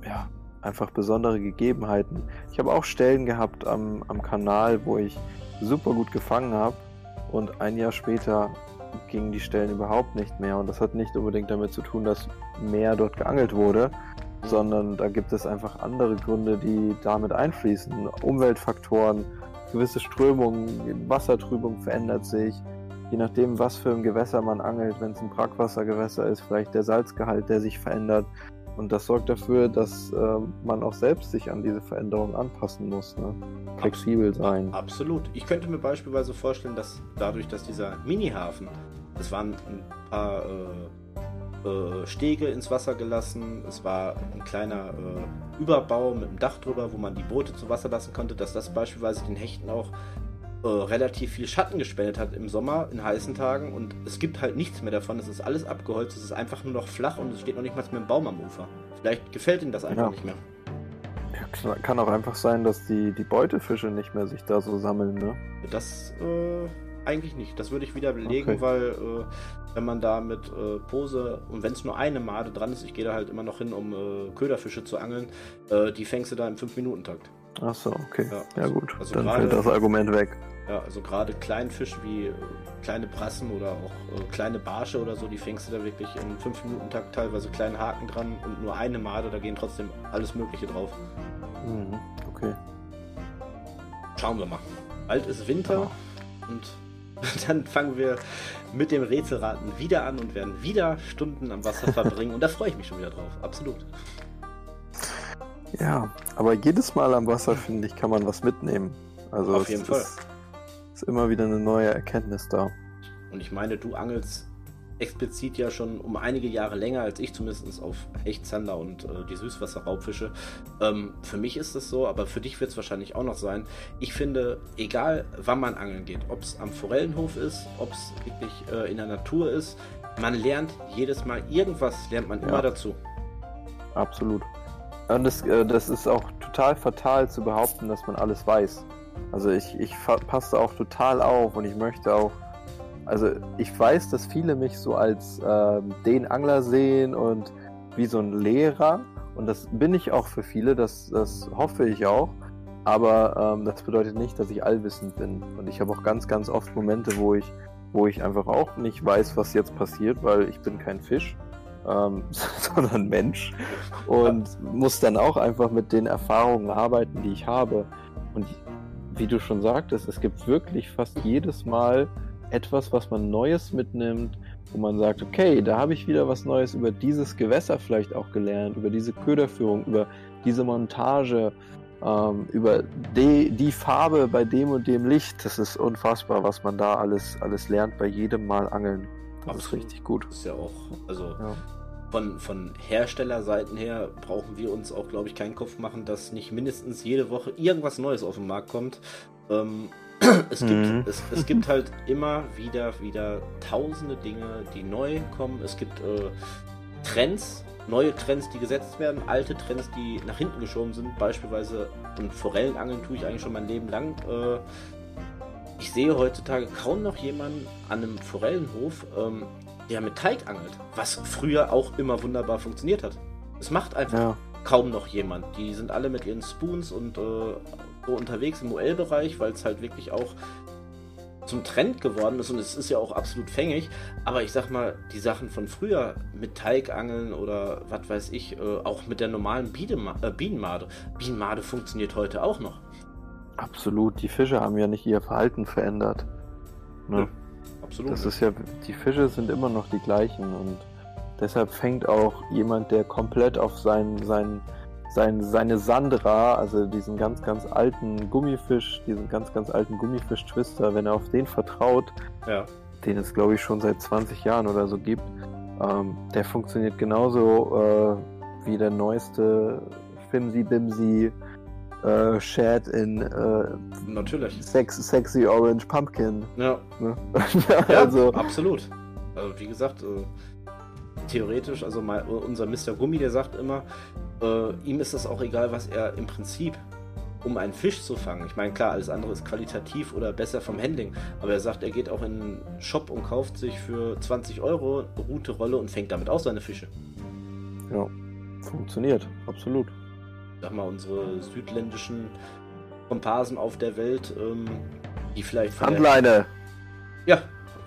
ja, einfach besondere Gegebenheiten. Ich habe auch Stellen gehabt am, am Kanal, wo ich super gut gefangen habe und ein Jahr später gingen die Stellen überhaupt nicht mehr. Und das hat nicht unbedingt damit zu tun, dass mehr dort geangelt wurde, sondern da gibt es einfach andere Gründe, die damit einfließen. Umweltfaktoren, gewisse Strömungen, Wassertrübung verändert sich. Je nachdem, was für ein Gewässer man angelt, wenn es ein Brackwassergewässer ist, vielleicht der Salzgehalt, der sich verändert. Und das sorgt dafür, dass äh, man auch selbst sich an diese Veränderungen anpassen muss. Ne? Flexibel sein. Absolut. Ich könnte mir beispielsweise vorstellen, dass dadurch, dass dieser Mini-Hafen, es waren ein paar äh, äh, Stege ins Wasser gelassen, es war ein kleiner äh, Überbau mit einem Dach drüber, wo man die Boote zu Wasser lassen konnte, dass das beispielsweise den Hechten auch äh, relativ viel Schatten gespendet hat im Sommer, in heißen Tagen und es gibt halt nichts mehr davon. Es ist alles abgeholzt, es ist einfach nur noch flach und es steht noch nicht mal mehr ein Baum am Ufer. Vielleicht gefällt ihnen das einfach ja. nicht mehr. Ja, kann auch einfach sein, dass die, die Beutefische nicht mehr sich da so sammeln, ne? Das äh, eigentlich nicht. Das würde ich wieder belegen, okay. weil äh, wenn man da mit äh, Pose und wenn es nur eine Made dran ist, ich gehe da halt immer noch hin, um äh, Köderfische zu angeln, äh, die fängst du da im 5-Minuten-Takt. Ach so, okay. Ja, ja gut. Also Dann grade, fällt das Argument weg. Ja, also gerade Kleinfisch wie äh, kleine Brassen oder auch äh, kleine Barsche oder so, die fängst du da wirklich in 5 Minuten Takt teilweise kleinen Haken dran und nur eine Made, da gehen trotzdem alles Mögliche drauf. Mhm, okay. Schauen wir mal. Bald ist Winter ja. und *laughs* dann fangen wir mit dem Rätselraten wieder an und werden wieder Stunden am Wasser verbringen und da freue ich mich schon wieder drauf. Absolut. Ja, aber jedes Mal am Wasser, finde ich, kann man was mitnehmen. Also Auf jeden Fall. Ist, ist immer wieder eine neue Erkenntnis da. Und ich meine, du angelst explizit ja schon um einige Jahre länger als ich zumindest auf Hecht, Zander und äh, die Süßwasserraubfische. Ähm, für mich ist es so, aber für dich wird es wahrscheinlich auch noch sein. Ich finde, egal wann man angeln geht, ob es am Forellenhof ist, ob es wirklich äh, in der Natur ist, man lernt jedes Mal irgendwas, lernt man ja. immer dazu. Absolut. Und das, äh, das ist auch total fatal zu behaupten, dass man alles weiß. Also ich, ich passe auch total auf und ich möchte auch, also ich weiß, dass viele mich so als ähm, den Angler sehen und wie so ein Lehrer und das bin ich auch für viele, das, das hoffe ich auch. Aber ähm, das bedeutet nicht, dass ich allwissend bin. Und ich habe auch ganz, ganz oft Momente, wo ich, wo ich einfach auch nicht weiß, was jetzt passiert, weil ich bin kein Fisch ähm, *laughs* sondern Mensch und muss dann auch einfach mit den Erfahrungen arbeiten, die ich habe. Und wie du schon sagtest, es gibt wirklich fast jedes Mal etwas, was man Neues mitnimmt, wo man sagt, okay, da habe ich wieder was Neues über dieses Gewässer vielleicht auch gelernt, über diese Köderführung, über diese Montage, ähm, über die, die Farbe bei dem und dem Licht. Das ist unfassbar, was man da alles, alles lernt bei jedem Mal Angeln. Das Absolut. ist richtig gut. Das ist ja auch, also ja von, von Herstellerseiten her brauchen wir uns auch, glaube ich, keinen Kopf machen, dass nicht mindestens jede Woche irgendwas Neues auf den Markt kommt. Ähm, *clears throat* es, gibt, mhm. es, es gibt halt immer wieder, wieder tausende Dinge, die neu kommen. Es gibt äh, Trends, neue Trends, die gesetzt werden, alte Trends, die nach hinten geschoben sind. Beispielsweise und Forellenangeln tue ich eigentlich schon mein Leben lang. Äh, ich sehe heutzutage kaum noch jemanden an einem Forellenhof, ähm, der mit Teig angelt, was früher auch immer wunderbar funktioniert hat. Es macht einfach ja. kaum noch jemand. Die sind alle mit ihren Spoons und äh, so unterwegs im UL-Bereich, weil es halt wirklich auch zum Trend geworden ist und es ist ja auch absolut fängig. Aber ich sag mal, die Sachen von früher mit Teigangeln oder was weiß ich, äh, auch mit der normalen Bienenma äh, Bienenmade. Bienenmade funktioniert heute auch noch. Absolut, die Fische haben ja nicht ihr Verhalten verändert. Ne? Ja, absolut. Das ist ja, die Fische sind immer noch die gleichen und deshalb fängt auch jemand, der komplett auf sein, sein, sein, seine Sandra, also diesen ganz, ganz alten Gummifisch, diesen ganz, ganz alten Gummifisch-Twister, wenn er auf den vertraut, ja. den es glaube ich schon seit 20 Jahren oder so gibt, ähm, der funktioniert genauso äh, wie der neueste Fimsi Bimsi äh, Shed in äh, Natürlich. Sex, Sexy Orange Pumpkin. Ja. Ne? *laughs* ja, also, absolut. Also wie gesagt, äh, theoretisch, also mal, unser Mr. Gummi, der sagt immer, äh, ihm ist es auch egal, was er im Prinzip um einen Fisch zu fangen. Ich meine, klar, alles andere ist qualitativ oder besser vom Handling, aber er sagt, er geht auch in einen Shop und kauft sich für 20 Euro eine Route, Rolle und fängt damit auch seine Fische. Ja, funktioniert, absolut sag mal, unsere südländischen Komparsen auf der Welt, ähm, die vielleicht. Handleine! Ja,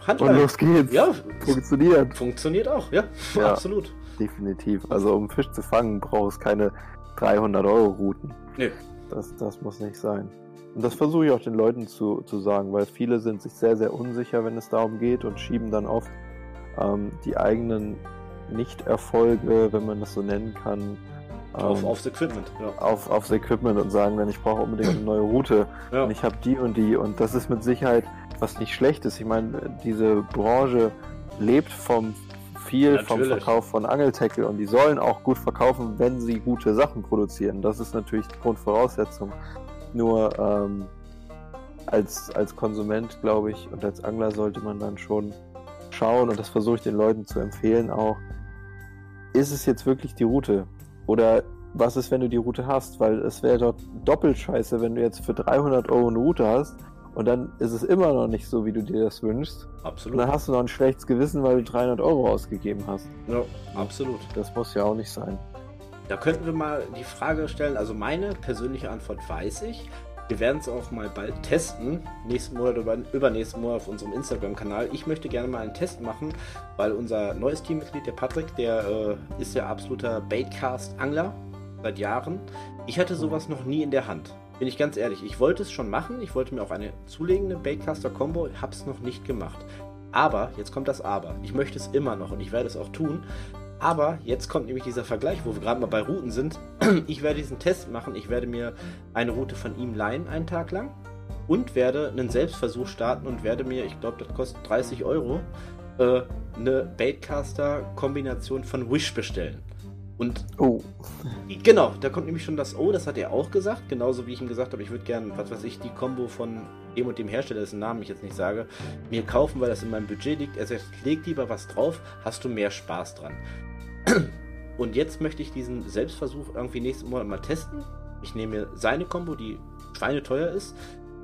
Handleine. Und los geht's. Ja, funktioniert. Funktioniert auch, ja, *laughs* ja absolut. Definitiv. Also, um Fisch zu fangen, brauchst keine 300 Euro Routen. Nee. Das, das muss nicht sein. Und das versuche ich auch den Leuten zu, zu sagen, weil viele sind sich sehr, sehr unsicher, wenn es darum geht und schieben dann oft ähm, die eigenen Nicht-Erfolge, wenn man das so nennen kann, auf, ähm, aufs Equipment, ja. Auf, aufs Equipment und sagen dann, ich brauche unbedingt eine neue Route ja. und ich habe die und die und das ist mit Sicherheit was nicht schlecht ist. Ich meine, diese Branche lebt vom viel Natürlich. vom Verkauf von Angeltackle und die sollen auch gut verkaufen, wenn sie gute Sachen produzieren. Das ist natürlich die Grundvoraussetzung. Nur ähm, als, als Konsument, glaube ich, und als Angler sollte man dann schon schauen, und das versuche ich den Leuten zu empfehlen auch, ist es jetzt wirklich die Route? Oder was ist, wenn du die Route hast? Weil es wäre doch doppelt scheiße, wenn du jetzt für 300 Euro eine Route hast und dann ist es immer noch nicht so, wie du dir das wünschst. Absolut. Und dann hast du noch ein schlechtes Gewissen, weil du 300 Euro ausgegeben hast. Ja, absolut. Das muss ja auch nicht sein. Da könnten wir mal die Frage stellen, also meine persönliche Antwort weiß ich. Wir werden es auch mal bald testen, nächsten Monat oder übernächsten Monat auf unserem Instagram-Kanal. Ich möchte gerne mal einen Test machen, weil unser neues Teammitglied, der Patrick, der äh, ist ja absoluter Baitcast-Angler seit Jahren. Ich hatte sowas noch nie in der Hand. Bin ich ganz ehrlich, ich wollte es schon machen. Ich wollte mir auch eine zulegende Baitcaster-Combo, habe es noch nicht gemacht. Aber, jetzt kommt das Aber. Ich möchte es immer noch und ich werde es auch tun. Aber jetzt kommt nämlich dieser Vergleich, wo wir gerade mal bei Routen sind. *clears throat* Ich werde diesen Test machen. Ich werde mir eine Route von ihm leihen, einen Tag lang. Und werde einen Selbstversuch starten und werde mir, ich glaube, das kostet 30 Euro, äh, eine Baitcaster-Kombination von Wish bestellen. Und oh. genau, da kommt nämlich schon das O, das hat er auch gesagt, genauso wie ich ihm gesagt habe, ich würde gerne, was weiß ich, die Combo von dem und dem Hersteller, dessen Namen ich jetzt nicht sage, mir kaufen, weil das in meinem Budget liegt. Er sagt, leg lieber was drauf, hast du mehr Spaß dran. Und jetzt möchte ich diesen Selbstversuch irgendwie nächsten Monat mal testen. Ich nehme mir seine Combo, die schweineteuer ist,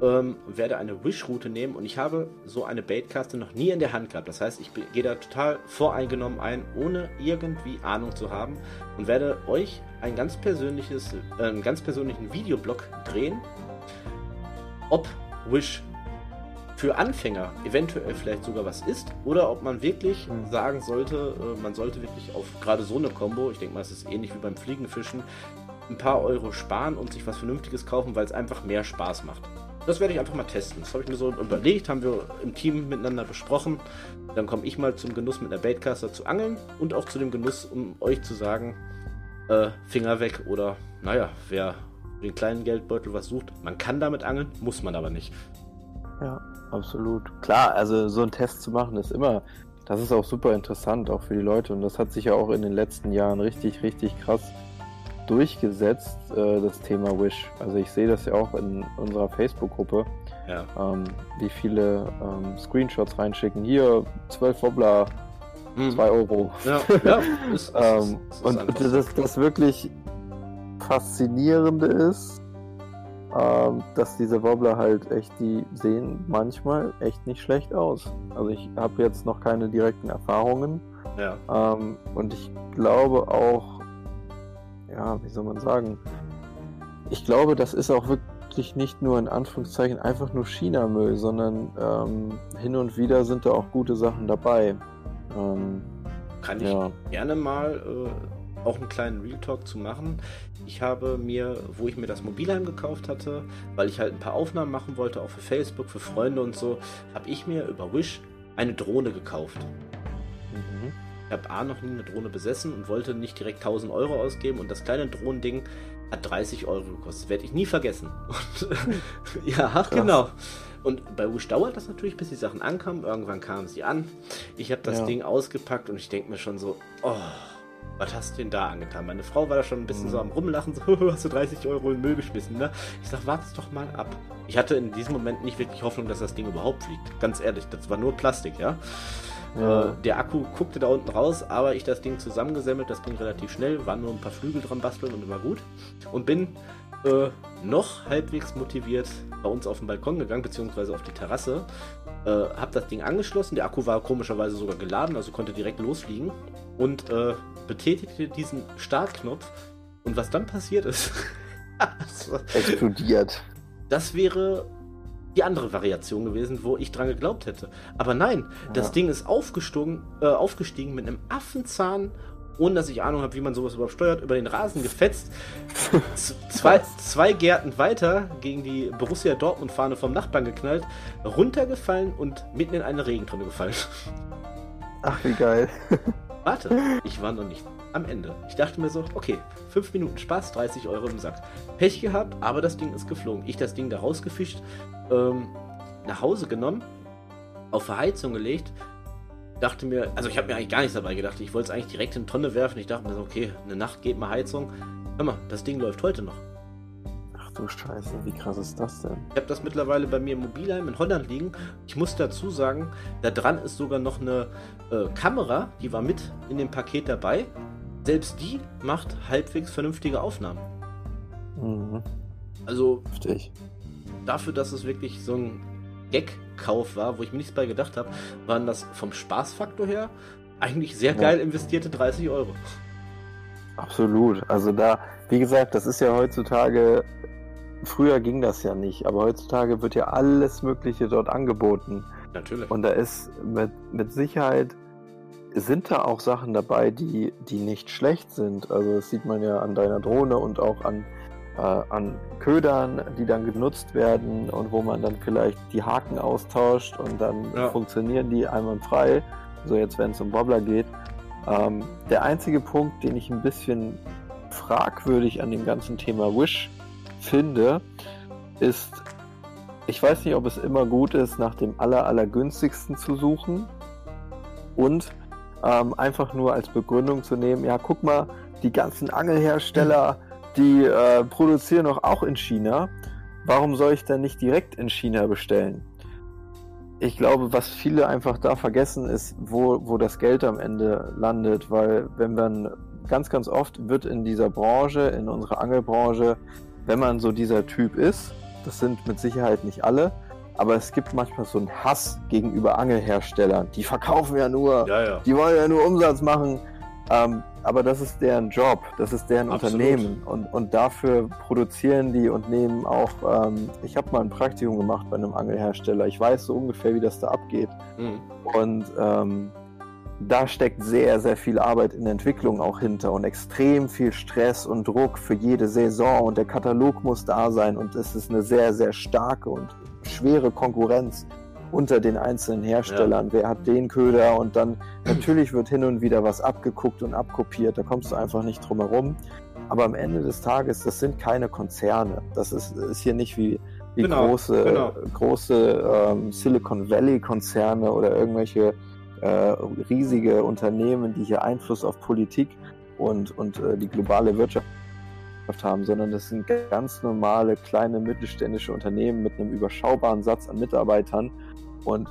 ähm, werde eine Wish-Route nehmen und ich habe so eine Baitcaster noch nie in der Hand gehabt. Das heißt, ich gehe da total voreingenommen ein, ohne irgendwie Ahnung zu haben und werde euch ein ganz persönliches, äh, einen ganz persönlichen Videoblog drehen, ob Wish für Anfänger eventuell vielleicht sogar was ist oder ob man wirklich mhm. sagen sollte, äh, man sollte wirklich auf gerade so eine Combo, ich denke mal, es ist ähnlich wie beim Fliegenfischen, ein paar Euro sparen und sich was Vernünftiges kaufen, weil es einfach mehr Spaß macht. Das werde ich einfach mal testen. Das habe ich mir so überlegt, haben wir im Team miteinander besprochen. Dann komme ich mal zum Genuss mit einer Baitcaster zu angeln und auch zu dem Genuss, um euch zu sagen, äh, Finger weg oder naja, wer den kleinen Geldbeutel was sucht, man kann damit angeln, muss man aber nicht. Ja, absolut. Klar, also so einen Test zu machen ist immer, das ist auch super interessant, auch für die Leute. Und das hat sich ja auch in den letzten Jahren richtig, richtig krass durchgesetzt, äh, das Thema Wish. Also ich sehe das ja auch in unserer Facebook-Gruppe, ja. ähm, wie viele ähm, Screenshots reinschicken. Hier, 12 Wobbler, 2 mhm. Euro. Ja, *laughs* ja ist, ist, ähm, ist, und das, das wirklich Faszinierende ist, ähm, dass diese Wobbler halt echt, die sehen manchmal echt nicht schlecht aus. Also ich habe jetzt noch keine direkten Erfahrungen. Ja. Ähm, und ich glaube auch, ja, wie soll man sagen, ich glaube, das ist auch wirklich nicht nur in Anführungszeichen einfach nur China-Müll, sondern ähm, hin und wieder sind da auch gute Sachen dabei. Ähm, Kann ich ja. gerne mal äh, auch einen kleinen Real Talk zu machen. Ich habe mir, wo ich mir das Mobilheim gekauft hatte, weil ich halt ein paar Aufnahmen machen wollte, auch für Facebook, für Freunde und so, habe ich mir über Wish eine Drohne gekauft. Mhm. Ich habe A noch nie eine Drohne besessen und wollte nicht direkt 1000 Euro ausgeben und das kleine Drohnending hat 30 Euro gekostet. Werde ich nie vergessen. *laughs* Und, *laughs* ja, ach, genau. Und bei Wish dauert das natürlich, bis die Sachen ankamen. Irgendwann kamen sie an. Ich habe das ja. Ding ausgepackt und ich denke mir schon so, oh, was hast du denn da angetan? Meine Frau war da schon ein bisschen mhm. so am Rumlachen, so, *laughs* hast du 30 Euro in Müll geschmissen, ne? Ich sag, warte doch mal ab. Ich hatte in diesem Moment nicht wirklich Hoffnung, dass das Ding überhaupt fliegt. Ganz ehrlich, das war nur Plastik, ja? Ja. Äh, der Akku guckte da unten raus, aber ich das Ding zusammengesammelt, das ging relativ schnell, waren nur ein paar Flügel dran basteln und immer gut. Und bin äh, noch halbwegs motiviert bei uns auf den Balkon gegangen, beziehungsweise auf die Terrasse. Äh, hab das Ding angeschlossen, der Akku war komischerweise sogar geladen, also konnte direkt losfliegen. Und äh, betätigte diesen Startknopf. Und was dann passiert ist. *laughs* Explodiert. Das wäre die andere Variation gewesen, wo ich dran geglaubt hätte. Aber nein, ja. das Ding ist aufgestiegen, äh, aufgestiegen mit einem Affenzahn, ohne dass ich Ahnung habe, wie man sowas überhaupt steuert, über den Rasen gefetzt. *laughs* zwei, zwei Gärten weiter gegen die Borussia Dortmund-Fahne vom Nachbarn geknallt, runtergefallen und mitten in eine Regentonne gefallen. Ach, wie geil. *laughs* Warte, ich war noch nicht am Ende. Ich dachte mir so, okay, 5 Minuten Spaß, 30 Euro im Sack. Pech gehabt, aber das Ding ist geflogen. Ich das Ding da rausgefischt, ähm, nach Hause genommen, auf Verheizung gelegt. Dachte mir, also ich habe mir eigentlich gar nichts dabei gedacht. Ich wollte es eigentlich direkt in die Tonne werfen. Ich dachte mir so, okay, eine Nacht geht mal Heizung. Hör mal, das Ding läuft heute noch. Du Scheiße, wie krass ist das denn? Ich habe das mittlerweile bei mir im Mobilheim in Holland liegen. Ich muss dazu sagen, da dran ist sogar noch eine äh, Kamera, die war mit in dem Paket dabei. Selbst die macht halbwegs vernünftige Aufnahmen. Mhm. Also, Richtig dafür, dass es wirklich so ein Gag-Kauf war, wo ich mir nichts bei gedacht habe, waren das vom Spaßfaktor her eigentlich sehr geil investierte 30 Euro. Absolut. Also da, wie gesagt, das ist ja heutzutage, früher ging das ja nicht, aber heutzutage wird ja alles Mögliche dort angeboten. Natürlich. Und da ist mit, mit Sicherheit sind da auch Sachen dabei, die, die nicht schlecht sind. Also das sieht man ja an deiner Drohne und auch an äh, an Ködern, die dann genutzt werden und wo man dann vielleicht die Haken austauscht und dann ja. funktionieren die einwandfrei. So jetzt, wenn es um Wobbler geht. Ähm, der einzige Punkt, den ich ein bisschen fragwürdig an dem ganzen Thema Wish finde, ist, ich weiß nicht, ob es immer gut ist, nach dem aller, allergünstigsten zu suchen und ähm, einfach nur als Begründung zu nehmen, ja, guck mal, die ganzen Angelhersteller die äh, produzieren doch auch in China. Warum soll ich denn nicht direkt in China bestellen? Ich glaube, was viele einfach da vergessen, ist, wo, wo das Geld am Ende landet, weil wenn man ganz, ganz oft wird in dieser Branche, in unserer Angelbranche, wenn man so dieser Typ ist, das sind mit Sicherheit nicht alle, aber es gibt manchmal so einen Hass gegenüber Angelherstellern. Die verkaufen ja nur, ja, ja. die wollen ja nur Umsatz machen. Ähm, aber das ist deren Job, das ist deren Absolut. Unternehmen und, und dafür produzieren die und nehmen auch, ähm, ich habe mal ein Praktikum gemacht bei einem Angelhersteller, ich weiß so ungefähr, wie das da abgeht mhm. und ähm, da steckt sehr, sehr viel Arbeit in der Entwicklung auch hinter und extrem viel Stress und Druck für jede Saison und der Katalog muss da sein und es ist eine sehr, sehr starke und schwere Konkurrenz unter den einzelnen Herstellern. Ja. Wer hat den Köder? Und dann natürlich wird hin und wieder was abgeguckt und abkopiert. Da kommst du einfach nicht drum herum. Aber am Ende des Tages, das sind keine Konzerne. Das ist, ist hier nicht wie, wie genau, große, genau. große ähm, Silicon Valley-Konzerne oder irgendwelche äh, riesige Unternehmen, die hier Einfluss auf Politik und, und äh, die globale Wirtschaft haben, sondern das sind ganz normale kleine mittelständische Unternehmen mit einem überschaubaren Satz an Mitarbeitern, und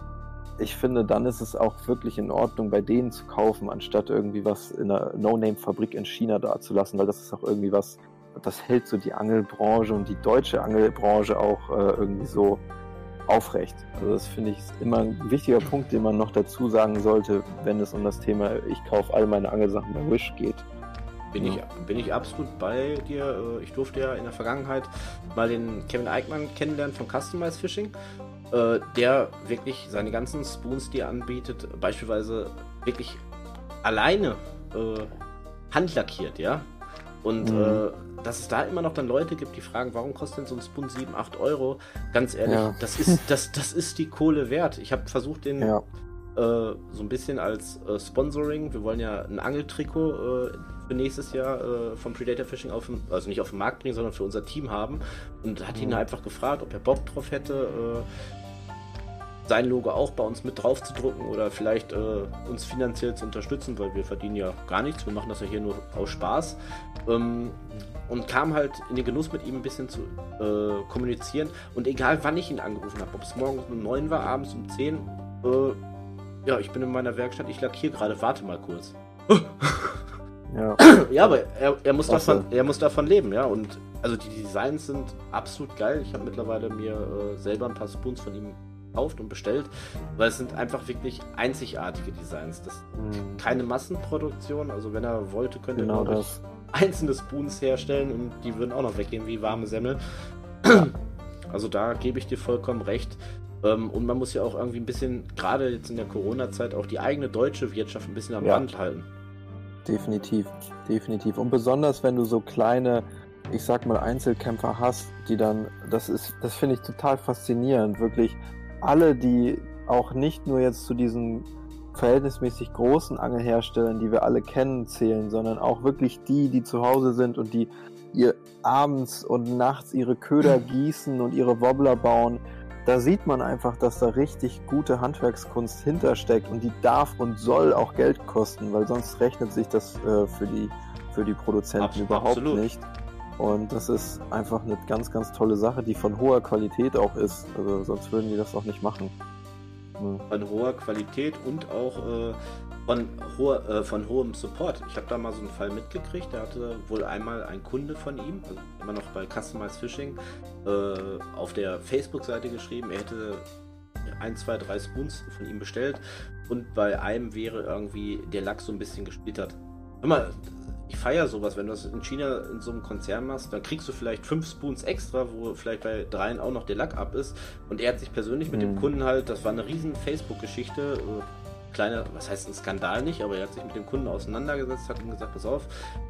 ich finde, dann ist es auch wirklich in Ordnung, bei denen zu kaufen, anstatt irgendwie was in einer No-Name-Fabrik in China dazulassen, weil das ist auch irgendwie was, das hält so die Angelbranche und die deutsche Angelbranche auch äh, irgendwie so aufrecht. Also das finde ich immer ein wichtiger Punkt, den man noch dazu sagen sollte, wenn es um das Thema ich kaufe all meine Angelsachen bei Wish geht. Bin, ja. ich, bin ich absolut bei dir. Äh, ich durfte ja in der Vergangenheit mal den Kevin Eichmann kennenlernen von Customized Fishing, äh, der wirklich seine ganzen Spoons, die er anbietet, beispielsweise wirklich alleine äh, handlackiert, ja. Und mhm. Dass es da immer noch dann Leute gibt, die fragen, warum kostet denn so ein Spoon 7, 8 Euro? Ganz ehrlich, ja. das, ist, das, das ist die Kohle wert. Ich habe versucht, den ja. äh, so ein bisschen als äh, Sponsoring, wir wollen ja ein Angeltrikot äh, für nächstes Jahr äh, vom Predator Fishing auf dem, also nicht auf den Markt bringen, sondern für unser Team haben. Und hat ihn mhm. einfach gefragt, ob er Bock drauf hätte, äh, sein Logo auch bei uns mit drauf zu drucken oder vielleicht äh, uns finanziell zu unterstützen, weil wir verdienen ja gar nichts, wir machen das ja hier nur aus Spaß. Ähm, und kam halt in den Genuss mit ihm ein bisschen zu äh, kommunizieren. Und egal wann ich ihn angerufen habe, ob es morgens um 9 war, abends um 10, äh, ja, ich bin in meiner Werkstatt, ich lackiere gerade, warte mal kurz. Ja, *coughs* ja aber er, er, muss davon, er muss davon leben, ja. Und also die Designs sind absolut geil. Ich habe mittlerweile mir äh, selber ein paar Spoons von ihm gekauft und bestellt, weil es sind einfach wirklich einzigartige Designs. Das mhm. keine Massenproduktion. Also wenn er wollte, könnte genau er das. Einzelne Spoons herstellen und die würden auch noch weggehen wie warme Semmel. Also da gebe ich dir vollkommen recht. Ähm, und man muss ja auch irgendwie ein bisschen, gerade jetzt in der Corona-Zeit, auch die eigene deutsche Wirtschaft ein bisschen am ja. Band halten. Definitiv, definitiv. Und besonders wenn du so kleine, ich sag mal, Einzelkämpfer hast, die dann, das ist, das finde ich total faszinierend, wirklich alle, die auch nicht nur jetzt zu diesen verhältnismäßig großen Angelherstellern, die wir alle kennen, zählen, sondern auch wirklich die, die zu Hause sind und die ihr abends und nachts ihre Köder *clears throat* gießen und ihre Wobbler bauen da sieht man einfach, dass da richtig gute Handwerkskunst hintersteckt und die darf und soll auch Geld kosten, weil sonst rechnet sich das äh, für, die, für die Produzenten Absolut. überhaupt nicht. Und das ist einfach eine ganz, ganz tolle Sache, die von hoher Qualität auch ist. Also sonst würden die das auch nicht machen. Von hoher Qualität und auch äh, von, hoher, äh, von hohem Support. Ich habe da mal so einen Fall mitgekriegt. Da hatte wohl einmal ein Kunde von ihm, also immer noch bei Customized Fishing, äh, auf der Facebook-Seite geschrieben, er hätte ein, zwei, drei Spoons von ihm bestellt und bei einem wäre irgendwie der Lachs so ein bisschen gesplittert. Hör mal, ich feiere sowas, wenn du das in China in so einem Konzern machst, dann kriegst du vielleicht fünf Spoons extra, wo vielleicht bei dreien auch noch der Lack ab ist. Und er hat sich persönlich mit mhm. dem Kunden halt, das war eine riesen Facebook-Geschichte, äh, kleiner, was heißt ein Skandal nicht, aber er hat sich mit dem Kunden auseinandergesetzt, hat ihm gesagt, pass auf,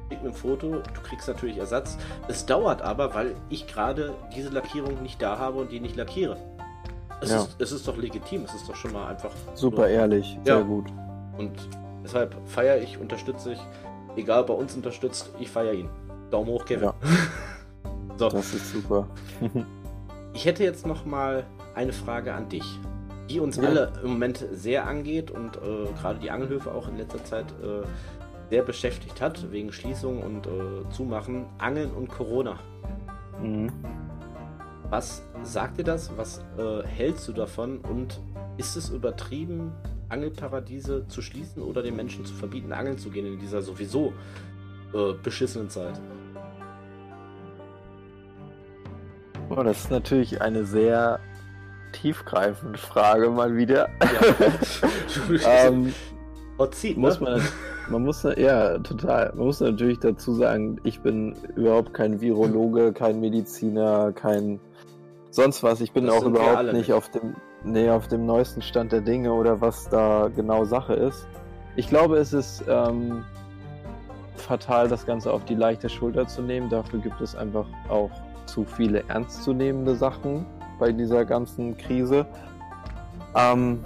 schick mir ein Foto, du kriegst natürlich Ersatz. Es dauert aber, weil ich gerade diese Lackierung nicht da habe und die nicht lackiere. Es, ja. ist, es ist doch legitim, es ist doch schon mal einfach. Super so. ehrlich, sehr ja. gut. Und deshalb feiere ich, unterstütze ich, egal bei uns unterstützt, ich feiere ihn. Daumen hoch, Kevin. Ja. *laughs* so. Das ist super. *laughs* ich hätte jetzt noch mal eine Frage an dich die uns ja. alle im Moment sehr angeht und äh, gerade die Angelhöfe auch in letzter Zeit äh, sehr beschäftigt hat, wegen Schließung und äh, Zumachen, Angeln und Corona. Mhm. Was sagt dir das? Was äh, hältst du davon? Und ist es übertrieben, Angelparadiese zu schließen oder den Menschen zu verbieten, angeln zu gehen in dieser sowieso äh, beschissenen Zeit? Oh, das ist natürlich eine sehr tiefgreifende Frage mal wieder. Ja. *laughs* *laughs* ähm, zieht, muss ne? man, man muss ja total. Man muss natürlich dazu sagen, ich bin überhaupt kein Virologe, kein Mediziner, kein sonst was. Ich bin das auch überhaupt nicht auf dem, nee, auf dem neuesten Stand der Dinge oder was da genau Sache ist. Ich glaube, es ist ähm, fatal, das Ganze auf die leichte Schulter zu nehmen. Dafür gibt es einfach auch zu viele ernstzunehmende Sachen bei dieser ganzen Krise. Ähm,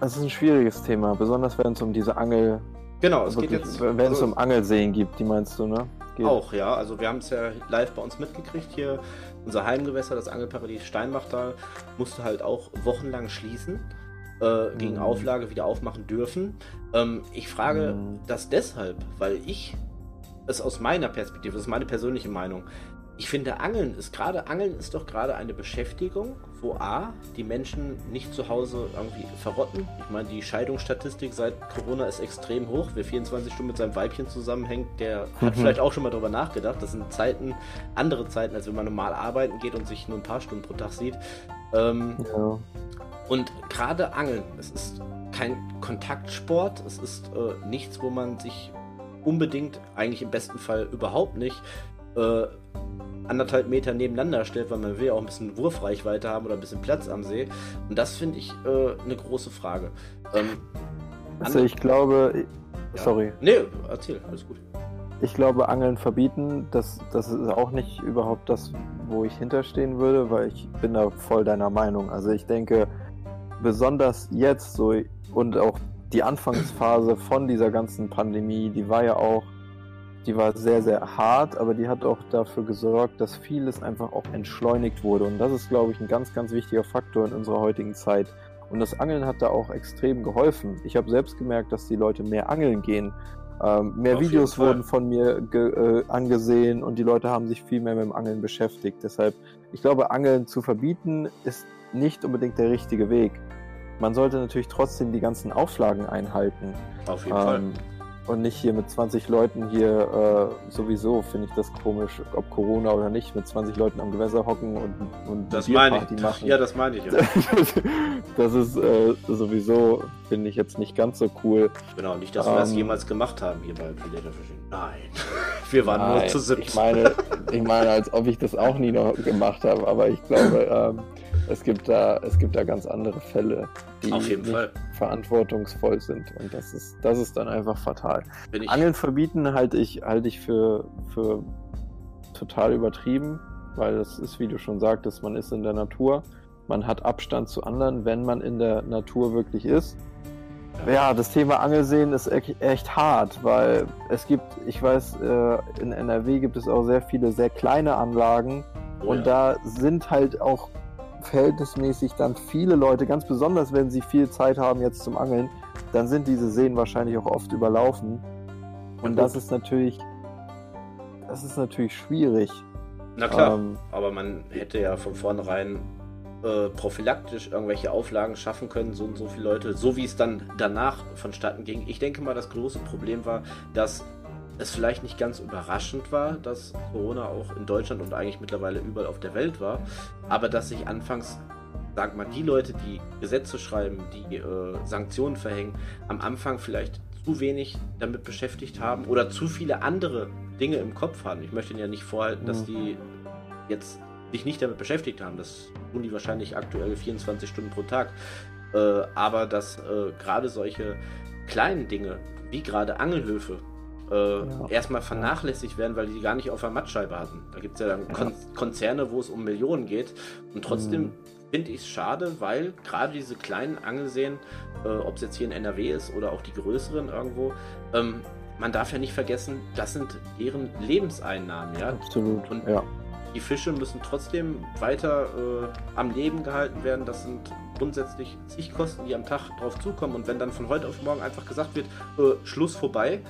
es ist ein schwieriges Thema, besonders wenn es um diese Angel. Genau, es wirklich, geht jetzt. Wenn es also, um Angelseen gibt, die meinst du, ne? Geht. Auch, ja. Also wir haben es ja live bei uns mitgekriegt hier. Unser Heimgewässer, das Angelparadies Steinbachtal, musste halt auch wochenlang schließen. Äh, gegen mhm. Auflage wieder aufmachen dürfen. Ähm, ich frage mhm. das deshalb, weil ich es aus meiner Perspektive, das ist meine persönliche Meinung, ich finde, Angeln ist gerade, Angeln ist doch gerade eine Beschäftigung, wo A, die Menschen nicht zu Hause irgendwie verrotten. Ich meine, die Scheidungsstatistik seit Corona ist extrem hoch. Wer 24 Stunden mit seinem Weibchen zusammenhängt, der mhm. hat vielleicht auch schon mal darüber nachgedacht. Das sind Zeiten, andere Zeiten, als wenn man normal arbeiten geht und sich nur ein paar Stunden pro Tag sieht. Ähm, ja. Und gerade Angeln, es ist kein Kontaktsport, es ist äh, nichts, wo man sich unbedingt, eigentlich im besten Fall überhaupt nicht, äh, anderthalb Meter nebeneinander stellt, weil man will ja auch ein bisschen Wurfreichweite haben oder ein bisschen Platz am See. Und das finde ich äh, eine große Frage. Ähm, also ich glaube, ja. sorry. Nee, erzähl, alles gut. Ich glaube, Angeln verbieten, das, das ist auch nicht überhaupt das, wo ich hinterstehen würde, weil ich bin da voll deiner Meinung. Also ich denke, besonders jetzt so und auch die Anfangsphase von dieser ganzen Pandemie, die war ja auch die war sehr, sehr hart, aber die hat auch dafür gesorgt, dass vieles einfach auch entschleunigt wurde. Und das ist, glaube ich, ein ganz, ganz wichtiger Faktor in unserer heutigen Zeit. Und das Angeln hat da auch extrem geholfen. Ich habe selbst gemerkt, dass die Leute mehr angeln gehen. Ähm, mehr Auf Videos wurden von mir äh, angesehen und die Leute haben sich viel mehr mit dem Angeln beschäftigt. Deshalb, ich glaube, Angeln zu verbieten ist nicht unbedingt der richtige Weg. Man sollte natürlich trotzdem die ganzen Auflagen einhalten. Auf jeden ähm, Fall und nicht hier mit 20 Leuten hier äh, sowieso finde ich das komisch, ob Corona oder nicht, mit 20 Leuten am Gewässer hocken und, und das meine ich. machen. Ja, das meine ich. Ja. *laughs* das ist äh, sowieso, finde ich jetzt nicht ganz so cool. Genau, nicht, dass wir das ähm, jemals gemacht haben hier bei Predator Fishing. Nein. *laughs* Wir waren nein, nur zu siebten. Ich meine, *laughs* ich meine, als ob ich das auch nie noch gemacht habe, aber ich glaube, ähm, es gibt da, es gibt da ganz andere Fälle, die verantwortungsvoll sind. Und das ist, das ist dann einfach fatal. Angeln verbieten halte ich, halte ich für, für total übertrieben, weil das ist, wie du schon sagtest, man ist in der Natur. Man hat Abstand zu anderen, wenn man in der Natur wirklich ist. Ja, das Thema Angelsehen ist echt hart, weil es gibt, ich weiß, äh, in NRW gibt es auch sehr viele sehr kleine Anlagen oh, und ja. da sind halt auch verhältnismäßig dann viele Leute, ganz besonders wenn sie viel Zeit haben jetzt zum Angeln, dann sind diese Seen wahrscheinlich auch oft überlaufen. Und das ist natürlich, das ist natürlich schwierig. Na klar, ähm, aber man hätte ja von vornherein äh, prophylaktisch irgendwelche Auflagen schaffen können, so und so viele Leute, so wie es dann danach vonstatten ging. Ich denke mal, das große Problem war, dass es vielleicht nicht ganz überraschend war, dass Corona auch in Deutschland und eigentlich mittlerweile überall auf der Welt war, aber dass sich anfangs, sag mal, die Leute, die Gesetze schreiben, die äh, Sanktionen verhängen, am Anfang vielleicht zu wenig damit beschäftigt haben oder zu viele andere Dinge im Kopf haben. Ich möchte ihnen ja nicht vorhalten, dass die jetzt sich nicht damit beschäftigt haben. Das tun die wahrscheinlich aktuell 24 Stunden pro Tag. Äh, aber dass äh, gerade solche kleinen Dinge, wie gerade Angelhöfe, äh, ja. erstmal vernachlässigt werden, weil die gar nicht auf der Mattscheibe hatten. Da gibt es ja dann Kon Konzerne, wo es um Millionen geht. Und trotzdem mhm. finde ich es schade, weil gerade diese kleinen Angelseen, äh, ob es jetzt hier in NRW ist oder auch die größeren irgendwo, ähm, man darf ja nicht vergessen, das sind deren Lebenseinnahmen, ja. Absolut. Und ja. die Fische müssen trotzdem weiter äh, am Leben gehalten werden. Das sind grundsätzlich zig Kosten, die am Tag drauf zukommen. Und wenn dann von heute auf morgen einfach gesagt wird, äh, Schluss vorbei,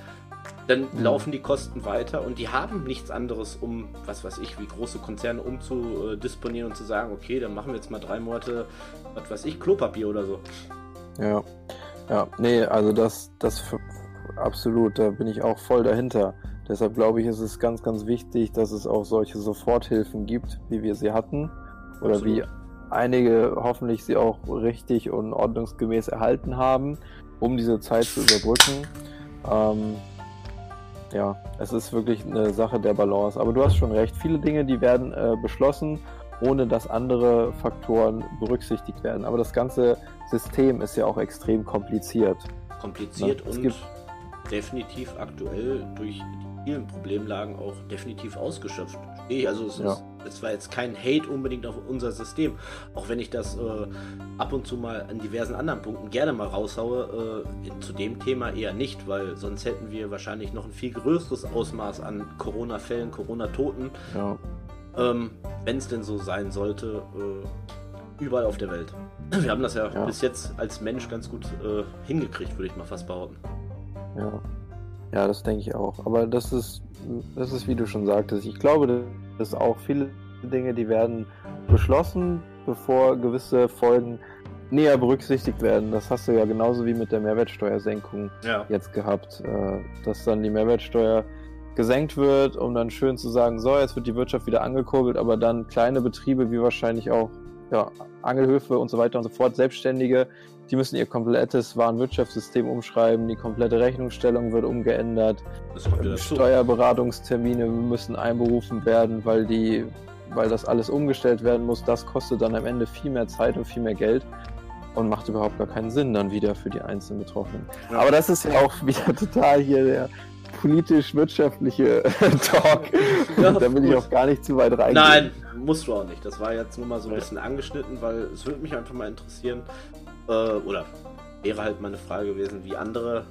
dann mhm. laufen die Kosten weiter und die haben nichts anderes, um, was weiß ich, wie große Konzerne umzudisponieren und zu sagen, okay, dann machen wir jetzt mal drei Monate, was weiß ich, Klopapier oder so. Ja, ja, nee, also das, das absolut, da bin ich auch voll dahinter. Deshalb glaube ich, ist es ganz, ganz wichtig, dass es auch solche Soforthilfen gibt, wie wir sie hatten. Oder absolut. wie einige hoffentlich sie auch richtig und ordnungsgemäß erhalten haben, um diese Zeit zu überbrücken. Ähm, ja, es ist wirklich eine Sache der Balance. Aber du hast schon recht, viele Dinge, die werden äh, beschlossen, ohne dass andere Faktoren berücksichtigt werden. Aber das ganze System ist ja auch extrem kompliziert. Kompliziert ja, und definitiv aktuell durch die vielen Problemlagen auch definitiv ausgeschöpft. Also es, ja. ist, es war jetzt kein Hate unbedingt auf unser System, auch wenn ich das äh, ab und zu mal an diversen anderen Punkten gerne mal raushaue, äh, in, zu dem Thema eher nicht, weil sonst hätten wir wahrscheinlich noch ein viel größeres Ausmaß an Corona-Fällen, Corona-Toten, ja. ähm, wenn es denn so sein sollte, äh, überall auf der Welt. *clears throat* Wir haben das ja, ja, bis jetzt als Mensch ganz gut äh, hingekriegt, würde ich mal fast behaupten. Ja. Ja, das denke ich auch. Aber das ist, das ist, wie du schon sagtest. Ich glaube, dass auch viele Dinge, die werden beschlossen, bevor gewisse Folgen näher berücksichtigt werden. Das hast du ja genauso wie mit der Mehrwertsteuersenkung ja. jetzt gehabt, äh, dass dann die Mehrwertsteuer gesenkt wird, um dann schön zu sagen, so, jetzt wird die Wirtschaft wieder angekurbelt, aber dann kleine Betriebe wie wahrscheinlich auch ja, Angelhöfe und so weiter und so fort, Selbstständige, die müssen ihr komplettes Warenwirtschaftssystem umschreiben, die komplette Rechnungsstellung wird umgeändert, Steuerberatungstermine müssen einberufen werden, weil die, weil das alles umgestellt werden muss. Das kostet dann am Ende viel mehr Zeit und viel mehr Geld und macht überhaupt gar keinen Sinn dann wieder für die einzelnen Betroffenen. Ja. Aber das ist ja auch *laughs* wieder total hier der politisch-wirtschaftliche *laughs* Talk. Ja, da will ich auch gar nicht zu weit reingehen. Nein, musst du auch nicht. Das war jetzt nur mal so ein bisschen angeschnitten, weil es würde mich einfach mal interessieren, äh, oder wäre halt meine Frage gewesen, wie andere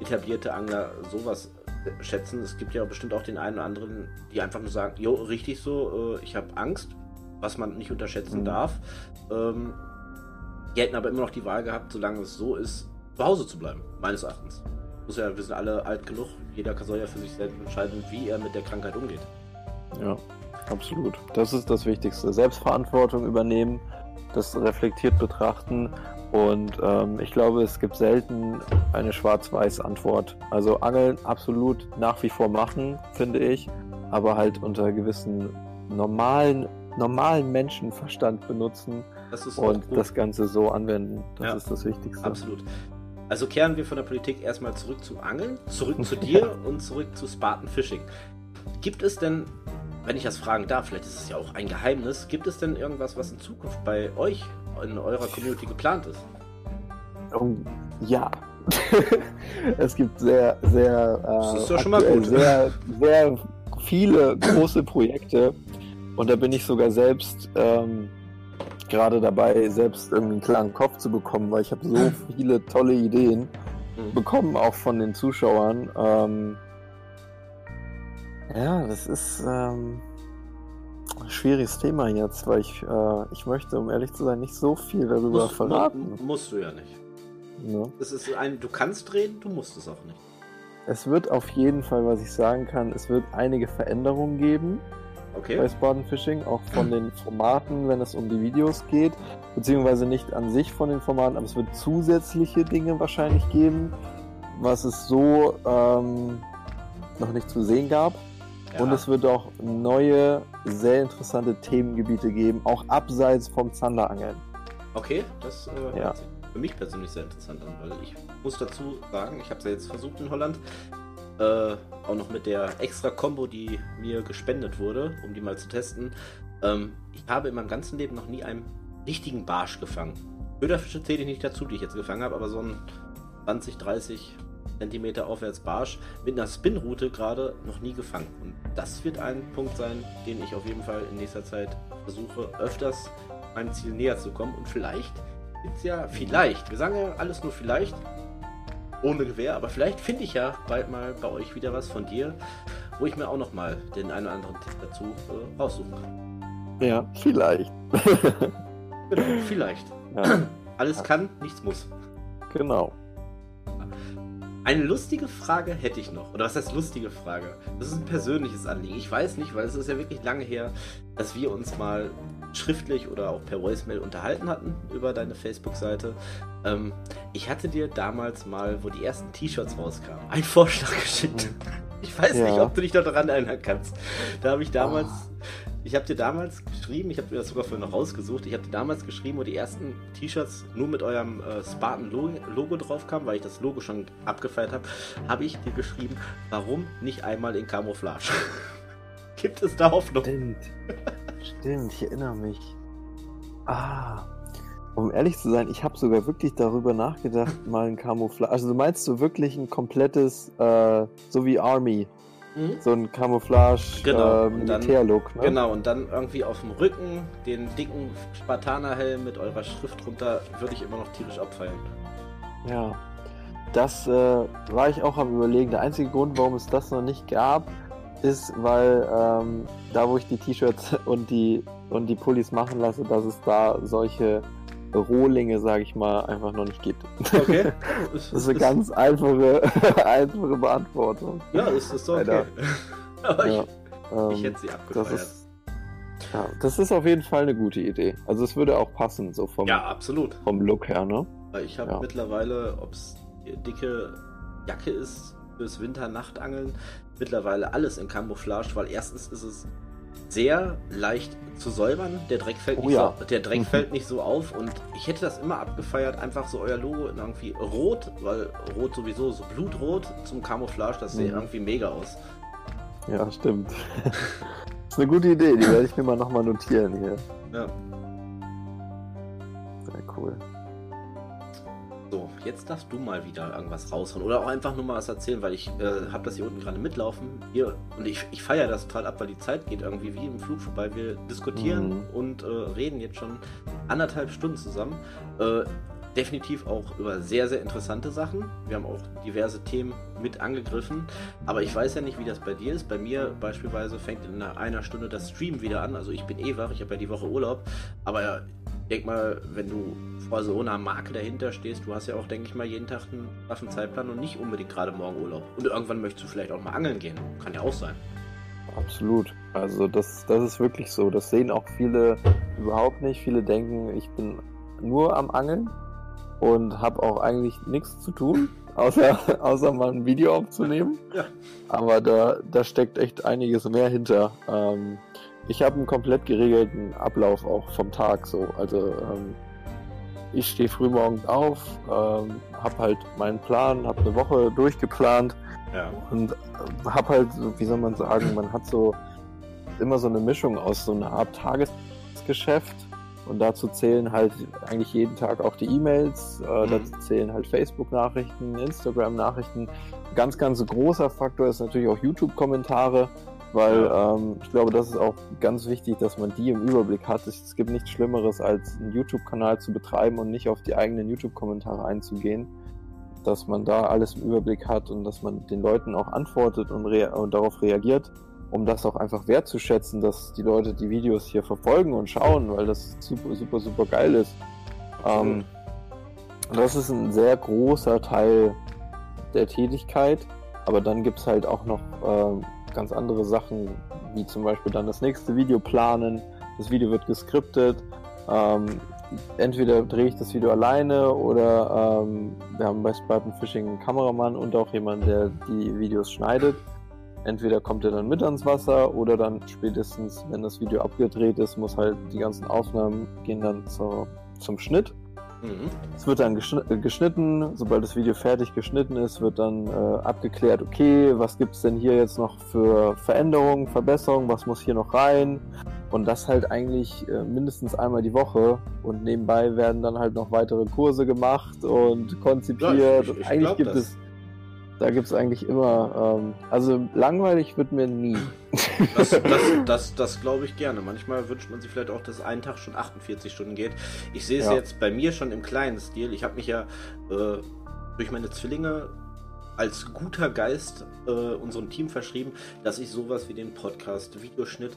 etablierte Angler sowas schätzen. Es gibt ja bestimmt auch den einen oder anderen, die einfach nur sagen, jo, richtig so, äh, ich habe Angst, was man nicht unterschätzen mhm. darf. Ähm, die hätten aber immer noch die Wahl gehabt, solange es so ist, zu Hause zu bleiben, meines Erachtens. Muss ja, wir sind alle alt genug, jeder soll ja für sich selbst entscheiden, wie er mit der Krankheit umgeht. Ja, absolut. Das ist das Wichtigste. Selbstverantwortung übernehmen, das reflektiert betrachten und ähm, ich glaube, es gibt selten eine schwarz-weiß Antwort. Also Angeln absolut nach wie vor machen, finde ich, aber halt unter gewissen normalen, normalen Menschenverstand benutzen das und das Ganze so anwenden. Das ja, ist das Wichtigste. Absolut. Also kehren wir von der Politik erstmal zurück zum Angeln, zurück zu dir *laughs* und zurück zu Spartan Fishing. Gibt es denn, wenn ich das fragen darf, vielleicht ist es ja auch ein Geheimnis, gibt es denn irgendwas, was in Zukunft bei euch in eurer Community geplant ist? Um, ja. *laughs* es gibt sehr, sehr, äh, gut. sehr, sehr viele große Projekte und da bin ich sogar selbst ähm, gerade dabei, selbst irgendwie einen klaren Kopf zu bekommen, weil ich habe so *laughs* viele tolle Ideen mhm. bekommen, auch von den Zuschauern. Ähm, ja, das ist ähm, ein schwieriges Thema jetzt, weil ich, äh, ich möchte, um ehrlich zu sein, nicht so viel darüber musst, verraten. Musst du ja nicht. Ja. Es ist ein, du kannst reden, du musst es auch nicht. Es wird auf jeden Fall, was ich sagen kann, es wird einige Veränderungen geben okay. bei Spartan Fishing, auch von den Formaten, wenn es um die Videos geht, beziehungsweise nicht an sich von den Formaten, aber es wird zusätzliche Dinge wahrscheinlich geben, was es so ähm, noch nicht zu sehen gab. Ja. Und es wird auch neue, sehr interessante Themengebiete geben, auch abseits vom Zanderangeln. Okay, das äh, ja. für mich persönlich sehr interessant an, weil ich muss dazu sagen, ich habe es ja jetzt versucht in Holland, äh, auch noch mit der extra Combo, die mir gespendet wurde, um die mal zu testen. Ähm, ich habe in meinem ganzen Leben noch nie einen richtigen Barsch gefangen. Köderfische zähle ich nicht dazu, die ich jetzt gefangen habe, aber so ein 20, 30 Zentimeter aufwärts Barsch mit einer Spinroute gerade noch nie gefangen. Und das wird ein Punkt sein, den ich auf jeden Fall in nächster Zeit versuche, öfters meinem Ziel näher zu kommen. Und vielleicht gibt es ja, vielleicht, wir sagen ja alles nur vielleicht, ohne Gewehr, aber vielleicht finde ich ja bald mal bei euch wieder was von dir, wo ich mir auch noch mal den einen oder anderen Tipp dazu äh, raussuchen kann. Ja, vielleicht. *laughs* genau, vielleicht. Ja. Alles kann, nichts muss. Genau. Eine lustige Frage hätte ich noch. Oder was heißt lustige Frage? Das ist ein persönliches Anliegen. Ich weiß nicht, weil es ist ja wirklich lange her, dass wir uns mal schriftlich oder auch per Voicemail unterhalten hatten über deine Facebook-Seite. Ähm, ich hatte dir damals mal, wo die ersten T-Shirts rauskamen, einen Vorschlag geschickt. *laughs* Ich weiß ja. nicht, ob du dich noch daran erinnern kannst. Da habe ich damals, oh. ich habe dir damals geschrieben, ich habe mir das sogar vorhin noch rausgesucht, ich habe dir damals geschrieben, wo die ersten T-Shirts nur mit eurem äh, Spartan-Logo drauf kamen, weil ich das Logo schon abgefeiert habe, habe ich dir geschrieben, warum nicht einmal in Camouflage? *laughs* Gibt es da Hoffnung? Stimmt. *laughs* Stimmt, ich erinnere mich. Ah. Um ehrlich zu sein, ich habe sogar wirklich darüber nachgedacht, *laughs* mal ein Camouflage. Also, du meinst du wirklich ein komplettes, äh, so wie Army, mhm. so ein Camouflage genau. äh, Militärlook. Ne? Genau, und dann irgendwie auf dem Rücken den dicken Spartanerhelm mit eurer Schrift drunter würde ich immer noch tierisch abfeiern. Ja, das äh, war ich auch am Überlegen. Der einzige Grund, warum es das noch nicht gab, ist, weil ähm, da, wo ich die T-Shirts *laughs* und die und die Pullis machen lasse, dass es da solche Rohlinge, sage ich mal, einfach noch nicht gibt. Okay. *laughs* das ist eine ganz einfache, *laughs* einfache Beantwortung. Ja, ist, ist okay. Leider. Aber ja, ich, ähm, ich hätte sie abgefeiert. Das ist, ja, das ist auf jeden Fall eine gute Idee. Also es würde auch passen, so vom, ja, absolut. vom Look her, ne? Ich habe ja. mittlerweile, ob es dicke Jacke ist fürs Winter-Nachtangeln, mittlerweile alles in Camouflage, weil erstens ist es sehr leicht zu säubern. Der Dreck fällt, oh, nicht, ja. so, der Dreck fällt nicht so auf und ich hätte das immer abgefeiert, einfach so euer Logo in irgendwie rot, weil rot sowieso so blutrot zum Camouflage, das sieht mhm. irgendwie mega aus. Ja, stimmt. das *laughs* ist eine gute Idee, die werde ich mir mal nochmal notieren hier. Ja. Sehr cool. Jetzt darfst du mal wieder irgendwas raushauen oder auch einfach nur mal was erzählen, weil ich äh, habe das hier unten gerade mitlaufen hier und ich, ich feiere das total ab, weil die Zeit geht irgendwie wie im Flug vorbei. Wir diskutieren mhm. und äh, reden jetzt schon anderthalb Stunden zusammen. Äh, definitiv auch über sehr, sehr interessante Sachen. Wir haben auch diverse Themen mit angegriffen. Aber ich weiß ja nicht, wie das bei dir ist. Bei mir beispielsweise fängt in einer Stunde das Stream wieder an. Also ich bin eh wach, ich habe ja die Woche Urlaub. Aber ich denke mal, wenn du vor so einer Marke dahinter stehst, du hast ja auch, denke ich mal, jeden Tag einen straffen Zeitplan und nicht unbedingt gerade morgen Urlaub. Und irgendwann möchtest du vielleicht auch mal angeln gehen. Kann ja auch sein. Absolut. Also das, das ist wirklich so. Das sehen auch viele überhaupt nicht. Viele denken, ich bin nur am Angeln und habe auch eigentlich nichts zu tun, *laughs* außer, außer mal ein Video aufzunehmen. Ja. Aber da, da steckt echt einiges mehr hinter. Ähm, ich habe einen komplett geregelten Ablauf auch vom Tag so. Also ähm, ich stehe früh morgens auf, ähm, habe halt meinen Plan, habe eine Woche durchgeplant ja. und äh, habe halt, wie soll man sagen, man hat so immer so eine Mischung aus so einer Art Tagesgeschäft und dazu zählen halt eigentlich jeden Tag auch die E-Mails, äh, mhm. dazu zählen halt Facebook-Nachrichten, Instagram-Nachrichten. Ganz, ganz großer Faktor ist natürlich auch YouTube-Kommentare weil ja. ähm, ich glaube, das ist auch ganz wichtig, dass man die im Überblick hat. Es gibt nichts Schlimmeres, als einen YouTube-Kanal zu betreiben und nicht auf die eigenen YouTube-Kommentare einzugehen. Dass man da alles im Überblick hat und dass man den Leuten auch antwortet und, und darauf reagiert, um das auch einfach wertzuschätzen, dass die Leute die Videos hier verfolgen und schauen, weil das super, super, super geil ist. Ähm, das ist ein sehr großer Teil der Tätigkeit, aber dann gibt es halt auch noch ähm, ganz andere Sachen, wie zum Beispiel dann das nächste Video planen. Das Video wird geskriptet. Ähm, entweder drehe ich das Video alleine oder ähm, wir haben bei Spartan Fishing einen Kameramann und auch jemanden, der die Videos schneidet. Entweder kommt er dann mit ans Wasser oder dann spätestens, wenn das Video abgedreht ist, muss halt die ganzen Aufnahmen gehen dann zur, zum Schnitt. Mhm. Es wird dann äh, geschnitten, sobald das Video fertig geschnitten ist, wird dann äh, abgeklärt, okay, was gibt es denn hier jetzt noch für Veränderungen, Verbesserungen, was muss hier noch rein? Und das halt eigentlich äh, mindestens einmal die Woche. Und nebenbei werden dann halt noch weitere Kurse gemacht und konzipiert. Ja, ich, ich, ich eigentlich gibt das. es da gibt es eigentlich immer, ähm, also langweilig wird mir nie. Das, *laughs* das, das, das glaube ich gerne. Manchmal wünscht man sich vielleicht auch, dass ein Tag schon 48 Stunden geht. Ich sehe es ja. jetzt bei mir schon im kleinen Stil. Ich habe mich ja äh, durch meine Zwillinge als guter Geist äh, unserem Team verschrieben, dass ich sowas wie den Podcast, Videoschnitt,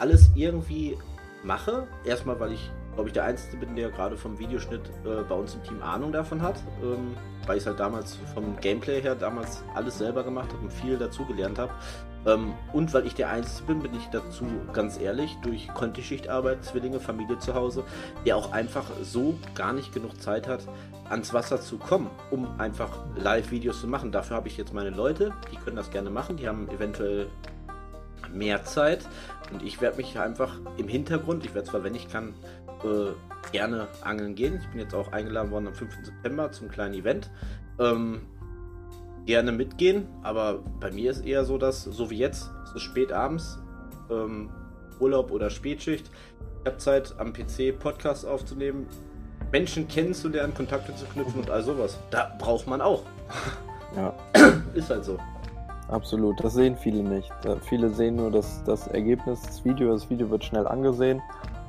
alles irgendwie mache. Erstmal, weil ich, glaube ich, der Einzige bin, der gerade vom Videoschnitt äh, bei uns im Team Ahnung davon hat. Ähm, weil ich halt damals vom Gameplay her damals alles selber gemacht habe und viel dazugelernt habe. Ähm, und weil ich der Einzige bin, bin ich dazu ganz ehrlich, durch Kontischichtarbeit, Zwillinge, Familie zu Hause, der auch einfach so gar nicht genug Zeit hat, ans Wasser zu kommen, um einfach Live-Videos zu machen. Dafür habe ich jetzt meine Leute, die können das gerne machen, die haben eventuell mehr Zeit. Und ich werde mich einfach im Hintergrund, ich werde zwar, wenn ich kann, äh, gerne angeln gehen. Ich bin jetzt auch eingeladen worden am 5. September zum kleinen Event. Ähm, gerne mitgehen, aber bei mir ist eher so, dass, so wie jetzt, es ist spät abends, ähm, Urlaub oder Spätschicht. Ich habe Zeit am PC Podcasts aufzunehmen, Menschen kennenzulernen, Kontakte zu knüpfen und all sowas. Da braucht man auch. Ja. ist halt so. Absolut, das sehen viele nicht. Äh, viele sehen nur das, das Ergebnis des Videos. Das Video wird schnell angesehen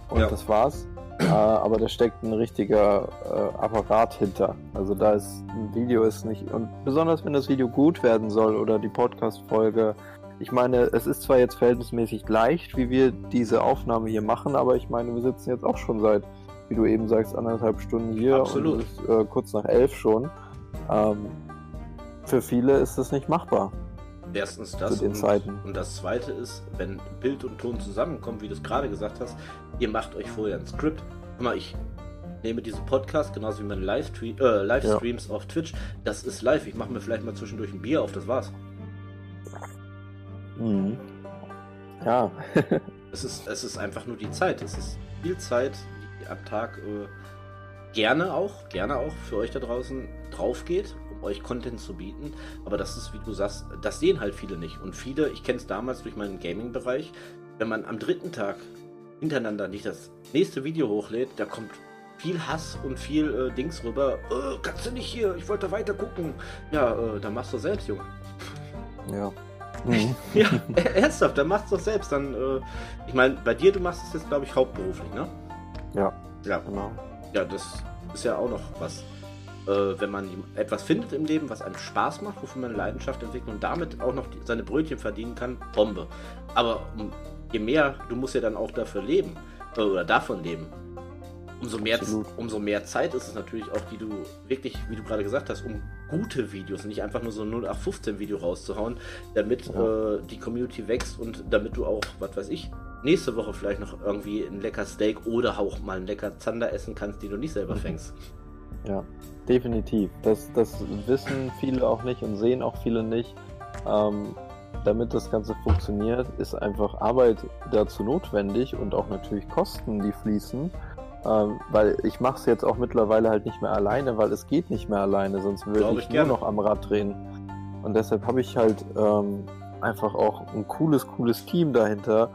und ja. das war's. Äh, aber da steckt ein richtiger äh, Apparat hinter. Also da ist ein Video ist nicht und besonders wenn das Video gut werden soll oder die Podcast-Folge. Ich meine, es ist zwar jetzt verhältnismäßig leicht, wie wir diese Aufnahme hier machen, aber ich meine, wir sitzen jetzt auch schon seit wie du eben sagst, anderthalb Stunden hier Absolut. und ist äh, kurz nach elf schon. Ähm, für viele ist das nicht machbar. Erstens das Zu den und, Zeiten. und das zweite ist, wenn Bild und Ton zusammenkommen, wie du es gerade gesagt hast, ihr macht euch vorher ein Skript. Guck mal, ich nehme diesen Podcast genauso wie meine Livestre äh, Livestreams auf Twitch. Das ist live. Ich mache mir vielleicht mal zwischendurch ein Bier auf, das war's. Mhm. Ja, *laughs* Es ist, es ist einfach nur die Zeit. Es ist viel Zeit, die am Tag äh, gerne auch, gerne auch für euch da draußen drauf geht, um euch Content zu bieten. Aber das ist, wie du sagst, das sehen halt viele nicht. Und viele, ich kenne es damals durch meinen Gaming-Bereich, wenn man am dritten Tag hintereinander nicht das nächste Video hochlädt, da kommt viel Hass und viel äh, Dings rüber. Äh, kannst du nicht hier? Ich wollte weiter gucken. Ja, äh, dann machst du selbst, Junge. ja. *laughs* Mhm. Ja, ernsthaft, dann machst du doch selbst. Dann, äh, ich meine, bei dir, du machst es jetzt, glaube ich, hauptberuflich, ne? Ja, Ja, genau. ja, das ist ja auch noch was. Äh, wenn man etwas findet im Leben, was einem Spaß macht, wofür man eine Leidenschaft entwickelt und damit auch noch die, seine Brötchen verdienen kann, Bombe. Aber um, je mehr, du musst ja dann auch dafür leben äh, oder davon leben. Umso mehr, Absolut. umso mehr Zeit ist es natürlich auch, die du wirklich, wie du gerade gesagt hast, um gute Videos, nicht einfach nur so ein 0815 Video rauszuhauen, damit Ja. äh, die Community wächst und damit du auch, was weiß ich, nächste Woche vielleicht noch irgendwie ein lecker Steak oder auch mal ein lecker Zander essen kannst, den du nicht selber *laughs* Mhm. Ja, definitiv. Das, das wissen viele auch nicht und sehen auch viele nicht. Ähm, damit das Ganze funktioniert, ist einfach Arbeit dazu notwendig und auch natürlich Kosten, die fließen. Ähm, weil ich mache es jetzt auch mittlerweile halt nicht mehr alleine, weil es geht nicht mehr alleine, sonst würde ich, ich nur noch am Rad drehen. Und deshalb habe ich halt ähm, einfach auch ein cooles, cooles Team dahinter.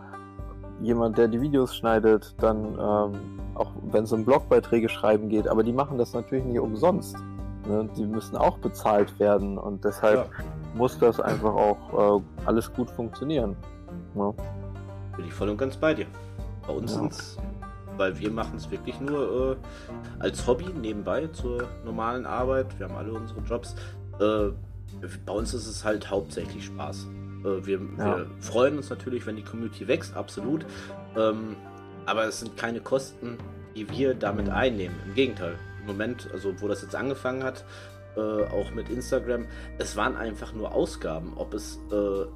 Jemand, der die Videos schneidet, dann ähm, auch wenn es um Blogbeiträge schreiben geht, aber die machen das natürlich nicht umsonst. Ne? Die müssen auch bezahlt werden und deshalb Ja. muss das einfach auch äh, alles gut funktionieren. Ne? Bin ich voll und ganz bei dir. Bei uns Ja. sind's, weil wir machen es wirklich nur äh, als Hobby nebenbei zur normalen Arbeit. Wir haben alle unsere Jobs. Äh, bei uns ist es halt hauptsächlich Spaß. Äh, wir, Ja. wir freuen uns natürlich, wenn die Community wächst, absolut. Ähm, aber es sind keine Kosten, die wir damit einnehmen. Im Gegenteil. Im Moment, also wo das jetzt angefangen hat, äh, auch mit Instagram, es waren einfach nur Ausgaben. Ob es äh,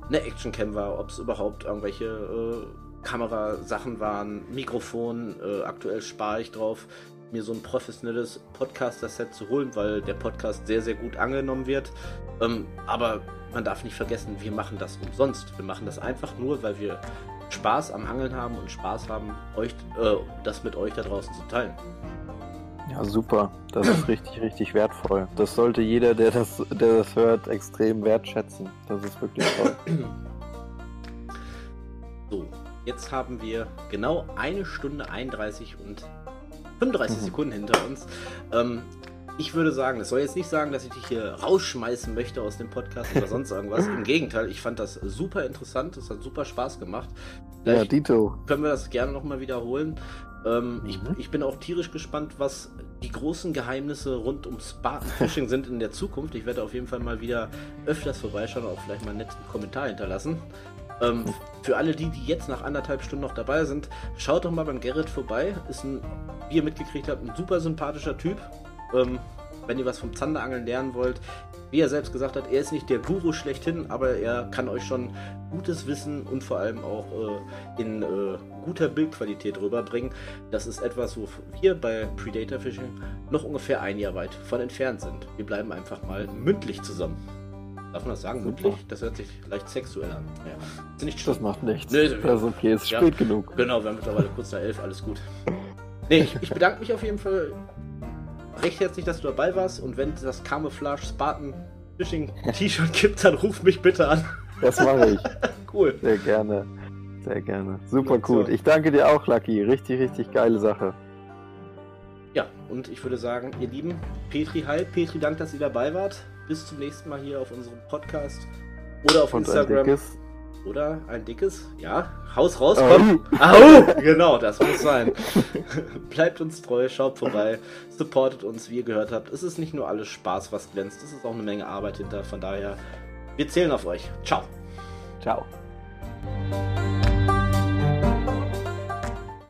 eine Actioncam war, ob es überhaupt irgendwelche äh, Kamerasachen waren, Mikrofon. Äh, aktuell spare ich drauf, mir so ein professionelles Podcaster-Set zu holen, weil der Podcast sehr, sehr gut angenommen wird. Ähm, aber man darf nicht vergessen, wir machen das umsonst. Wir machen das einfach nur, weil wir Spaß am Angeln haben und Spaß haben, euch äh, das mit euch da draußen zu teilen. Ja, super. Das ist richtig, richtig wertvoll. Das sollte jeder, der das, der das hört, extrem wertschätzen. Das ist wirklich toll. *clears throat* So, jetzt haben wir genau eine Stunde 31 und 35 Mhm. Sekunden hinter uns. Ähm, ich würde sagen, das soll jetzt nicht sagen, dass ich dich hier rausschmeißen möchte aus dem Podcast oder sonst irgendwas. Im Gegenteil, ich fand das super interessant. Es hat super Spaß gemacht. Ja, Vielleicht Dito. können wir das gerne nochmal wiederholen. Ähm, ich, Mhm. ich bin auch tierisch gespannt, was die großen Geheimnisse rund um Spartan Fishing sind in der Zukunft. Ich werde auf jeden Fall mal wieder öfters vorbeischauen und auch vielleicht mal einen netten Kommentar hinterlassen. Ähm, für alle die, die jetzt nach anderthalb Stunden noch dabei sind, schaut doch mal beim Gerrit vorbei. Ist ein, wie ihr mitgekriegt habt, ein super sympathischer Typ. Ähm, wenn ihr was vom Zanderangeln lernen wollt, wie er selbst gesagt hat, er ist nicht der Guru schlechthin, aber er kann euch schon gutes Wissen und vor allem auch äh, in äh, guter Bildqualität rüberbringen. Das ist etwas, wo wir bei Predator Fishing noch ungefähr ein Jahr weit von entfernt sind. Wir bleiben einfach mal mündlich zusammen. Darf man das sagen? Super. Mündlich? Das hört sich leicht sexuell an. Ja. Ist nicht. Das macht nichts. Nee, das ist okay, ist ja. spät genug. Genau, wir haben mittlerweile kurz nach elf, alles gut. Nee, ich, ich bedanke mich auf jeden Fall recht herzlich, dass du dabei warst und wenn das Camouflage Spartan Fishing T-Shirt gibt, dann ruf mich bitte an. Das mache ich. *laughs* Cool. Sehr gerne. Sehr gerne. Super So. cool. Ich danke dir auch, Lucky. Richtig, richtig geile Sache. Ja, und ich würde sagen, ihr Lieben, Petri, hi. Petri, danke, dass ihr dabei wart. Bis zum nächsten Mal hier auf unserem Podcast oder auf Und ein Instagram. dickes. Oder ein dickes, ja, Haus rauskommen. Au! *laughs* Genau, das muss sein. *laughs* Bleibt uns treu, schaut vorbei, supportet uns, wie ihr gehört habt. Es ist nicht nur alles Spaß, was glänzt, es ist auch eine Menge Arbeit hinter. Von daher, wir zählen auf euch. Ciao. Ciao.